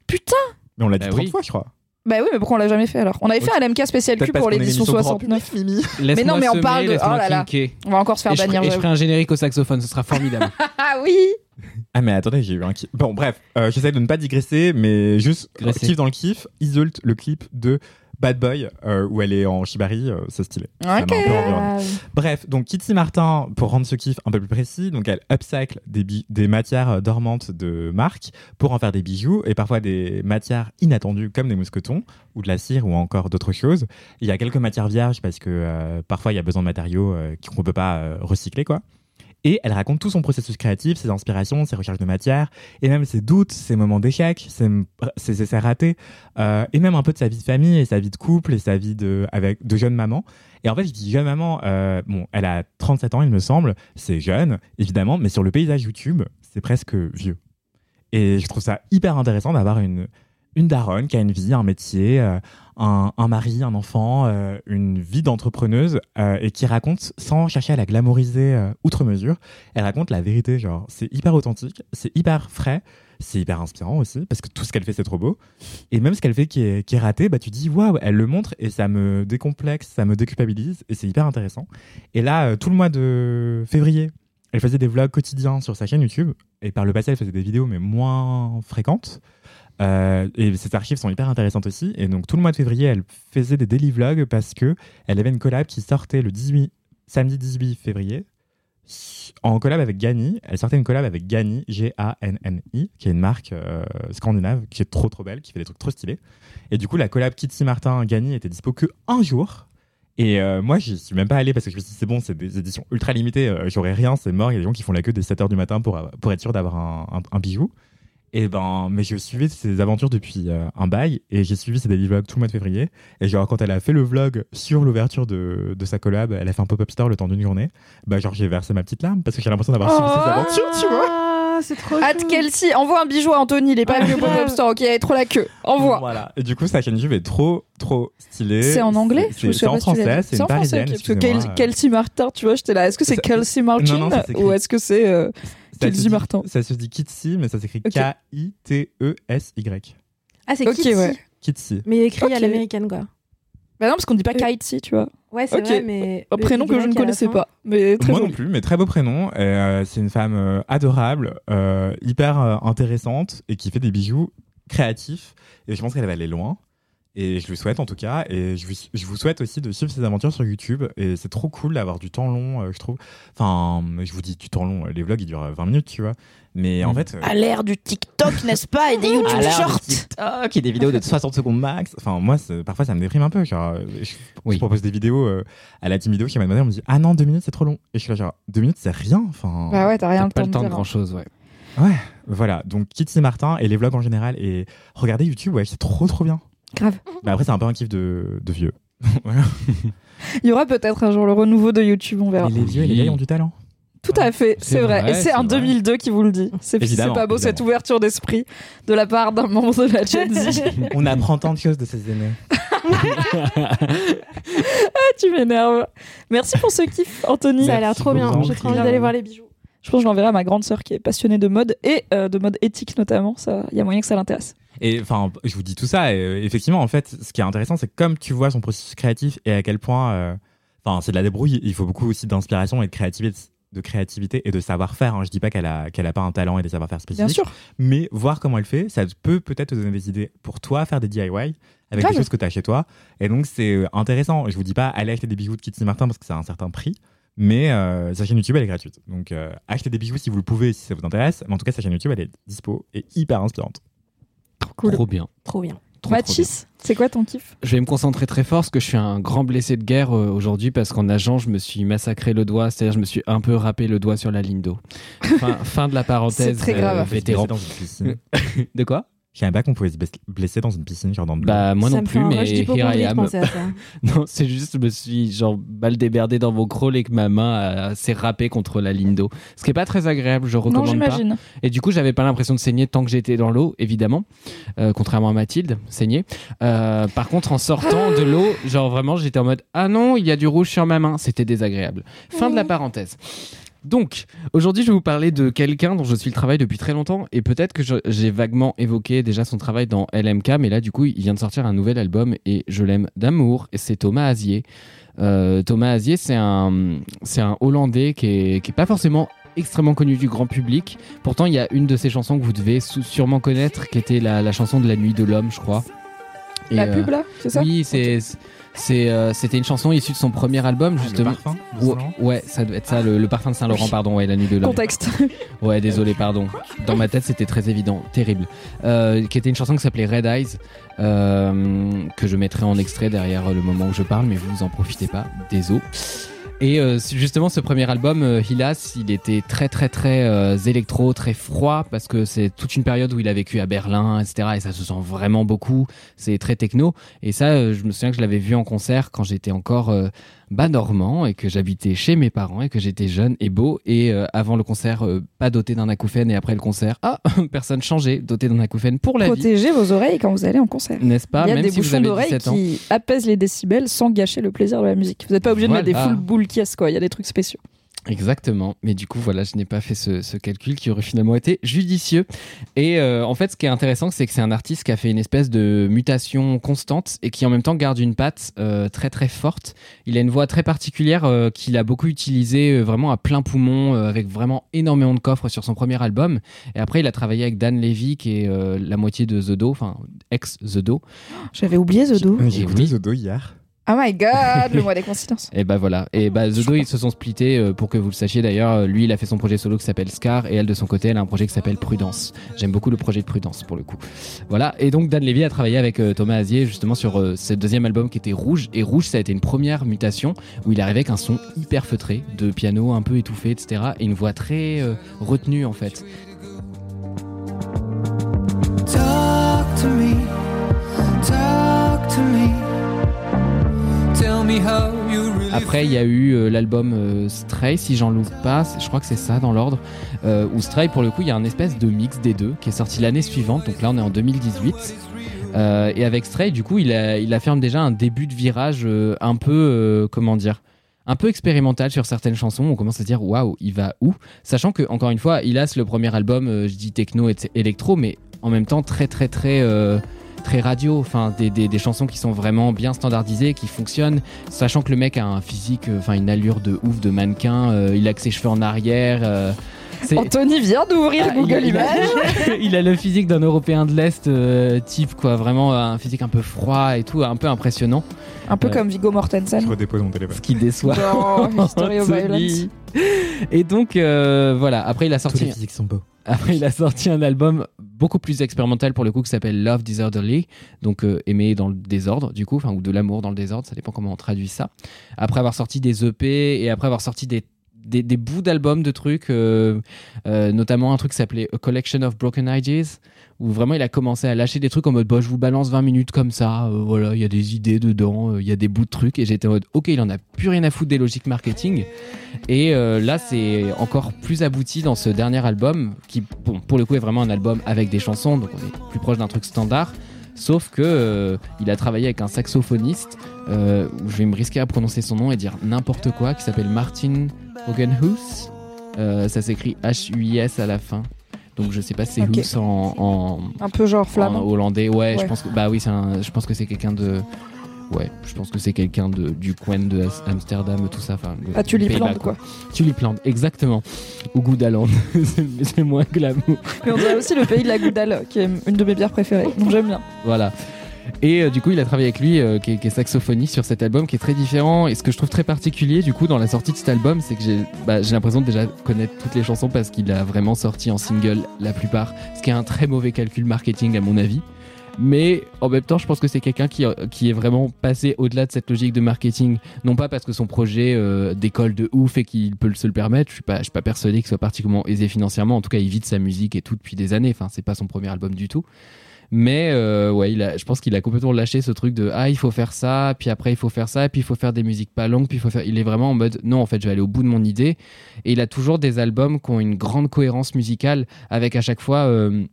Putain Mais on l'a dit Bah 30 oui. fois, je crois. Bah oui, mais pourquoi on l'a jamais fait alors? On avait fait un LMK spécial Peut-être Q parce pour qu'on est l'édition une émission grand 69. public, Mimi. Laisse-moi mais on parle de- oh là là. On va encore se faire Et je, bannir. ferai, et je j'avoue. ferai un générique au saxophone, ce sera formidable. [LAUGHS] Ah oui Ah mais attendez, j'ai eu un kiff. Bon bref, euh, j'essaie de ne pas digresser, mais juste kiff dans le kiff. Isult, le clip de Bad Boy euh, où elle est en shibari, euh, c'est stylé. Ça Bref, donc Kitty Martin, pour rendre ce kiff un peu plus précis, donc elle upcycle des, des matières euh, dormantes de marque pour en faire des bijoux et parfois des matières inattendues comme des mousquetons ou de la cire ou encore d'autres choses. Il y a quelques matières vierges parce que euh, parfois il y a besoin de matériaux qu'on ne peut pas recycler quoi. Et elle raconte tout son processus créatif, ses inspirations, ses recherches de matière, et même ses doutes, ses moments d'échec, ses, essais ratés, euh, et même un peu de sa vie de famille et sa vie de couple et sa vie de, avec, de jeune maman. Et en fait, je dis jeune maman, euh, bon, elle a 37 ans, il me semble, c'est jeune, évidemment, mais sur le paysage YouTube, c'est presque vieux. Et je trouve ça hyper intéressant d'avoir une, une daronne qui a une vie, un métier, euh, un, mari, un enfant, euh, une vie d'entrepreneuse euh, et qui raconte sans chercher à la glamouriser euh, outre mesure. Elle raconte la vérité, genre c'est hyper authentique, c'est hyper frais, c'est hyper inspirant aussi parce que tout ce qu'elle fait c'est trop beau. Et même ce qu'elle fait qui est, qui est raté, bah tu dis waouh, elle le montre et ça me décomplexe, ça me déculpabilise et c'est hyper intéressant. Et là, tout le mois de février, elle faisait des vlogs quotidiens sur sa chaîne YouTube et par le passé elle faisait des vidéos mais moins fréquentes. Euh, et ces archives sont hyper intéressantes aussi. Et donc tout le mois de février, elle faisait des daily vlogs parce que elle avait une collab qui sortait le 18, samedi 18 février en collab avec Gani. Elle sortait une collab avec Gani, G-A-N-N-I, qui est une marque euh, scandinave qui est trop trop belle, qui fait des trucs trop stylés. Et du coup, la collab Kitty Martin Gani était dispo que un jour. Et euh, moi, j'y suis même pas allé parce que je me suis dit, c'est bon, c'est des éditions ultra limitées, euh, j'aurais rien, c'est mort. Il y a des gens qui font la queue dès 7h du matin pour, pour être sûr d'avoir un bijou. Et ben, mais je suivais ses aventures depuis euh, un bail et j'ai suivi ses daily vlogs tout le mois de février. Et genre, quand elle a fait le vlog sur l'ouverture de, de sa collab, elle a fait un pop-up store le temps d'une journée. Bah, genre, j'ai versé ma petite larme parce que j'ai l'impression d'avoir suivi ses aventures, tu vois. Ah, c'est trop At. Kelsey, envoie un bijou à Anthony, il est pas venu au pop-up [LAUGHS] store, ok, il est trop la queue. Envoie. Voilà. Et du coup, sa chaîne YouTube est trop, trop stylée. C'est en anglais C'est c'est en français, c'est une en français, parisienne. Parce que Kelsey Martin, tu vois, j'étais là. Est-ce que c'est Kelsey Martin Non, non, ça s'écrit- ou est-ce que c'est Ça se dit- Martin Ça se dit Kitsy, mais ça s'écrit. K-I-T-E-S-Y. Ah, c'est Ok, Kitty. ouais. Kitsy. Mais écrit à l'américaine, quoi. Bah non, parce qu'on dit pas Euh, Kitesy, tu vois. Ouais, c'est vrai, mais. Un le prénom que je ne connaissais pas. Mais très Moi joli. non plus, mais très beau prénom. Euh, c'est une femme euh, adorable, euh, hyper euh, intéressante et qui fait des bijoux créatifs. Et je pense qu'elle va aller loin. Et je lui souhaite en tout cas. Et je, vous- je vous souhaite aussi de suivre ses aventures sur YouTube. Et c'est trop cool d'avoir du temps long, euh, je trouve. Enfin, je vous dis du temps long. Les vlogs, ils durent 20 minutes, tu vois. Mais en Mm. fait. euh, À l'ère du TikTok, [LAUGHS] n'est-ce pas Et des YouTube de Shorts. TikTok et des vidéos de 60 secondes max. Enfin, moi, parfois, ça me déprime un peu. Genre, euh, je, Oui. je propose des vidéos euh, à la team vidéo qui m'a demandé, on me dit, ah non, deux minutes, c'est trop long. Et je suis là, genre, deux minutes, c'est rien. Enfin, Bah ouais, t'as rien T'as le pas le de temps de dire. grand chose, ouais. voilà. Donc, Kitty Martin et les vlogs en général. Et regardez YouTube, ouais, c'est trop, trop bien. Grave. Bah, après, c'est un peu un kiff de, de vieux. [LAUGHS] Voilà. Il y aura peut-être un jour le renouveau de YouTube, on verra. Mais les vieux et les vieilles ont du talent. Tout à fait, C'est vrai. vrai, Et c'est un vrai. 2002 qui vous le dit. C'est pas beau évidemment. cette ouverture d'esprit de la part d'un membre de la Gen Z. [LAUGHS] On apprend tant de choses de ces aînés. [LAUGHS] tu m'énerves. Merci pour ce kiff, Anthony. Ça a l'air trop bien. J'ai trop envie d'aller voir les bijoux. Je pense que je l'enverrai à ma grande sœur qui est passionnée de mode et euh, de mode éthique notamment. Ça, il y a moyen que ça l'intéresse. Et enfin, je vous dis tout ça. Et, euh, effectivement, en fait, ce qui est intéressant, c'est que comme tu vois son processus créatif et à quel point, euh, enfin, c'est de la débrouille. Il faut beaucoup aussi d'inspiration et de créativité, de créativité et de savoir-faire. Hein. Je dis pas qu'elle a qu'elle a pas un talent et des savoir-faire spécifiques. Bien sûr. Mais voir comment elle fait, ça peut peut-être te donner des idées pour toi faire des DIY avec des choses que tu as chez toi. Et donc, c'est euh, intéressant. Je vous dis pas allez acheter des bijoux de Kitty Martin parce que c'est un certain prix. Mais euh, sa chaîne YouTube, elle est gratuite. Donc, euh, achetez des bijoux si vous le pouvez, si ça vous intéresse. Mais en tout cas, sa chaîne YouTube, elle est dispo et hyper inspirante. Cool. Trop bien. Trop bien. Mathis, c'est quoi ton kiff? Je vais me concentrer très fort parce que je suis un grand blessé de guerre euh, aujourd'hui parce qu'en nageant, je me suis massacré le doigt, c'est-à-dire je me suis un peu râpé le doigt sur la ligne d'eau. Fin, [LAUGHS] fin de la parenthèse. C'est très grave. euh, se vétéran. dans une. [LAUGHS] De quoi? Je savais pas qu'on pouvait se bless- blesser dans une piscine, genre dans l'eau. Bah moi Ça non plus, mais here I am. penser à ça. [LAUGHS] Non, c'est juste je me suis genre mal déberdé dans mon crawl et que ma main euh, s'est râpée contre la ligne d'eau. Ce qui est pas très agréable, je Non, recommande pas. j'imagine. Et du coup, j'avais pas l'impression de saigner tant que j'étais dans l'eau, évidemment, Euh, contrairement à Mathilde, saigner. Euh, par contre, en sortant de l'eau, genre vraiment, j'étais en mode ah non, il y a du rouge sur ma main. C'était désagréable. Fin de la parenthèse. Donc, aujourd'hui, je vais vous parler de quelqu'un dont je suis le travail depuis très longtemps et peut-être que j'ai vaguement évoqué déjà son travail dans LMK, mais là, du coup, il vient de sortir un nouvel album et je l'aime d'amour et c'est Thomas Azier. Euh, Thomas Azier, c'est un, Hollandais qui est, qui est pas forcément extrêmement connu du grand public. Pourtant, il y a une de ses chansons que vous devez sûrement connaître, qui était la chanson de la nuit de l'homme, je crois. Et, La euh, pub là, c'est ça Oui, c'est, c'est, euh, c'était une chanson issue de son premier album, Ah, justement. Le parfum de Ouais, ça doit être ça, le, le parfum de Saint-Laurent, pardon, ouais, la nuit de l'homme. Contexte. [LAUGHS] Ouais, désolé, pardon. Dans ma tête, c'était très évident, terrible. Euh, qui était une chanson qui s'appelait Red Eyes, euh, que je mettrai en extrait derrière le moment où je parle, mais vous en profitez pas, désolé. Et euh, justement, ce premier album, euh, Hilas, il était très très très euh, électro, très froid, parce que c'est toute une période où il a vécu à Berlin, etc. Et ça se sent vraiment beaucoup. C'est très techno. Et ça, euh, je me souviens que je l'avais vu en concert quand j'étais encore euh, bas normand et que j'habitais chez mes parents et que j'étais jeune et beau et euh, avant le concert euh, pas doté d'un acouphène et après le concert ah [LAUGHS] personne changé doté d'un acouphène pour la vie Protégez vos oreilles quand vous allez en concert. n'est-ce pas? Il y a même des si bouchons d'oreilles 17 ans qui apaisent les décibels sans gâcher le plaisir de la musique. Vous n'êtes pas obligé de mettre des full boules qui quoi. Il y a des trucs spéciaux. Exactement. Mais du coup, voilà, je n'ai pas fait ce, ce calcul qui aurait finalement été judicieux. Et euh, en fait, ce qui est intéressant, c'est que c'est un artiste qui a fait une espèce de mutation constante et qui en même temps garde une patte euh, très très forte. Il a une voix très particulière euh, qu'il a beaucoup utilisée euh, vraiment à plein poumon, euh, avec vraiment énormément de coffres sur son premier album. Et après, il a travaillé avec Dan Levy, qui est euh, la moitié de The Do, enfin ex The Do. J'avais oublié The Do. J'ai écouté oui. Zodo hier. Oh my god, le mois des coïncidences. [LAUGHS] Et bah voilà. Et bah The ils se sont splittés euh, pour que vous le sachiez d'ailleurs. euh, Lui, il a fait son projet solo qui s'appelle Scar et elle, de son côté, elle a un projet qui s'appelle Prudence. J'aime beaucoup le projet de Prudence pour le coup. Voilà. Et donc Dan Levy a travaillé avec euh, Thomas Azier justement sur ce deuxième album qui était Rouge. Et Rouge, ça a été une première mutation où il arrivait avec un son hyper feutré, de piano un peu étouffé, etc. Et une voix très retenue en fait. Après, il y a eu euh, l'album euh, Stray, si j'en loupe pas, je crois que c'est ça dans l'ordre, euh, où Stray, pour le coup, il y a un espèce de mix des deux qui est sorti l'année suivante, donc là on est en 2018. Euh, et avec Stray, du coup, il, affirme déjà un début de virage un peu, comment dire, un peu expérimental sur certaines chansons. On commence à se dire, waouh, il va où? Sachant que, encore une fois, il a le premier album, je dis techno et électro, mais en même temps très, très, très. Euh, très radio, enfin des, des, chansons qui sont vraiment bien standardisées, qui fonctionnent, sachant que le mec a un physique, euh, enfin une allure de ouf de mannequin, euh, il a que ses cheveux en arrière. Euh, Anthony vient d'ouvrir Ah, Google a, il a- Images. [LAUGHS] il a le physique d'un Européen de l'Est euh, type, quoi, vraiment un physique un peu froid et tout, un peu impressionnant, Un peu Ouais. comme Viggo Je Mortensen. redépose mon téléphone. ce qui déçoit. [LAUGHS] [LAUGHS] History of Violence. Anthony. Et donc euh, voilà, après il a Tous les sorti physiques sont beaux. après, il a sorti un album beaucoup plus expérimental pour le coup qui s'appelle Love Disorderly, donc euh, aimer dans le désordre du coup, enfin ou de l'amour dans le désordre, ça dépend comment on traduit ça. Après avoir sorti des EP et après avoir sorti des des, bouts d'albums de trucs, euh, euh, notamment un truc qui s'appelait A Collection of Broken Ideas, où vraiment il a commencé à lâcher des trucs en mode bah, je vous balance 20 minutes comme ça, euh, voilà, il y a des idées dedans, il y a des bouts de trucs, et j'étais en mode ok, il en a plus rien à foutre des logiques marketing. Et là, c'est encore plus abouti dans ce dernier album, qui, bon, pour le coup, est vraiment un album avec des chansons, donc on est plus proche d'un truc standard. Sauf que il a travaillé avec un saxophoniste, où je vais me risquer à prononcer son nom et dire n'importe quoi, qui s'appelle Martin Hogenhuis. Euh, ça s'écrit H-U-I-S à la fin. Donc je sais pas si c'est Ok. Huss en, en, Un peu genre en flamand. hollandais. Ouais, Ouais. je pense que bah oui, un- je pense que c'est quelqu'un de ouais, je pense que c'est quelqu'un de du coin de Amsterdam tout ça enfin Ah, Tulipland, Pays-Bas, quoi. Tulipland, exactement. Ou Goudaland, [LAUGHS] c'est moins glamour. Mais on dirait aussi le pays de la Goudale, qui est une de mes bières préférées. Donc j'aime bien. Voilà. Et euh, du coup, il a travaillé avec lui, euh, qui, est, qui est saxophoniste sur cet album, qui est très différent. Et ce que je trouve très particulier, du coup, dans la sortie de cet album, c'est que j'ai bah, l'impression de déjà connaître toutes les chansons parce qu'il a vraiment sorti en single la plupart, ce qui est un très mauvais calcul marketing à mon avis. Mais en même temps, je pense que c'est quelqu'un qui, euh, qui est vraiment passé au-delà de cette logique de marketing. Non pas parce que son projet euh, décolle de ouf et qu'il peut se le permettre. Je suis je suis pas persuadé qu'il soit particulièrement aisé financièrement. En tout cas, il vit de sa musique et tout depuis des années. Enfin, c'est pas son premier album du tout. Mais euh, ouais, je pense qu'il a complètement lâché ce truc de ah il faut faire ça, puis après il faut faire ça, puis il faut faire des musiques pas longues, puis il faut faire. Il est vraiment en mode non en fait je vais aller au bout de mon idée. Et il a toujours des albums qui ont une grande cohérence musicale avec à chaque fois euh,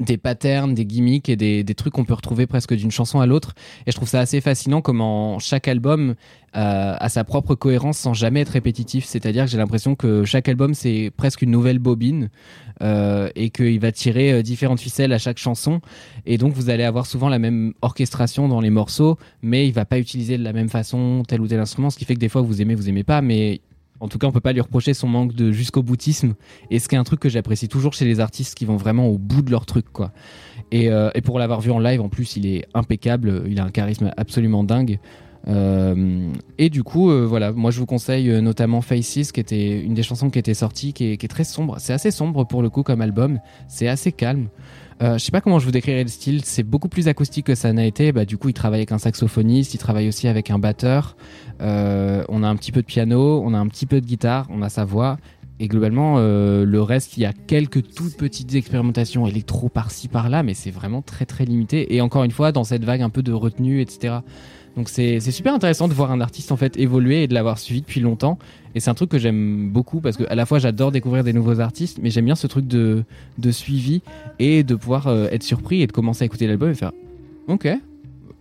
des patterns, des gimmicks et des, des trucs qu'on peut retrouver presque d'une chanson à l'autre. Et je trouve ça assez fascinant comment chaque album euh, a sa propre cohérence sans jamais être répétitif. C'est-à-dire que j'ai l'impression que chaque album c'est presque une nouvelle bobine euh, et qu'il va tirer euh, différentes ficelles à chaque chanson. Et donc vous allez avoir souvent la même orchestration dans les morceaux, mais il va pas utiliser de la même façon tel ou tel instrument, ce qui fait que des fois vous aimez, vous aimez pas, mais en tout cas, on peut pas lui reprocher son manque de jusqu'au boutisme. Et ce qui est un truc que j'apprécie toujours chez les artistes qui vont vraiment au bout de leur truc, quoi. Et, euh, pour l'avoir vu en live, en plus, il est impeccable. Il a un charisme absolument dingue. Euh, et du coup, euh, voilà, moi je vous conseille notamment Faces, qui était une des chansons qui était sortie, qui est, qui est très sombre. C'est assez sombre pour le coup comme album. C'est assez calme. Je sais pas comment je vous décrirais le style. C'est beaucoup plus acoustique que ça n'a été. Bah, du coup, il travaille avec un saxophoniste, il travaille aussi avec un batteur. Euh, on a un petit peu de piano, on a un petit peu de guitare, on a sa voix. et globalement, euh, le reste, il y a quelques toutes petites expérimentations électro par-ci par-là, mais c'est vraiment très très limité. Et encore une fois, dans cette vague un peu de retenue, etc. Donc c'est super intéressant de voir un artiste en fait évoluer et de l'avoir suivi depuis longtemps. Et c'est un truc que j'aime beaucoup parce que à la fois j'adore découvrir des nouveaux artistes, mais j'aime bien ce truc de, de suivi et de pouvoir euh, être surpris et de commencer à écouter l'album et faire ok,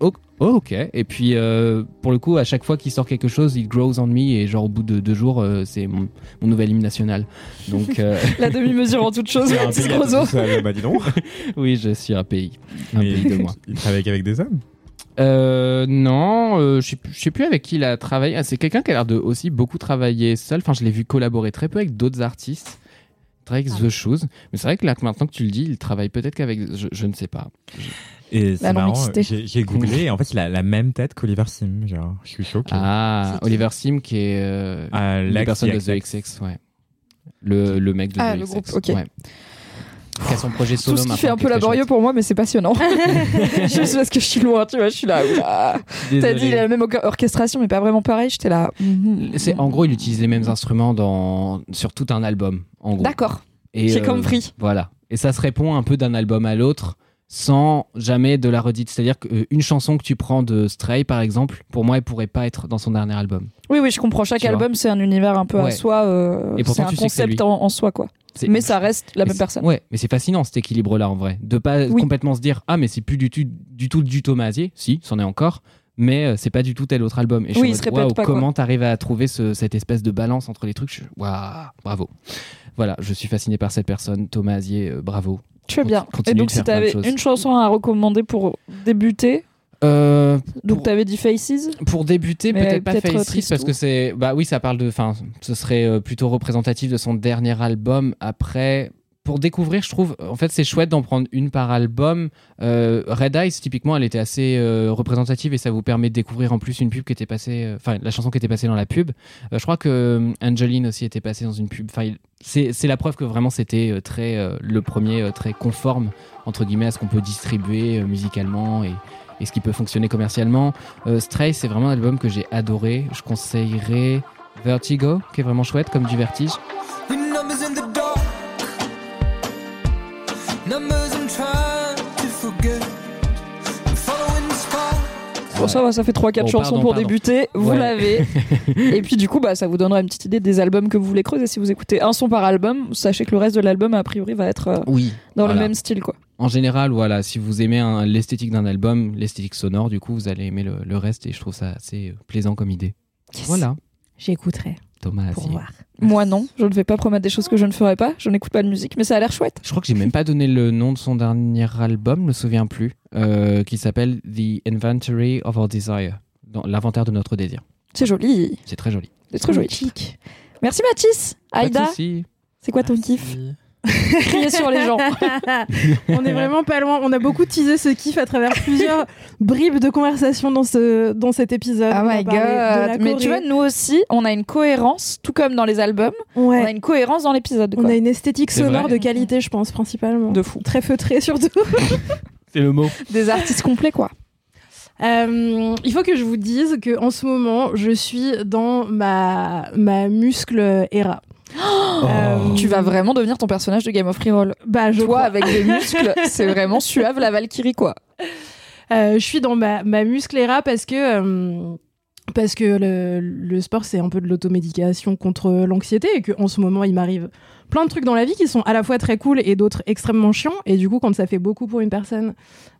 oh, oh, ok. Et puis euh, pour le coup, à chaque fois qu'il sort quelque chose, il grows on me et genre au bout de deux jours, euh, c'est mon, mon nouvel hymne national. Donc euh, [LAUGHS] La demi-mesure en toute [LAUGHS] chose, C'est Grosso. bah dis donc. [LAUGHS] oui, je suis un pays, un Mais pays de moi. Il travaille avec des hommes. Euh, non, euh, je sais plus- je sais plus avec qui il a travaillé. Ah, c'est quelqu'un qui a l'air de aussi beaucoup travailler seul. Enfin, je l'ai vu collaborer très peu avec d'autres artistes. Travaille avec The Shoes. Mais c'est vrai que là, maintenant que tu le dis, il travaille peut-être qu'avec. Je, je ne sais pas. Et c'est La marrant, j'ai googlé et en fait il a la même tête qu'Oliver Sim. Genre, je suis choqué. Ah, Oliver Sim qui est euh, Ah, l'ex personne de. The XX, ouais. Le, le mec de Ah, The le XX, groupe, ok. ouais. Qui a son projet Tout solo ce qui fait un peu laborieux chouette. pour moi, mais c'est passionnant. [LAUGHS] [LAUGHS] Juste parce que je suis loin, tu vois, je suis là. T'as dit la même or- orchestration, mais pas vraiment pareil. J'étais là. mhm. C'est en gros, il utilise les mêmes instruments dans sur tout un album. En gros. D'accord. J'ai euh, compris. Voilà. Et ça se répond un peu d'un album à l'autre sans jamais de la redite. C'est-à-dire qu'une chanson que tu prends de Stray, par exemple, pour moi, elle pourrait pas être dans son dernier album. Oui, oui, je comprends. Chaque Tu album, c'est un univers un peu à Ouais. soi. euh, Et pourtant, c'est un tu concept en, en soi, quoi. Mais ça reste la Mais même personne. Ouais, mais c'est fascinant cet équilibre-là en vrai. De pas Oui. complètement se dire Ah, mais c'est plus du tout du, tout du Thomas Azier. Si, c'en est encore. Mais euh, c'est pas du tout tel autre album. Et je Oui, se répète waouh, pas. Comment t'arrives à trouver ce- cette espèce de balance entre les trucs? Je bravo. Voilà, je suis fasciné par cette personne, Thomas Azier, euh, bravo. Tu fais bien. Continue Et donc, de si faire plein de t'avais choses. une chanson à recommander pour débuter, Euh, donc Pour- t'avais dit Faces. Pour débuter, Mais peut-être pas peut-être, euh, Face Tristou. parce que c'est bah oui, ça parle de enfin ce serait euh, plutôt représentatif de son dernier album après pour découvrir, je trouve en fait c'est chouette d'en prendre une par album. Euh, Red Eyes typiquement, elle était assez euh, représentative et ça vous permet de découvrir en plus une pub qui était passée euh, enfin la chanson qui était passée dans la pub. Je crois que Angeline aussi était passée dans une pub. Enfin c'est la preuve que vraiment c'était très le premier très conforme entre guillemets à ce qu'on peut distribuer musicalement et et ce qui peut fonctionner commercialement. Stray, c'est vraiment un album que j'ai adoré. Je conseillerais Vertigo, qui est vraiment chouette, comme du vertige. Bon, ça va, ça fait 3-4 Bon, chansons pardon, pour pardon. débuter. Vous Ouais. l'avez. [LAUGHS] Et puis, du coup, bah, ça vous donnera une petite idée des albums que vous voulez creuser. Si vous écoutez un son par album, sachez que le reste de l'album, a priori, va être euh, Oui. dans voilà. le même style, quoi. En général, voilà, si vous aimez l'esthétique d'un album, l'esthétique sonore, du coup, vous allez aimer le, le reste et je trouve ça assez euh, plaisant comme idée. Voilà, J'écouterai Thomas pour voir. Moi, non. Je ne vais pas promettre des choses que je ne ferai pas. Je n'écoute pas de musique, mais ça a l'air chouette. Je crois que j'ai même pas donné le nom de son dernier album, je me souviens plus, euh, qui s'appelle The Inventory of Our Desire, dans l'inventaire de notre désir. C'est joli. C'est très joli. C'est très joli. Chic. Merci, Mathis. Aïda, c'est quoi ton kiff? [LAUGHS] Crier sur les gens. [LAUGHS] on est vraiment pas loin. On a beaucoup teasé ce kiff à travers plusieurs [LAUGHS] bribes de conversation dans, ce, dans cet épisode. Oh my god. Mais tu vois, nous aussi, on a une cohérence, tout comme dans les albums, on a ouais. une cohérence dans l'épisode. on a une esthétique sonore de qualité, je pense, principalement. De fou. Très feutrée, surtout. C'est le mot. Des artistes complets, quoi. Euh, il faut que je vous dise que en ce moment, je suis dans ma, ma muscle era. Euh, Tu vas vraiment devenir ton personnage de Game of Reroll. Bah, je Toi, crois. avec des muscles, [LAUGHS] c'est vraiment suave la Valkyrie, quoi. Euh, je suis dans ma, ma musclera parce que euh, parce que le, le sport c'est un peu de l'automédication contre l'anxiété et que en ce moment il m'arrive plein de trucs dans la vie qui sont à la fois très cool et d'autres extrêmement chiants et du coup quand ça fait beaucoup pour une personne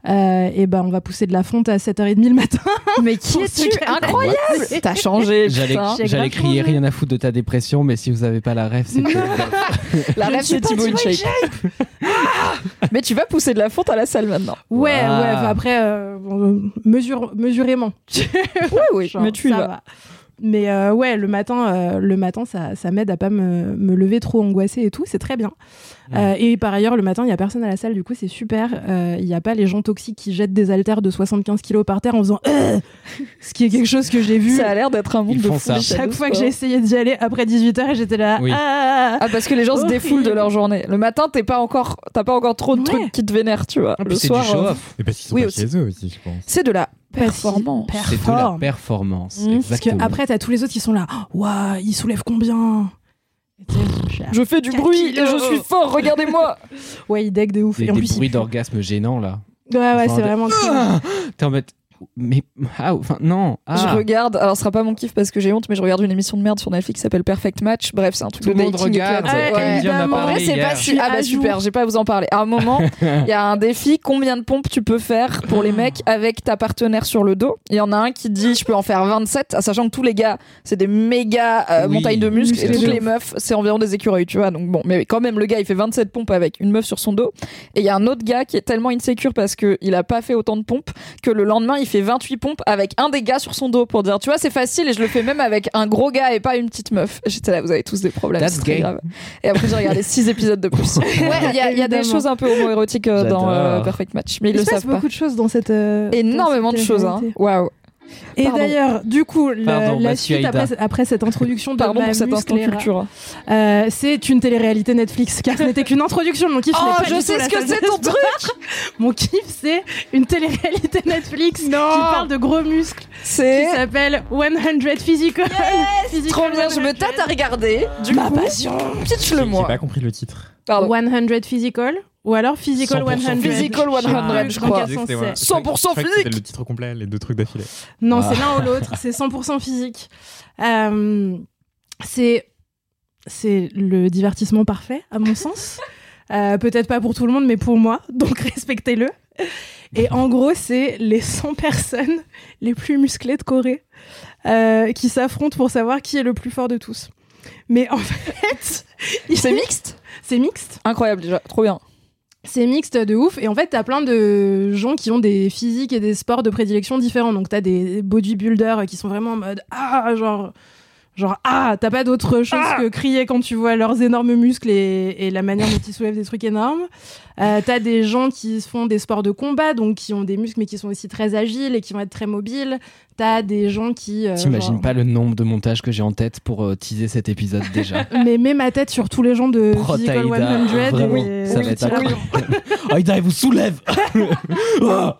et ben on va pousser de la fonte à 7h30 le matin [LAUGHS] Mais qui es-tu. Incroyable T'as changé, J'allais crier changé. rien à foutre de ta dépression, mais si vous avez pas la rêve, c'est [LAUGHS] que- La rêve, c'est Thibaut InShape. mais tu vas pousser de la fonte à la salle maintenant. ouais Wow. ouais après euh, mesure mesurément Oui, oui, [LAUGHS] Genre, mais tu y ça vas. va. Mais euh, ouais, le matin, euh, le matin, ça, ça m'aide à pas me, me lever trop angoissée et tout. C'est très bien. Euh, et par ailleurs, le matin, il y a personne à la salle. Du coup, c'est super. Euh, Il n'y a pas les gens toxiques qui jettent des haltères de 75 kilos par terre en faisant Euh ce qui est quelque chose que j'ai vu Ça a l'air d'être un monde Ils de ça. chaque fois que j'ai essayé d'y aller après 18h et j'étais là. Oui. Ah Ah parce que les gens se défoulent de leur journée. Le matin, t'es pas encore, t'as pas encore trop de Ouais. trucs qui te vénèrent, tu vois. Ah, Le soir, du euh, show-off. Et parce qu'ils sont Oui, pas aussi. chez eux aussi, je pense. c'est de la performance. C'est de la performance. Mmh, parce que exactement. après, t'as tous les autres qui sont là. Waouh, il soulève combien? Je fais du 4 bruit et je suis fort, regardez-moi. [LAUGHS] Ouais, il deck de ouf. Des, et en des plus, il- bruits d'orgasme gênants là. Ouais, ouais, Enfin, c'est vraiment. [GASPS] Ah T'es en mode. Mais. Ah, enfin, non. Ah. Je regarde, alors ce sera pas mon kiff parce que j'ai honte, mais je regarde une émission de merde sur Netflix qui s'appelle Perfect Match. Bref, c'est un truc Tout de monde dating regarde. Ouais, en vrai, c'est pas si. Ah bah super, j'ai pas à vous en parler. À un moment, il y a un défi combien de pompes tu peux faire pour les mecs avec ta partenaire sur le dos? Il y en a un qui dit je peux en faire 27, à sachant que tous les gars, c'est des méga euh, Oui, montagnes de muscles et toutes de les meufs, c'est environ des écureuils, tu vois. Donc bon, mais quand même, le gars, il fait 27 pompes avec une meuf sur son dos. Et il y a un autre gars qui est tellement insécure parce que il a pas fait autant de pompes que le lendemain, il fait 28 pompes avec un des gars sur son dos pour dire tu vois, c'est facile et je le fais même avec un gros gars et pas une petite meuf. [LAUGHS] J'étais là, vous avez tous des problèmes. That's c'est très gay. grave. Et après, j'ai regardé 6 épisodes de plus. [LAUGHS] Ouais, il y a, il y a des choses un peu homo-érotiques euh, dans euh. Perfect Match, mais ils Il le se passe savent pas. beaucoup de choses dans cette. euh, Énormément dans de choses, hein. Waouh. Et d'ailleurs, du coup, Pardon, la suite après, après cette introduction de Pardon pour cet instant musclera, culture. euh, c'est une télé-réalité Netflix, car ce n'était qu'une introduction. Mon kiff Oh, n'est pas je sais ce la que c'est de ton truc [LAUGHS] Mon kiff, c'est une télé-réalité Netflix qui parle de gros muscles, qui s'appelle 100 Physical. Physical trop bien, je me 100. tâte à regarder. Du Ma coup, passion. pitch-le J'ai moi. pas compris le titre. Pardon. 100 Physical ou alors Physical 100% 100. Physical 100, Ah, je crois. quel sens C'était- ouais. c'est 100% Je crois que physique. C'était le titre complet, les deux trucs d'affilée. Non, Ah. c'est l'un ou l'autre. C'est 100% physique. Euh, c'est c'est le divertissement parfait, à mon sens. Euh, Peut-être pas pour tout le monde, mais pour moi. [LAUGHS] Donc respectez-le. Et en gros, c'est les 100 personnes les plus musclées de Corée euh, qui s'affrontent pour savoir qui est le plus fort de tous. Mais en [LAUGHS] fait, C'est mixte? C'est mixte. Incroyable déjà, trop bien. C'est mixte de ouf. Et en fait, t'as plein de gens qui ont des physiques et des sports de prédilection différents. Donc, t'as des bodybuilders qui sont vraiment en mode Ah, genre. Genre, ah, t'as pas d'autre chose que crier quand tu vois leurs énormes muscles et, et la manière dont ils soulèvent des trucs énormes. Euh, t'as des gens qui font des sports de combat, donc qui ont des muscles mais qui sont aussi très agiles et qui vont être très mobiles. T'as des gens qui. euh, T'imagines genre- pas le nombre de montages que j'ai en tête pour euh, teaser cet épisode déjà. [LAUGHS] Mais mets ma tête sur tous les gens de Physical 100. Aïda, vraiment, et- ça va être incroyable. [LAUGHS] Aïda, elle vous soulève [LAUGHS] Ah.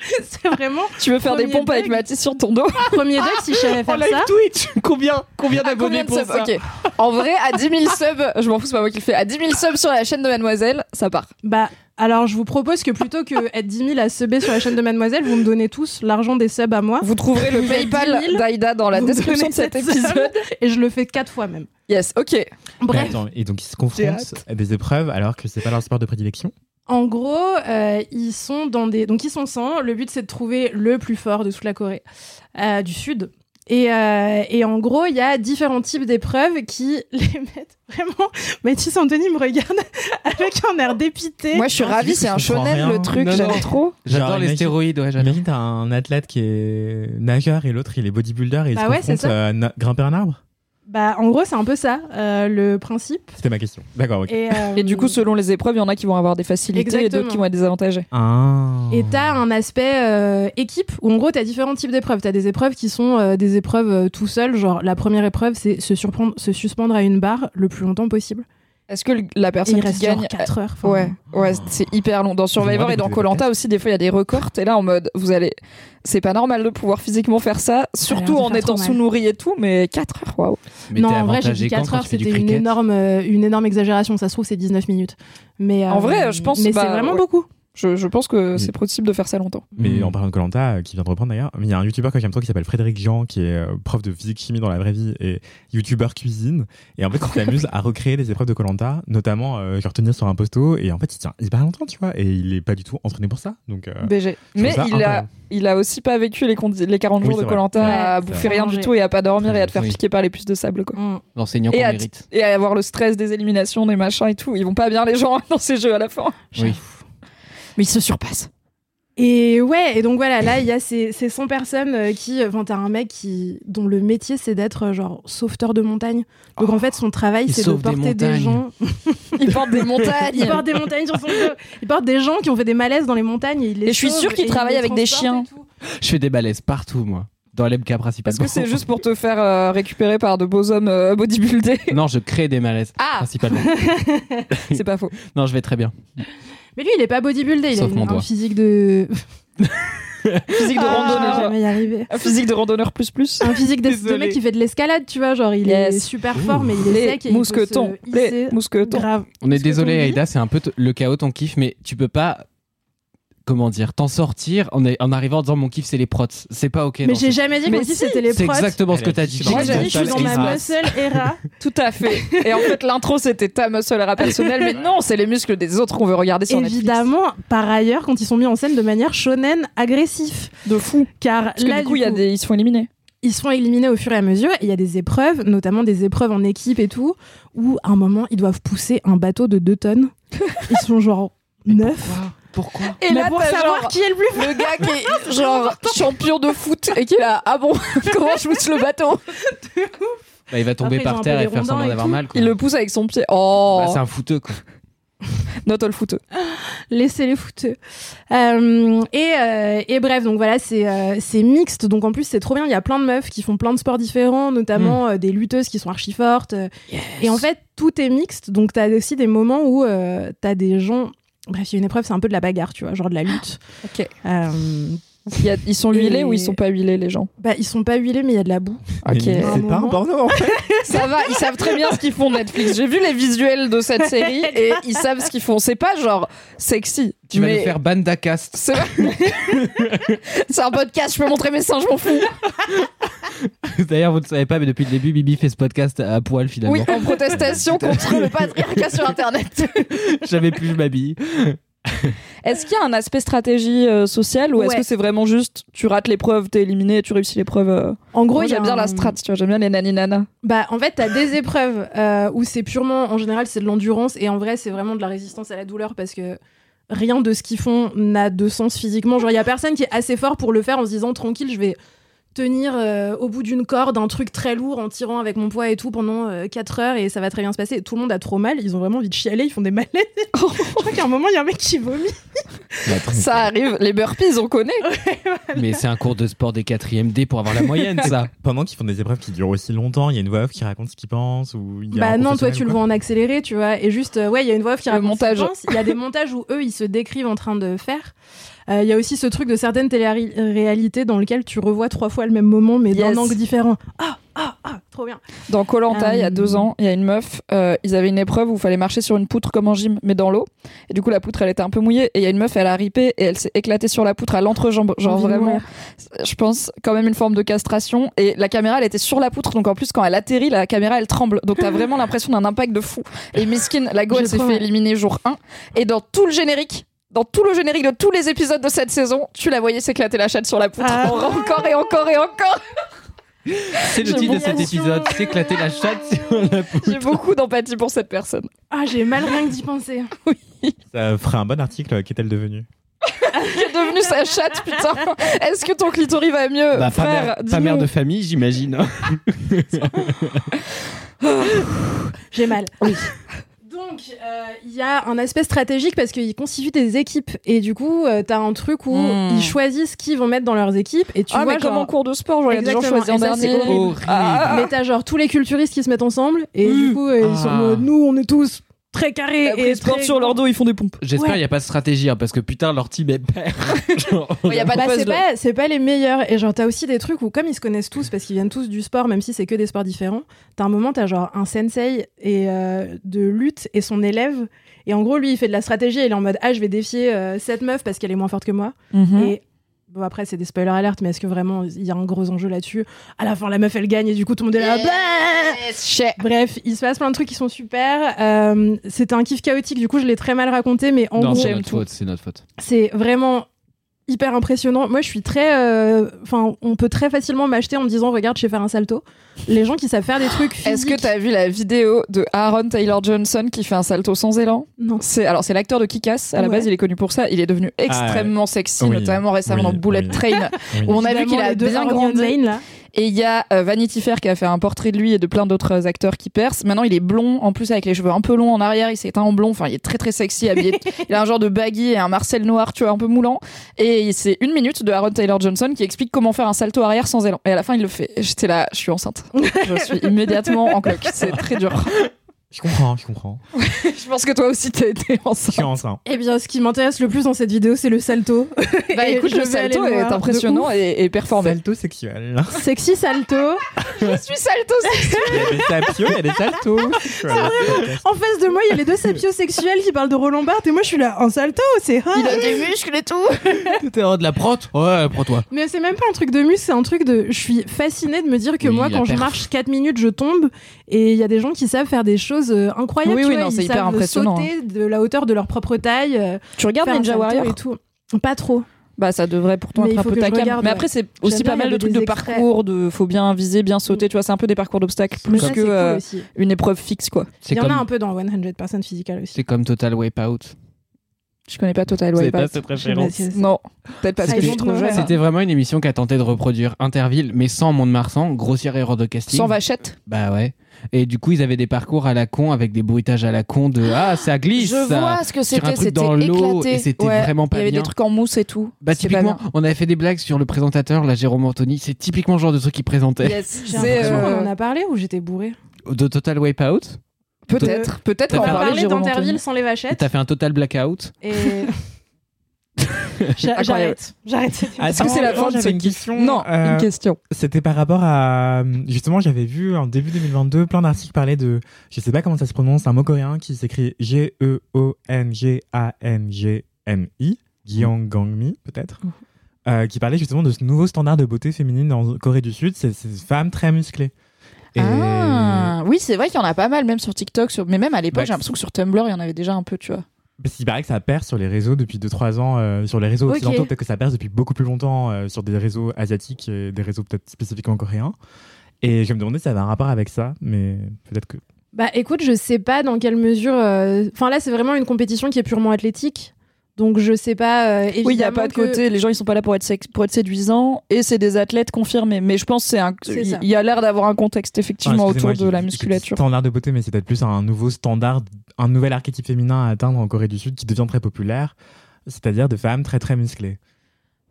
[LAUGHS] C'est vraiment Tu veux faire des pompes avec. Mathis sur ton dos premier deck si je [LAUGHS] savais faire ça. Twitch Combien Combien À combien de subs Ok. En vrai, à 10 000 subs, je m'en fous, c'est pas moi qui le fais. À 10 000 subs sur la chaîne de Mademoiselle, ça part. Bah, alors je vous propose que plutôt que être 10 000 à subber sur la chaîne de Mademoiselle, vous me donnez tous l'argent des subs à moi Vous trouverez le Vous êtes 10 PayPal 000, d'Aïda dans la description de cet épisode. et je le fais quatre fois même. Yes, ok. Bref, attends, et donc ils se confrontent à des épreuves alors que c'est pas leur sport de prédilection? En gros, euh, ils sont dans des. Donc ils sont 100. Le but c'est de trouver le plus fort de toute la Corée euh, du Sud. Et, euh, et en gros, il y a différents types d'épreuves qui [LAUGHS] les mettent vraiment. Mathis Anthony me regarde [LAUGHS] avec un air dépité. Moi, je suis Ah, ravie, c'est un shonen le truc, j'aime trop. J'adore les stéroïdes, ouais, j'adore. Imagine, t'as un athlète qui est nageur et l'autre il est bodybuilder et ils Bah se ouais, c'est confrontent na- grimper un arbre Bah, en gros, c'est un peu ça, euh, le principe. C'était ma question. D'accord, ok. Et, euh, Et du coup, selon les épreuves, il y en a qui vont avoir des facilités et d'autres qui vont être désavantagés. Ah. Et t'as un aspect euh, équipe où en gros t'as différents types d'épreuves. T'as des épreuves qui sont euh, des épreuves euh, tout seul, genre la première épreuve c'est se, surprendre- se suspendre à une barre le plus longtemps possible. Est-ce que la personne il qui reste gagne. genre 4 heures. enfin, Ouais, ouais, c'est hyper long. Dans Survivor et dans Colanta aussi, des fois, il y a des records. Et là, en mode, vous allez. C'est pas normal de pouvoir physiquement faire ça, surtout en étant sous-nourri et tout, mais 4 heures, waouh. Non, en vrai, j'ai dit quand 4 quand heures, c'était une énorme, euh, une énorme exagération. Ça se trouve, c'est 19 minutes. Mais, En euh, vrai, je pense, Mais bah, c'est vraiment ouais. beaucoup. Je, je pense que Mm. c'est possible de faire ça longtemps. Mais Mm. en parlant de Colanta, qui vient de reprendre d'ailleurs, il y a un youtubeur que j'aime trop qui s'appelle Frédéric Jean, qui est euh, prof de physique chimie dans la vraie vie et youtubeur cuisine. Et en fait, il s'amuse [LAUGHS] à recréer les épreuves de Colanta, notamment euh, genre tenir sur un poteau. Et en fait, il tient hyper longtemps, tu vois. Et il est pas du tout entraîné pour ça. Donc, euh, BG. Mais ça il a, incroyable. il a aussi pas vécu les, les 40 Oui, jours de. Colanta Ouais, à bouffer vrai. rien du tout et à pas dormir et à te faire Oui. piquer par les puces de sable, quoi. Mm. L'enseignant Et qu'on à, mérite. et à avoir le stress des éliminations, des machins et tout. Ils vont pas bien les gens [LAUGHS] dans ces jeux à la fin. Oui. Mais ils se surpassent. Et ouais, et donc voilà, là, il y a ces, ces 100 personnes euh, qui. Enfin, t'as un mec qui, dont le métier, c'est d'être euh, genre sauveteur de montagne. Donc en fait, son travail, il c'est de des porter des, gens. [LAUGHS] Ils portent des montagnes. Il porte des montagnes sur son dos. Il porte des gens qui ont fait des malaises dans les montagnes. Et, il les Et je suis sûre qu'il il travaille avec des chiens. Je fais des balaises partout, moi. Dans l'MK principalement. Est-ce que c'est juste pour te faire euh, récupérer par de beaux hommes euh, bodybuildés Non, je crée des malaises. Ah Principalement. [LAUGHS] C'est pas faux. Non, je vais très bien. Mais lui, il est pas bodybuildé. Il Sauf a mon une, un doigt. physique de. [LAUGHS] Physique de Ah, randonneur. jamais y arriver. Un physique de randonneur plus plus. Un physique de, de mec qui fait de l'escalade, tu vois, genre il est Yes. super fort, mais il est Les sec et il peut mousquetons. se hisser. Les mousquetons. Grave. On est que désolé, ton Aïda, c'est un peu t- le chaos ton kiff, mais tu peux pas. Comment dire T'en sortir en, est- en arrivant en disant mon kiff c'est les prots. C'est pas ok. Mais j'ai jamais dit que Mais mon kiff si, c'était les C'est prods. exactement ce que t'as dit Moi j'ai dit je suis dans ma Muscle era. [LAUGHS] Tout à fait. Et en fait, l'intro, c'était ta muscle era personnelle, mais non, c'est les muscles des autres qu'on veut regarder sur Netflix. Évidemment, par ailleurs, quand ils sont mis en scène de manière shonen agressif. De fou. Car Parce que là, du coup, il y a des... ils se font éliminer. ils se font éliminer au fur et à mesure. Et il y a des épreuves, notamment des épreuves en équipe et tout, où à un moment, ils doivent pousser un bateau de 2 tonnes. [LAUGHS] Ils sont genre neuf. Pourquoi Et Mais là, pour savoir genre qui est le plus fort. le gars qui est [LAUGHS] genre champion de foot et qui est là, ah bon, [LAUGHS] comment je pousse le bateau Bah, Il va tomber Après, par terre et faire semblant d'avoir mal. quoi. Il le pousse avec son pied. Oh, Bah, c'est un fouteux quoi. [LAUGHS] not all foot. Laissez les fouteux. Euh, et, euh, et bref, donc voilà, c'est euh, c'est mixte. Donc en plus, c'est trop bien. Il y a plein de meufs qui font plein de sports différents, notamment Hmm. euh, des lutteuses qui sont archi fortes. Et en fait, tout est mixte. Donc t'as aussi des moments où euh, t'as des gens. Bref, il y a une épreuve, c'est un peu de la bagarre, tu vois, genre de la lutte. Ok. Euh, Il y a- ils sont huilés Et- ou ils sont pas huilés, les gens bah, ils sont pas huilés, mais il y a de la boue. Ok. C'est pas un porno en fait. [LAUGHS] Ça va, ils savent très bien ce qu'ils font Netflix. J'ai vu les visuels de cette [LAUGHS] série et ils savent ce qu'ils font. C'est pas genre sexy. Tu vas nous faire Bandacast. C'est [LAUGHS] C'est un podcast, je peux montrer mes seins, je m'en fous. D'ailleurs, vous ne savez pas, mais depuis le début, Bibi fait ce podcast à poil finalement. Oui, en protestation contre le patriarcat sur Internet. Jamais plus je m'habille. [LAUGHS] Est-ce qu'il y a un aspect stratégie euh, sociale ou est-ce que c'est vraiment juste tu rates l'épreuve, t'es éliminé, tu réussis l'épreuve euh En gros, j'aime bien la strat, tu vois, j'aime bien les naninana. Bah, en fait, t'as des épreuves euh, où c'est purement, en général, c'est de l'endurance et en vrai, c'est vraiment de la résistance à la douleur parce que rien de ce qu'ils font n'a de sens physiquement. Genre, il y a personne qui est assez fort pour le faire en se disant tranquille, je vais tenir euh, au bout d'une corde un truc très lourd en tirant avec mon poids et tout pendant 4 heures et ça va très bien se passer. Tout le monde a trop mal, ils ont vraiment envie de chialer, ils font des malaises. [LAUGHS] je crois qu'à un moment, il y a un mec qui vomit. Ça arrive, les burpees, on connaît. Mais c'est un cours de sport des 4e D pour avoir la moyenne, ça. [LAUGHS] Pendant qu'ils font des épreuves qui durent aussi longtemps, il y a une voix off qui raconte ce qu'il pense ou il y a Bah non, toi tu le vois en accéléré, tu vois. Et juste, euh, ouais, il y a une voix off qui Le raconte ce montage. qu'ils pensent. Il y a des montages où eux, ils se décrivent en train de faire. Euh, Il y a aussi ce truc de certaines téléréalités dans lequel tu revois trois fois le même moment, mais Yes. d'un angle différent. Ah, ah, ah, trop bien. Dans Colanta, il y a Euh. deux ans, il y a une meuf, euh, ils avaient une épreuve où il fallait marcher sur une poutre comme en gym, mais dans l'eau. Et du coup, la poutre, elle était un peu mouillée. Et il y a une meuf, elle a ripé et elle s'est éclatée sur la poutre à l'entrejambe. Genre Envie vraiment, je pense, quand même une forme de castration. Et la caméra, elle était sur la poutre. Donc en plus, quand elle atterrit, la caméra, elle tremble. Donc t'as vraiment l'impression d'un impact de fou. Et Miskin, la go, elle s'est fait éliminer jour 1. Et dans tout le générique, dans tout le générique de tous les épisodes de cette saison, tu la voyais s'éclater la chatte sur la poutre. Ah. Encore et encore et encore. C'est le titre de cet épisode. S'éclater la chatte sur la poutre. J'ai [LAUGHS] beaucoup d'empathie pour cette personne. Ah, j'ai mal rien que d'y penser. [LAUGHS] Ça ferait un bon article. Qu'est-elle devenue Qui est devenue sa chatte, putain Est-ce que ton clitoris va mieux, Bah, pas, frère mère, pas mère de famille, j'imagine. J'ai mal. Oui. Donc, euh, il y a un aspect stratégique parce qu'ils constituent des équipes. Et du coup, euh, t'as un truc où Hmm. ils choisissent qui vont mettre dans leurs équipes. Et tu ah, vois, mais comme en cours de sport, genre, il y a des gens choisis en dernier. Ah. Mais t'as genre tous les culturistes qui se mettent ensemble. Et du coup, euh, ils sont en Ah. mode, nous, on est tous très carrés. Et ils se portent très sur leur dos, ils font des pompes. J'espère Ouais. qu'il n'y a pas de stratégie, hein, parce que putain, leur team est père. [LAUGHS] Genre, Il y a pas de Bah, c'est pas, c'est pas les meilleurs. Et genre, t'as aussi des trucs où, comme ils se connaissent tous, parce qu'ils viennent tous du sport, même si c'est que des sports différents, t'as un moment, t'as genre un sensei et, euh, de lutte et son élève. Et en gros, lui, il fait de la stratégie. Il est en mode, ah, je vais défier euh, cette meuf parce qu'elle est moins forte que moi. Mhm. Et bon, après, c'est des spoilers alert, mais est-ce que vraiment il y a un gros enjeu là-dessus À la fin, la meuf, elle gagne et du coup, tout le monde est là. bah Yes. Bref, il se passe plein de trucs qui sont super. Euh, C'était un kiff chaotique, du coup, je l'ai très mal raconté, mais en non, gros, c'est notre faute, c'est notre faute. c'est vraiment hyper impressionnant. Moi, je suis très. euh, Enfin, on peut très facilement m'acheter en me disant Regarde, je sais faire un salto. Les gens qui savent faire des trucs physiques. [GASPS] Est-ce que t'as vu la vidéo de Aaron Taylor Johnson qui fait un salto sans élan Non. C'est alors c'est l'acteur de Kick-Ass. À la Ouais. base, il est connu pour ça. Il est devenu extrêmement sexy, Oui. notamment récemment Oui, dans Bullet oui. Train, Oui. où on a vu qu'il a bien grandi. Zane, là. Et il y a euh, Vanity Fair qui a fait un portrait de lui et de plein d'autres acteurs qui percent. Maintenant, il est blond, en plus avec les cheveux un peu longs en arrière. Il s'est éteint en blond. Enfin, il est très très sexy, habillé. [LAUGHS] il a un genre de baggy et un Marcel noir, tu vois, un peu moulant. Et c'est une minute de Aaron Taylor Johnson qui explique comment faire un salto arrière sans élan. Et à la fin, il le fait. J'étais là, je suis enceinte. je suis [LAUGHS] immédiatement en cloque. C'est très dur. Je comprends, je comprends. [LAUGHS] Je pense que toi aussi t'as été Je enceinte. suis enceinte. Eh bien, ce qui m'intéresse le plus dans cette vidéo, c'est le salto. Bah [LAUGHS] écoute, je le vais aller salto est voir. impressionnant et, et performant. Salto sexuel. [LAUGHS] Sexy salto. Je suis salto Il y a des sapios, il y a des saltos. En face de moi, il y a les deux sapiosexuels qui parlent de Roland Barthes et moi, je suis là en salto. C'est hot. Il a des muscles et tout. T'es en de la prote Ouais, prends-toi. Mais c'est même pas un truc de muscle, c'est un truc de. Je suis fascinée de me dire que Oui, moi, quand je marche 4 minutes, je tombe. Et il y a des gens qui savent faire des choses euh, incroyables. Oui, tu oui, vois, non, ils c'est hyper savent impressionnant, sauter de la hauteur de leur propre taille. euh, Tu regardes Ninja Warrior et tout? Pas trop. Bah ça devrait pourtant Mais être un peu ta regarde, Mais après c'est aussi pas bien mal de trucs de extraits. parcours, de faut bien viser, bien sauter, tu vois, c'est un peu des parcours d'obstacles plus Ça, que c'est cool euh, une épreuve fixe quoi. C'est Il y en a comme, un peu dans 100% Physical aussi. c'est comme Total Wipeout. Je connais pas Total C'est Wipeout. pas cette référence. Non, peut-être parce Ah, que je suis trop jeune. C'était vraiment une émission qui a tenté de reproduire Interville, mais sans Mont-de-Marsan. Grossière erreur de casting. Sans vachette? Bah ouais. Et du coup, ils avaient des parcours à la con avec des bruitages à la con de Ah, ça glisse Je ça. vois ce que c'était, truc c'était dans l'eau, éclaté. et c'était Ouais, vraiment pas Il y avait bien. des trucs en mousse et tout. Bah typiquement, on avait fait des blagues sur le présentateur, la Jérôme Anthony. C'est typiquement le genre de truc qu'il présentait. bien. Yes, l'impression euh, en a parlé ou j'étais bourrée De Total Wipeout. Peut-être, peut-être On a parlé Anthony. sans les vachettes. T'as fait un Total Blackout. Et. [LAUGHS] J'arrête. J'arrête. Est-ce que c'est la fin de J'avais ce une question. Non, euh, une question. C'était par rapport à. Justement, j'avais vu en début 2022 plein d'articles qui parlaient de. Je sais pas comment ça se prononce, un mot coréen qui s'écrit E G-E-O-N-G-A-N-G-M-I, Gyeonggangmi, peut-être. euh, qui parlait justement de ce nouveau standard de beauté féminine en Corée du Sud, c'est ces femmes très musclées. Et- Ah, oui, c'est vrai qu'il y en a pas mal, même sur TikTok, sur... mais même à l'époque, Bah, j'ai l'impression que sur Tumblr, il y en avait déjà un peu, tu vois. Parce qu'il paraît que ça perce sur les réseaux depuis 2-3 ans, euh, sur les réseaux Ok. occidentaux, peut-être que ça perce depuis beaucoup plus longtemps euh, sur des réseaux asiatiques et des réseaux peut-être spécifiquement coréens. Et je me demandais si ça avait un rapport avec ça, mais peut-être que. Bah écoute, je sais pas dans quelle mesure. euh, Enfin là, c'est vraiment une compétition qui est purement athlétique. Donc je sais pas. euh, Oui, il n'y a pas de que- côté, les gens ils sont pas là pour être, sex- pour être séduisants et c'est des athlètes confirmés. Mais je pense c'est un, il y a l'air d'avoir un contexte effectivement autour de la musculature. Standard de beauté, mais c'est peut-être plus un nouveau standard, un nouvel archétype féminin à atteindre en Corée du Sud qui devient très populaire, c'est-à-dire de femmes très très musclées.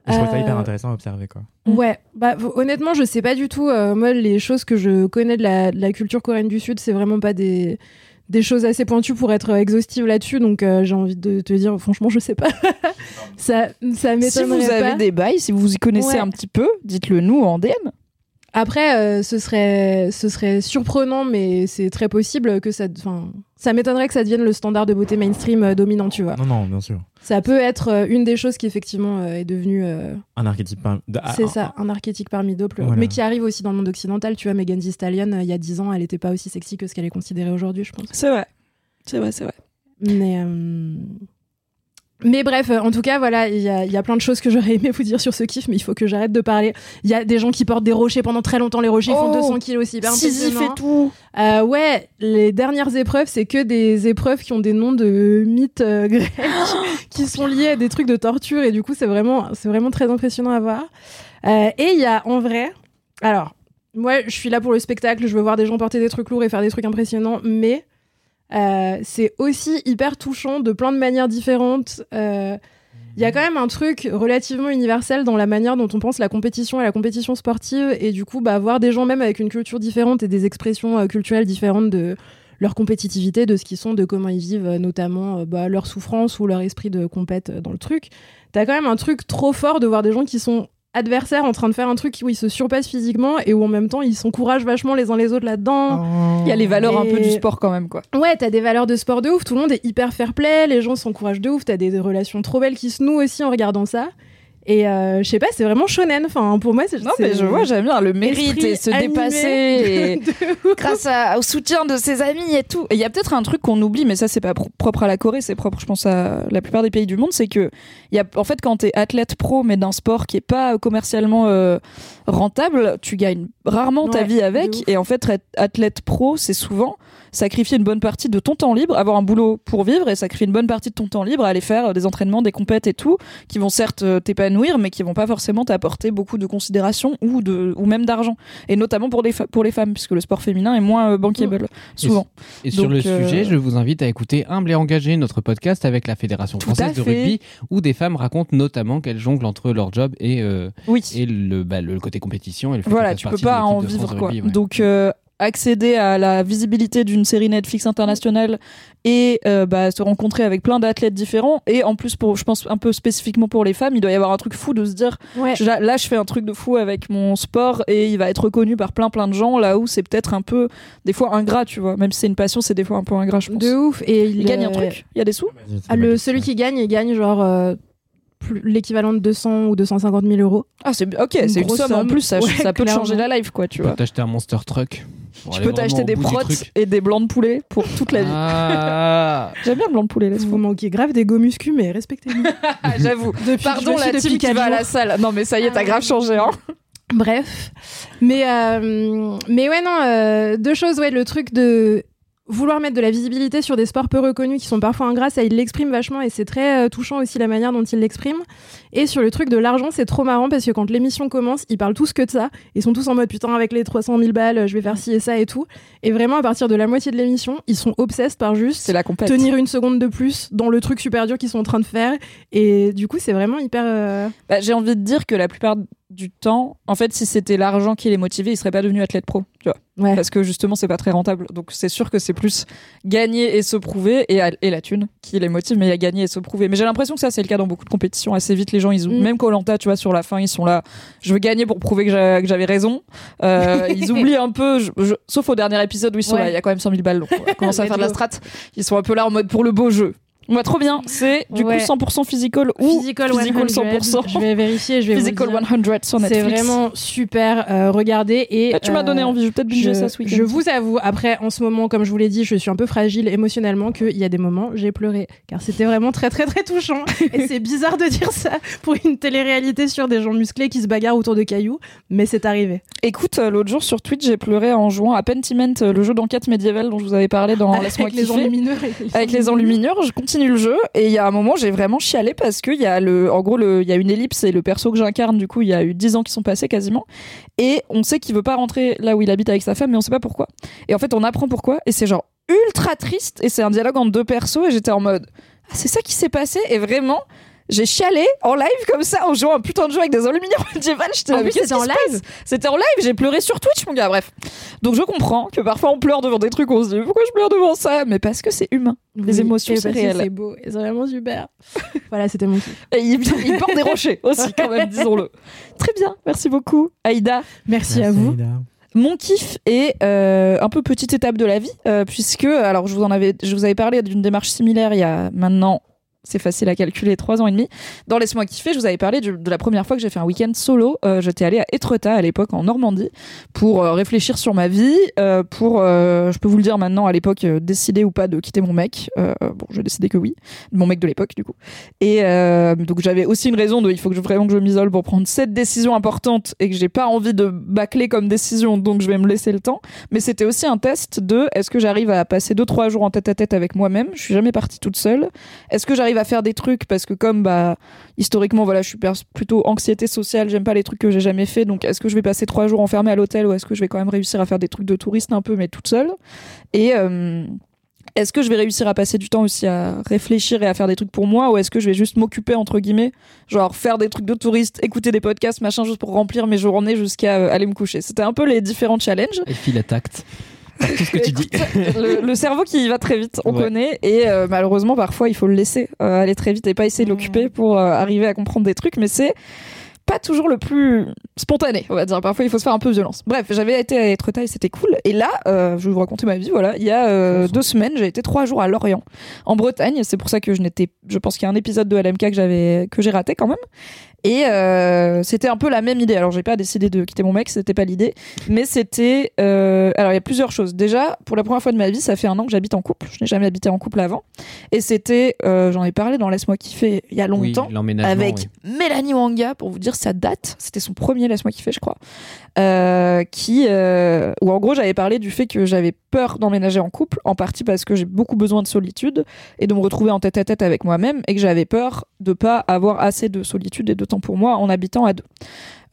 Et je trouve ça Euh, hyper intéressant à observer. Quoi. Ouais, bah honnêtement, je sais pas du tout. euh, moi, les choses que je connais de la, de la culture coréenne du Sud, c'est vraiment pas des, des choses assez pointues pour être exhaustive là-dessus. Donc euh, j'ai envie de te dire, franchement, je sais pas. [LAUGHS] ça, ça Si m'étonnerait vous avez pas. des bails, si vous y connaissez Ouais. un petit peu, dites-le nous en DM. Après, euh, ce serait, ce serait surprenant, mais c'est très possible que ça, enfin, ça m'étonnerait que ça devienne le standard de beauté mainstream euh, dominant, tu vois. Non, non, bien sûr. Ça peut être euh, une des choses qui effectivement euh, est devenue, euh, Un archétype. par- c'est ça, un archétype parmi d'autres, Voilà. mais qui arrive aussi dans le monde occidental. Tu vois, Megan Thee Stallion, il y a 10 ans, elle était pas aussi sexy que ce qu'elle est considérée aujourd'hui, je pense. C'est vrai. C'est vrai, c'est vrai. Mais, euh, mais bref, euh, en tout cas, voilà, il y a, il y a plein de choses que j'aurais aimé vous dire sur ce kiff, mais il faut que j'arrête de parler. Il y a des gens qui portent des rochers pendant très longtemps. Les rochers font Oh, 200 kilos aussi. hyper Sisyphe et tout. Euh, ouais, les dernières épreuves, c'est que des épreuves qui ont des noms de mythes euh, [LAUGHS] grecs [GASPS] qui sont liés à des trucs de torture et du coup, c'est vraiment, c'est vraiment très impressionnant à voir. Euh, et il y a en vrai, alors, moi, je suis là pour le spectacle, je veux voir des gens porter des trucs lourds et faire des trucs impressionnants, mais euh, c'est aussi hyper touchant de plein de manières différentes. Euh, il y a quand même un truc relativement universel dans la manière dont on pense la compétition et la compétition sportive, et du coup, bah, voir des gens même avec une culture différente et des expressions euh, culturelles différentes de leur compétitivité, de ce qu'ils sont, de comment ils vivent, notamment bah, leur souffrance ou leur esprit de compète dans le truc. T'as quand même un truc trop fort de voir des gens qui sont adversaires en train de faire un truc où ils se surpassent physiquement et où en même temps ils s'encouragent vachement les uns les autres là-dedans. Oh. Il y a les valeurs un peu du sport quand même, quoi. Ouais, t'as des valeurs de sport de ouf, tout le monde est hyper fair play, les gens s'encouragent de ouf, t'as des, des relations trop belles qui se nouent aussi en regardant ça. Et euh, je sais pas, c'est vraiment shonen. Enfin, pour moi, c'est. Non, mais je vois, j'aime bien le mérite et se dépasser [LAUGHS] et de ouf. grâce à- au soutien de ses amis et tout. Et il y a peut-être un truc qu'on oublie, mais ça c'est pas pro- propre à la Corée, c'est propre, je pense, à la plupart des pays du monde, c'est que y a, en fait, quand t'es athlète pro, mais d'un sport qui est pas commercialement euh, rentable, tu gagnes rarement ta vie avec. Et en fait, être athlète pro, c'est souvent sacrifier une bonne partie de ton temps libre, avoir un boulot pour vivre et sacrifier une bonne partie de ton temps libre à aller faire euh, des entraînements, des compètes et tout, qui vont certes euh, t'épanouir, mais qui vont pas forcément t'apporter beaucoup de considération ou de ou même d'argent. Et notamment pour les pour les femmes, puisque le sport féminin est moins euh, bankable souvent. Et sur Donc, le euh, sujet, je vous invite à écouter Humble et Engagé, notre podcast avec la Fédération Tout française de rugby, où des femmes racontent notamment qu'elles jonglent entre leur job et, euh, Oui. et le, bah, le côté compétition et le fait Voilà, tu peux pas en vivre quoi. rugby, ouais. Donc euh, accéder à la visibilité d'une série Netflix internationale et euh, bah, se rencontrer avec plein d'athlètes différents. Et en plus, pour, je pense un peu spécifiquement pour les femmes, il doit y avoir un truc fou de se dire Ouais. je- là, je fais un truc de fou avec mon sport et il va être reconnu par plein plein de gens. Là où c'est peut-être un peu, des fois, ingrat, tu vois. Même si c'est une passion, c'est des fois un peu ingrat, je pense. De ouf. Et il, Il gagne un truc Il y a des sous ah, le, celui qui gagne, il gagne genre euh, l'équivalent de 200 ou 250 000 euros. Ah, c'est ok, c'est une grosse somme en plus. Ça, Ouais, ça peut te changer la life, quoi, tu Tu peux vois. t'acheter un monster truck. Tu peux t'acheter des truc. et des blancs de poulet pour toute la vie. Ah. J'aime bien le blanc de poulet, laisse Vous manquez grave des go muscu, mais respectez-nous. [LAUGHS] Ah, J'avoue. Depuis Pardon je suis la team qui va à la salle. Non mais ça y est, t'as Ah, grave changé. Hein. Bref. Mais, euh, mais ouais, non, euh, deux choses. Ouais, le truc de vouloir mettre de la visibilité sur des sports peu reconnus qui sont parfois ingrats, ça il l'exprime vachement et c'est très euh, touchant aussi la manière dont il l'exprime. Et sur le truc de l'argent, c'est trop marrant parce que quand l'émission commence, ils parlent tous que de ça. Ils sont tous en mode putain, avec les 300 000 balles, je vais faire ci et ça et tout. Et vraiment, à partir de la moitié de l'émission, ils sont obsessed par juste la compète. tenir une seconde de plus dans le truc super dur qu'ils sont en train de faire. Et du coup, c'est vraiment hyper. euh, Bah, J'ai envie de dire que la plupart du temps, en fait, si c'était l'argent qui les motivait, ils seraient pas devenus athlètes pro. Tu vois. Ouais. Parce que justement, c'est pas très rentable. Donc c'est sûr que c'est plus gagner et se prouver et, et la thune qui les motive, mais il y a gagner et se prouver. Mais j'ai l'impression que ça, c'est le cas dans beaucoup de compétitions. Assez vite, les gens, ils oublient. Mm. Même Colanta, tu vois, sur la fin, ils sont là. Je veux gagner pour prouver que j'a- que j'avais raison. [LAUGHS] Euh, ils oublient un peu, je- je- sauf au dernier épisode où ils sont Ouais. là. Il y a quand même 100 000 balles. Donc [LAUGHS] on va commencer à faire de la strat. Ils sont un peu là en mode pour le beau jeu. Ouais, trop bien. C'est du Ouais. coup 100% physical ou Physical, physical 100%. 100%. Je vais vérifier, je vais vous Physical dire. 100 sur Netflix. C'est vraiment super. euh, regardez et Ah, tu m'as euh, donné envie, je vais peut-être binger ça ce week-end. je vous avoue, après, en ce moment, comme je vous l'ai dit, je suis un peu fragile émotionnellement, qu'il y a des moments, j'ai pleuré. Car c'était vraiment très, très, très touchant. [LAUGHS] Et c'est bizarre de dire ça pour une télé-réalité sur des gens musclés qui se bagarrent autour de cailloux, mais c'est arrivé. Écoute, euh, l'autre jour sur Twitch, j'ai pleuré en jouant à Pentiment, euh, le jeu d'enquête médiévale dont je vous avais parlé dans [LAUGHS] Laisse-moi Avec les enlumineurs. Avec les enluminures, je continue le jeu et il y a un moment j'ai vraiment chialé parce que il y a le, en gros il y a une ellipse et le perso que j'incarne du coup il y a eu 10 ans qui sont passés quasiment. Et on sait qu'il veut pas rentrer là où il habite avec sa femme mais on sait pas pourquoi. Et en fait on apprend pourquoi et c'est genre ultra triste et c'est un dialogue entre deux persos et j'étais en mode ah, c'est ça qui s'est passé et vraiment j'ai chialé en live comme ça en jouant un putain de jeu avec des enluminures [LAUGHS] médiévales. J'étais En là, mais plus, qu'est-ce c'était en live C'était en live, j'ai pleuré sur Twitch, mon gars. Bref. Donc je comprends que parfois on pleure devant des trucs, on se dit pourquoi je pleure devant ça? Mais parce que c'est humain. Les émotions, c'est réel. C'est beau, c'est vraiment super. [LAUGHS] voilà, c'était mon kiff. Et il, il porte des rochers [LAUGHS] aussi, quand même, disons-le. Très bien, merci beaucoup, Aïda. Merci, à vous. Mon kiff est euh, un peu petite étape de la vie, euh, puisque, alors je vous en avais, je vous avais parlé d'une démarche similaire il y a maintenant, c'est facile à calculer, trois ans et demi. Dans Laisse-moi kiffer, je vous avais parlé de la première fois que j'ai fait un week-end solo. Euh, J'étais allée à Étretat à l'époque en Normandie pour euh, réfléchir sur ma vie, euh, pour, euh, je peux vous le dire maintenant, à l'époque, décider ou pas de quitter mon mec. Bon, j'ai décidé que oui, mon mec de l'époque du coup. Et donc j'avais aussi une raison de, il faut que je, vraiment que je m'isole pour prendre cette décision importante et que j'ai pas envie de bâcler comme décision, donc je vais me laisser le temps. Mais c'était aussi un test de, est-ce que j'arrive à passer deux trois jours en tête à tête avec moi-même? Je suis jamais partie toute seule. Est-ce que à faire des trucs parce que comme bah historiquement voilà, je suis plutôt anxiété sociale, j'aime pas les trucs que j'ai jamais fait. Donc est-ce que je vais passer trois jours enfermée à l'hôtel ou est-ce que je vais quand même réussir à faire des trucs de touriste un peu mais toute seule? Et est-ce que je vais réussir à passer du temps aussi à réfléchir et à faire des trucs pour moi ou est-ce que je vais juste m'occuper entre guillemets genre faire des trucs de touriste écouter des podcasts machin juste pour remplir mes journées jusqu'à euh, aller me coucher? C'était un peu les différents challenges Et à tact. Par tout ce que tu dis. Le, le cerveau qui va très vite, on Ouais. connaît, et euh, malheureusement parfois il faut le laisser euh, aller très vite et pas essayer de l'occuper pour euh, arriver à comprendre des trucs, mais c'est pas toujours le plus spontané, on va dire. Parfois il faut se faire un peu violence. Bref, j'avais été à Etretat et c'était cool. Et là, euh, je vais vous raconter ma vie. Voilà, il y a euh, deux semaines, j'ai été trois jours à Lorient, en Bretagne. C'est pour ça que je n'étais, je pense qu'il y a un épisode de LMK que j'avais que j'ai raté quand même. Et euh, c'était un peu la même idée. Alors j'ai pas décidé de quitter mon mec, c'était pas l'idée, mais c'était. euh, alors il y a plusieurs choses. Déjà, pour la première fois de ma vie, ça fait un an que j'habite en couple. Je n'ai jamais habité en couple avant, et c'était, euh, j'en ai parlé dans Laisse-moi kiffer il y a Oui, longtemps. l'emménagement. avec oui. Mélanie Wanga, pour vous dire sa date, c'était son premier Laisse-moi kiffer, je crois, qui, où en gros j'avais parlé du fait que j'avais peur d'emménager en couple, en partie parce que j'ai beaucoup besoin de solitude et de me retrouver en tête à tête avec moi-même, et que j'avais peur de pas avoir assez de solitude et de pour moi en habitant à deux.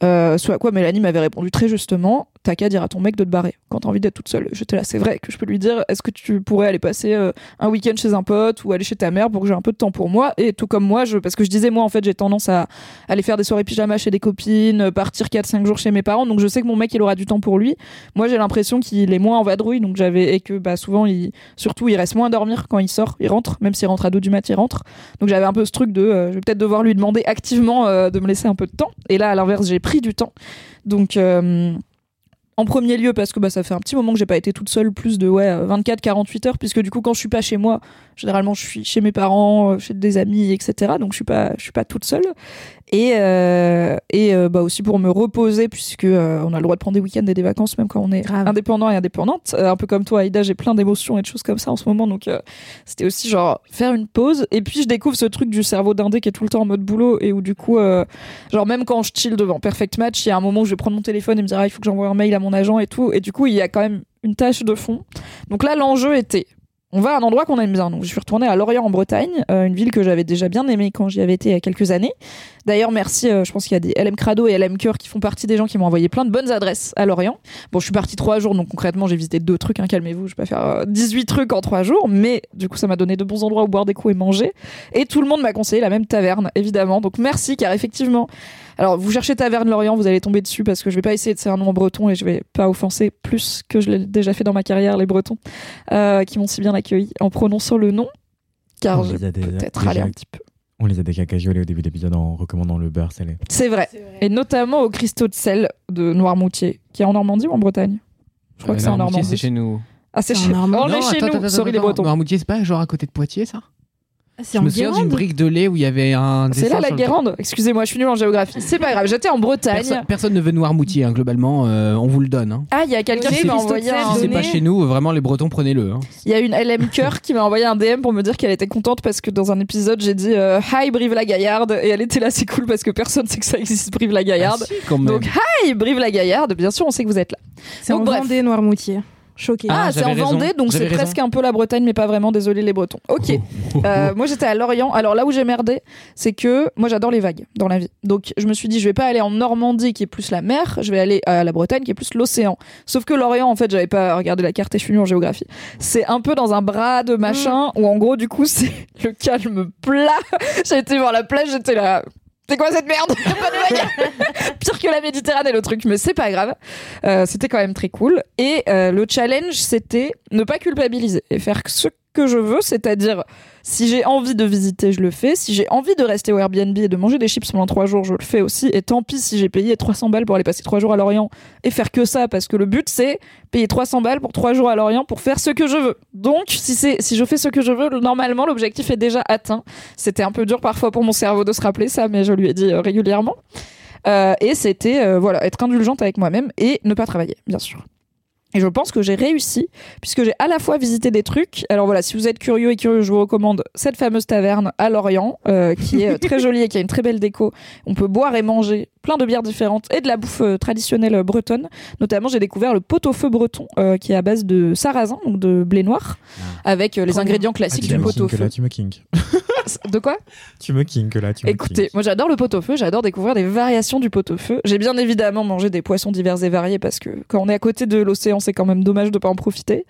Euh, ce à quoi Mélanie m'avait répondu très justement T'as qu'à dire à ton mec de te barrer quand t'as envie d'être toute seule. J'étais là, c'est vrai que je peux lui dire Est-ce que tu pourrais aller passer euh, un week-end chez un pote ou aller chez ta mère pour que j'ai un peu de temps pour moi? Et tout comme moi, je, parce que je disais, moi en fait, j'ai tendance à aller faire des soirées pyjama chez des copines, euh, partir 4-5 jours chez mes parents, donc je sais que mon mec il aura du temps pour lui. Moi j'ai l'impression qu'il est moins en vadrouille, donc j'avais et que bah, souvent, surtout, il reste moins à dormir quand il sort, il rentre, même s'il rentre à 2 du mat, il rentre. Donc j'avais un peu ce truc de euh, je vais peut-être devoir lui demander activement de me laisser un peu de temps. Et là, à l'inverse, j'ai du temps. Donc. euh, en premier lieu parce que bah, ça fait un petit moment que j'ai pas été toute seule plus de ouais 24 48 heures puisque du coup quand je suis pas chez moi généralement je suis chez mes parents euh, chez des amis etc donc je suis pas je suis pas toute seule. Et euh, et euh, bah aussi pour me reposer puisque euh, on a le droit de prendre des week-ends et des vacances même quand on est Grave. indépendant et indépendante. Euh, un peu comme toi Aïda j'ai plein d'émotions et de choses comme ça en ce moment donc euh, c'était aussi genre faire une pause. Et puis je découvre ce truc du cerveau d'indé qui est tout le temps en mode boulot et où du coup euh, genre même quand je chill devant Perfect Match il y a un moment où je vais prendre mon téléphone et me dire ah, il faut que j'envoie un mail à mon agent et tout et du coup il y a quand même une tâche de fond donc là l'enjeu était on va à un endroit qu'on aime bien. Donc, je suis retournée à Lorient en Bretagne, euh, une ville que j'avais déjà bien aimée quand j'y avais été il y a quelques années. D'ailleurs, merci. euh, je pense qu'il y a des LM Crado et LM Cœur qui font partie des gens qui m'ont envoyé plein de bonnes adresses à Lorient. Bon, je suis partie trois jours, donc concrètement, j'ai visité deux trucs. Hein, Calmez-vous, je vais pas faire euh, 18 trucs en trois jours, mais du coup, ça m'a donné de bons endroits où boire des coups et manger. Et tout le monde m'a conseillé la même taverne, évidemment. Donc, merci, car effectivement. Alors, vous cherchez Taverne Lorient, vous allez tomber dessus parce que je vais pas essayer de faire un nom en breton et je vais pas offenser plus que je l'ai déjà fait dans ma carrière, les Bretons, euh, qui m'ont si bien accueilli en prononçant le nom. Car je peut-être aller un petit peu. On les a déjà cagiolés au début de l'épisode en recommandant le beurre salé. C'est vrai. Et notamment au cristaux de sel de Noirmoutier, qui est en Normandie ou en Bretagne? Je crois que c'est en Normandie. c'est chez nous. Ah, c'est chez en Normandie. On est chez nous. Sorry les Bretons. Noirmoutier, c'est pas genre à côté de Poitiers, ça? Je en me souviens d'une Guérande. brique de lait où il y avait un. C'est dessin là la Guérande. Excusez-moi, je suis nulle en géographie. C'est pas grave. J'étais en Bretagne. Personne, personne ne veut Noirmoutier, hein, globalement, euh, on vous le donne. hein. Ah, il y a quelqu'un Oui, qui m'a envoyé un. Si c'est pas chez nous, vraiment, les Bretons, prenez-le. hein. Il y a une LM Cœur qui m'a envoyé un DM pour me dire qu'elle était contente parce que dans un épisode j'ai dit euh, Hi Brive-la-Gaillarde et elle était là, c'est cool parce que personne sait que ça existe Brive-la-Gaillarde. Ah, si, quand même. Donc Hi Brive-la-Gaillarde, bien sûr on sait que vous êtes là. C'est en Donc, bref. Vendée, Noirmoutier. Choqué. Ah, Ah, c'est en raison. Vendée donc c'est presque un peu la Bretagne mais pas vraiment, désolé les Bretons. Ok. [LAUGHS] Euh, moi j'étais à Lorient. Alors là où j'ai merdé, c'est que moi j'adore les vagues dans la vie. Donc je me suis dit je vais pas aller en Normandie qui est plus la mer, je vais aller à la Bretagne qui est plus l'océan. Sauf que Lorient en fait j'avais pas regardé la carte et je suis nulle en géographie. C'est un peu dans un bras de machin où en gros du coup [LAUGHS] c'est le calme plat. j'ai été voir la plage, j'étais là. C'est quoi cette merde [LAUGHS] [LAUGHS] Pire que la Méditerranée le truc, mais c'est pas grave. Euh, c'était quand même très cool. Et euh, le challenge, c'était ne pas culpabiliser et faire ce que je veux, c'est-à-dire si j'ai envie de visiter, je le fais. Si j'ai envie de rester au Airbnb et de manger des chips pendant trois jours, je le fais aussi. Et tant pis si j'ai payé 300 balles pour aller passer trois jours à Lorient et faire que ça, parce que le but c'est payer 300 balles pour trois jours à Lorient pour faire ce que je veux. Donc si c'est si je fais ce que je veux, normalement l'objectif est déjà atteint. C'était un peu dur parfois pour mon cerveau de se rappeler ça, mais je lui ai dit euh, régulièrement. Euh, et c'était euh, voilà être indulgente avec moi-même et ne pas travailler, bien sûr. Et je pense que j'ai réussi, puisque j'ai à la fois visité des trucs. Alors voilà, si vous êtes curieux et curieux, je vous recommande cette fameuse taverne à Lorient, euh, qui est euh, [LAUGHS] très jolie et qui a une très belle déco. On peut boire et manger plein de bières différentes et de la bouffe euh, traditionnelle euh, bretonne. Notamment, j'ai découvert le pot-au-feu breton, euh, qui est à base de sarrasin, donc de blé noir, avec euh, les ingrédients Ah, classiques tu du pot-au-feu. [LAUGHS] [LAUGHS] De quoi Tu me kink là, tu Écoutez, moi j'adore le pot-au-feu, j'adore découvrir des variations du pot-au-feu. J'ai bien évidemment mangé des poissons divers et variés parce que quand on est à côté de l'océan, c'est quand même dommage de pas en profiter.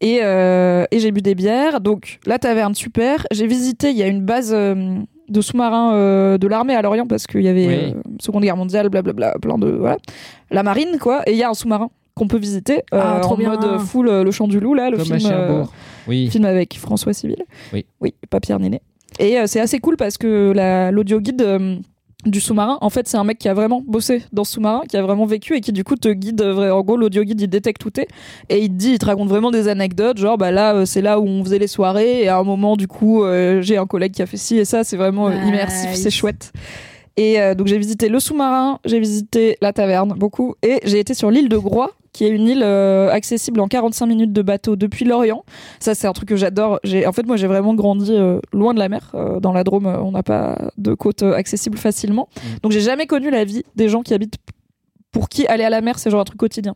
Et, euh, et j'ai bu des bières. Donc la taverne super. J'ai visité, il y a une base euh, de sous-marins euh, de l'armée à Lorient parce qu'il y avait Oui. euh, Seconde Guerre mondiale, blablabla, plein de voilà, la marine quoi. Et il y a un sous-marin qu'on peut visiter euh, Ah, trop en bien. mode full euh, le chant du loup là, le Comme film. euh. Oui. film avec François Civil. Oui. Oui, pas Pierre Néné. Et euh, c'est assez cool parce que la- l'audio guide euh, du sous-marin, en fait, c'est un mec qui a vraiment bossé dans ce sous-marin, qui a vraiment vécu et qui du coup te guide. euh, En gros, l'audio guide il détecte tout est et il te dit, il te raconte vraiment des anecdotes, genre bah là c'est là où on faisait les soirées et à un moment du coup euh, j'ai un collègue qui a fait ci et ça, c'est vraiment euh, immersif, Nice. c'est chouette. Et euh, donc j'ai visité le sous-marin, j'ai visité la taverne beaucoup et j'ai été sur l'île de Groix qui est une île euh, accessible en 45 minutes de bateau depuis l'Orient. Ça, c'est un truc que j'adore. En fait, moi, j'ai vraiment grandi euh, loin de la mer. Euh, dans la Drôme, on n'a pas de côte accessible facilement. Donc, j'ai jamais connu la vie des gens qui habitent pour qui aller à la mer, c'est genre un truc quotidien.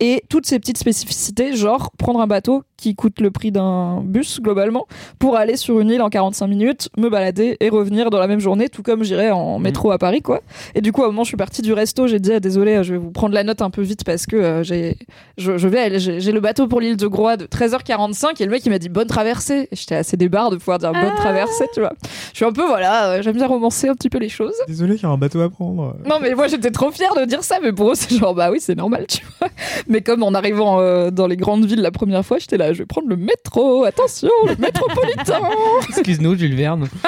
Et toutes ces petites spécificités, genre prendre un bateau qui coûte le prix d'un bus globalement pour aller sur une île en 45 minutes, me balader et revenir dans la même journée, tout comme j'irais en métro à Paris, quoi. Et du coup, au moment où je suis partie du resto, j'ai dit ah, désolé, je vais vous prendre la note un peu vite parce que euh, j'ai, je, je vais, aller- j'ai le bateau pour l'île de Groix de 13h45 et le mec il m'a dit bonne traversée. J'étais assez débarre de pouvoir dire bonne Ah. traversée, tu vois. Je suis un peu voilà, euh, j'aime bien romancer un petit peu les choses. Désolé, il y a un bateau à prendre. Non mais moi j'étais trop fière de dire ça, mais pour eux [LAUGHS] c'est genre bah oui c'est normal, tu vois. Mais comme en arrivant euh, dans les grandes villes la première fois, j'étais là, je vais prendre le métro, attention, le [LAUGHS] métropolitain. Excuse-nous, Jules Verne. [LAUGHS]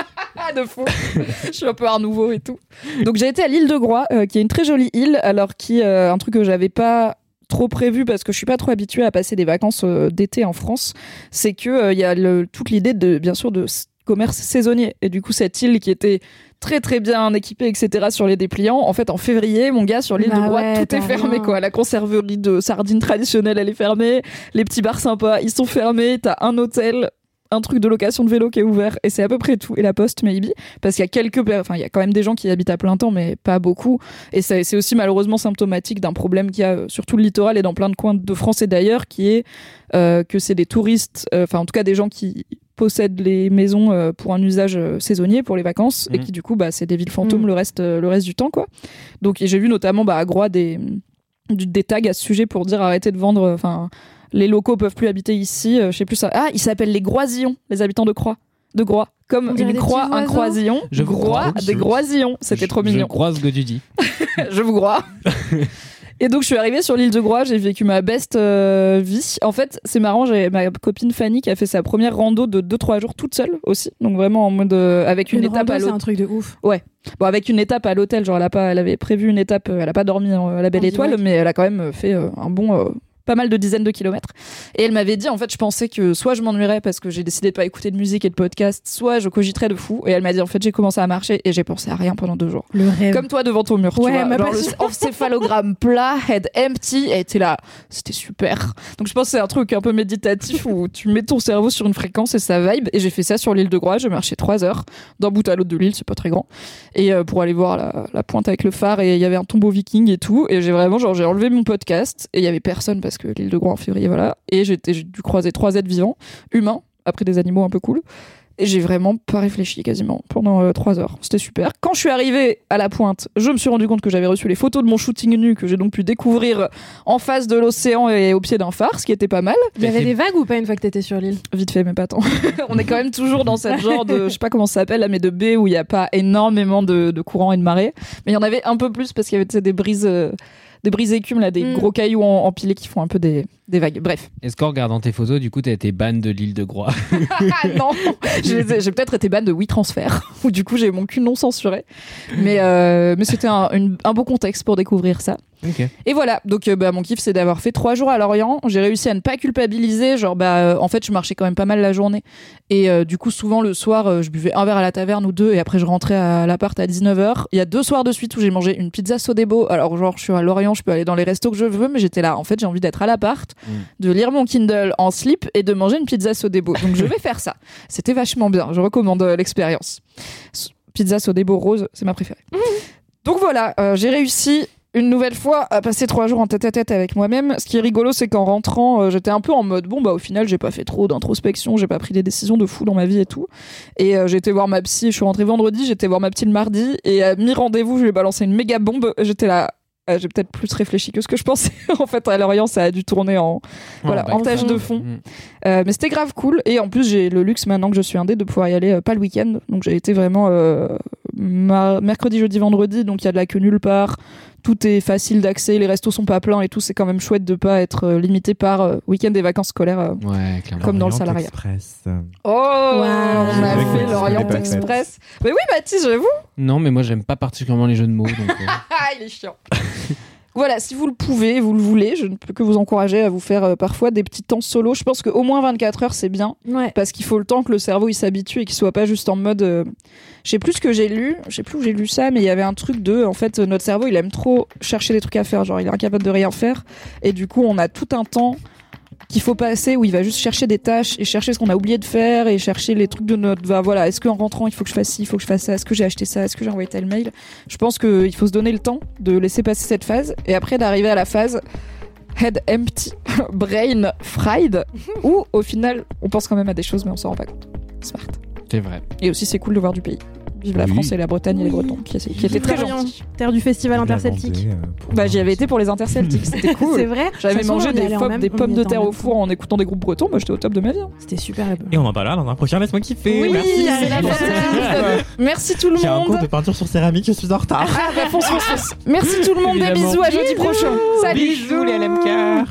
Ah, de fou. je suis un peu art nouveau et tout. Donc j'ai été à l'île de Groix, euh, qui est une très jolie île, alors qui euh, un truc que j'avais pas trop prévu parce que je suis pas trop habituée à passer des vacances euh, d'été en France, c'est que euh, il y a le- toute l'idée de bien sûr de commerce saisonnier et du coup cette île qui était très très bien équipée etc sur les dépliants. En fait en février mon gars sur l'île de Bah Groix ouais, tout est fermé rien. quoi. La conserverie de sardines traditionnelle elle est fermée. Les petits bars sympas ils sont fermés. T'as un hôtel un truc de location de vélo qui est ouvert et c'est à peu près tout. Et la poste maybe. Parce qu'il y a quelques enfin il y a quand même des gens qui y habitent à plein temps mais pas beaucoup. Et c'est aussi malheureusement symptomatique d'un problème qu'il y a euh, sur tout le littoral et dans plein de coins de France et d'ailleurs qui est euh, que c'est des touristes euh, enfin en tout cas des gens qui possèdent les maisons euh, pour un usage euh, saisonnier pour les vacances et Mhm. qui du coup bah c'est des villes fantômes Mhm. le reste euh, le reste du temps quoi donc j'ai vu notamment bah à Groix des des tags à ce sujet pour dire arrêtez de vendre enfin les locaux peuvent plus habiter ici euh, je sais plus ça ah ils s'appellent les Groisillons les habitants de Croix de Groix comme une des croix un croisillon Je vous Groix crois. des Groisillons c'était trop mignon Je crois ce que tu dis. [LAUGHS] je vous crois. [LAUGHS] Et donc je suis arrivée sur l'île de Groix, j'ai vécu ma best euh, vie. En fait, c'est marrant, j'ai ma copine Fanny qui a fait sa première rando de 2-3 jours toute seule aussi, donc vraiment en mode euh, avec une, Une étape rando, à c'est un truc de ouf. Bon, avec une étape à l'hôtel, genre elle a pas, elle avait prévu une étape, euh, elle a pas dormi à la Belle En Étoile, mais elle a quand même fait un bon. Pas mal de dizaines de kilomètres. Et elle m'avait dit, en fait, je pensais que soit je m'ennuierais parce que j'ai décidé de pas écouter de musique et de podcast, soit je cogiterais de fou. Et elle m'a dit, en fait, j'ai commencé à marcher et j'ai pensé à rien pendant deux jours. Le rêve. Comme toi devant ton mur, tu Ouais, vois. ma Genre le passion. encéphalogramme plat, head empty, et t'es là. C'était super. Donc je pense que c'est un truc un peu méditatif où tu mets ton cerveau sur une fréquence et ça vibe. Et j'ai fait ça sur l'île de Groix. Je marchais trois heures d'un bout à l'autre de l'île, c'est pas très grand. Et euh, pour aller voir la, la pointe avec le phare, et il y avait un tombeau viking et tout. Et j'ai vraiment, genre, j'ai enlevé mon podcast et il y avait personne parce que l'île de Groix en février, voilà. Et j'ai dû croiser trois êtres vivants, humains, après des animaux un peu cool. Et j'ai vraiment pas réfléchi quasiment pendant euh, trois heures. C'était super. Quand je suis arrivée à la pointe, je me suis rendu compte que j'avais reçu les photos de mon shooting nu que j'ai donc pu découvrir en face de l'océan et au pied d'un phare, ce qui était pas mal. Il y avait des vagues ou pas une fois que t'étais sur l'île? Vite fait, mais pas tant. [LAUGHS] On est quand même toujours dans cette genre de, je sais pas comment ça s'appelle, mais de baie où il n'y a pas énormément de, de courant et de marée. Mais il y en avait un peu plus parce qu'il y avait des brises, euh, des brises écumes, là, des Mm. gros cailloux en- empilés qui font un peu des, des vagues. Bref. Est-ce qu'en regardant tes photos, du coup, t'as été ban de l'île de Groix [LAUGHS] Ah non J'ai j'ai peut-être été ban de WeTransfer, [LAUGHS] où du coup j'ai mon cul non censuré. Mais, euh, mais c'était un, un beau contexte pour découvrir ça. Et voilà, donc euh, bah, mon kiff c'est d'avoir fait trois jours à Lorient. J'ai réussi à ne pas culpabiliser, genre bah euh, en fait je marchais quand même pas mal la journée. Et euh, du coup souvent le soir euh, je buvais un verre à la taverne ou deux et après je rentrais à l'appart à 19h. Il y a deux soirs de suite où j'ai mangé une pizza Sodebo. Alors genre je suis à Lorient, je peux aller dans les restos que je veux, mais j'étais là en fait j'ai envie d'être à l'appart, Mm. de lire mon Kindle en slip et de manger une pizza Sodebo. Donc je vais faire ça. C'était vachement bien, je recommande euh, l'expérience. Pizza Sodebo rose, c'est ma préférée. Donc voilà, euh, j'ai réussi une nouvelle fois à passer trois jours en tête à tête avec moi-même. Ce qui est rigolo, c'est qu'en rentrant, euh, j'étais un peu en mode bon bah au final j'ai pas fait trop d'introspection, j'ai pas pris des décisions de fou dans ma vie et tout. Et euh, j'ai été voir ma psy. Je suis rentrée vendredi, j'étais voir ma psy le mardi et à mi rendez-vous, je lui ai balancé une méga bombe. J'étais là. euh, j'ai peut-être plus réfléchi que ce que je pensais. [LAUGHS] en fait, à Lorient, ça a dû tourner en, voilà, bah, en tâche de fond. Mm. Euh, mais c'était grave cool. Et en plus, j'ai le luxe maintenant que je suis indé de pouvoir y aller euh, pas le week-end. Donc j'ai été vraiment mercredi, jeudi, vendredi. Donc il y a de la queue nulle part. Tout est facile d'accès. Les restos sont pas pleins et tout. C'est quand même chouette de pas être euh, limité par euh, week-end et vacances scolaires. euh. Ouais. Comme dans le Orient salariat. Express. Oh, on a fait l'Orient Express. Mais oui, Mathis, j'avoue. Non, mais moi, j'aime pas particulièrement les jeux de mots. Donc, euh, [LAUGHS] Ah, il est chiant. [LAUGHS] Voilà, si vous le pouvez, vous le voulez, je ne peux que vous encourager à vous faire euh, parfois des petits temps solo. Je pense qu'au moins 24 heures, c'est bien. Ouais. parce qu'il faut le temps que le cerveau il s'habitue et qu'il soit pas juste en mode euh, je sais plus ce que j'ai lu je sais plus où j'ai lu ça mais il y avait un truc de en fait notre cerveau il aime trop chercher des trucs à faire genre il est incapable de rien faire et du coup on a tout un temps qu'il faut passer où il va juste chercher des tâches et chercher ce qu'on a oublié de faire et chercher les trucs de notre bah, voilà est-ce qu'en rentrant il faut que je fasse ci il faut que je fasse ça est-ce que j'ai acheté ça est-ce que j'ai envoyé tel mail? Je pense qu'il faut se donner le temps de laisser passer cette phase et après d'arriver à la phase Head empty, [LAUGHS] brain fried, [LAUGHS] ou au final, on pense quand même à des choses, mais on s'en rend pas compte. Smart. C'est vrai. Et aussi, c'est cool de voir du pays. Vive la Oui. France et la Bretagne et les Bretons, qui, qui étaient très gentils. Terre du festival interceltique. euh, Bah, j'y avais été pour les interceltiques, [LAUGHS] c'était cool. C'est vrai. J'avais mangé des, pommes- même- des on pommes y de terre au four en écoutant des groupes bretons, bah, j'étais au top de ma vie. hein. C'était super. Et on en parlera dans un prochain Laisse-moi kiffer. Oui, Merci. allez, la fête. Merci tout le J'ai un cours monde. de peinture sur céramique, je suis en retard. Ah bah fonce, fonce, fonce. Merci tout le monde, des bisous, à jeudi prochain. Salut. Bisous les LMK.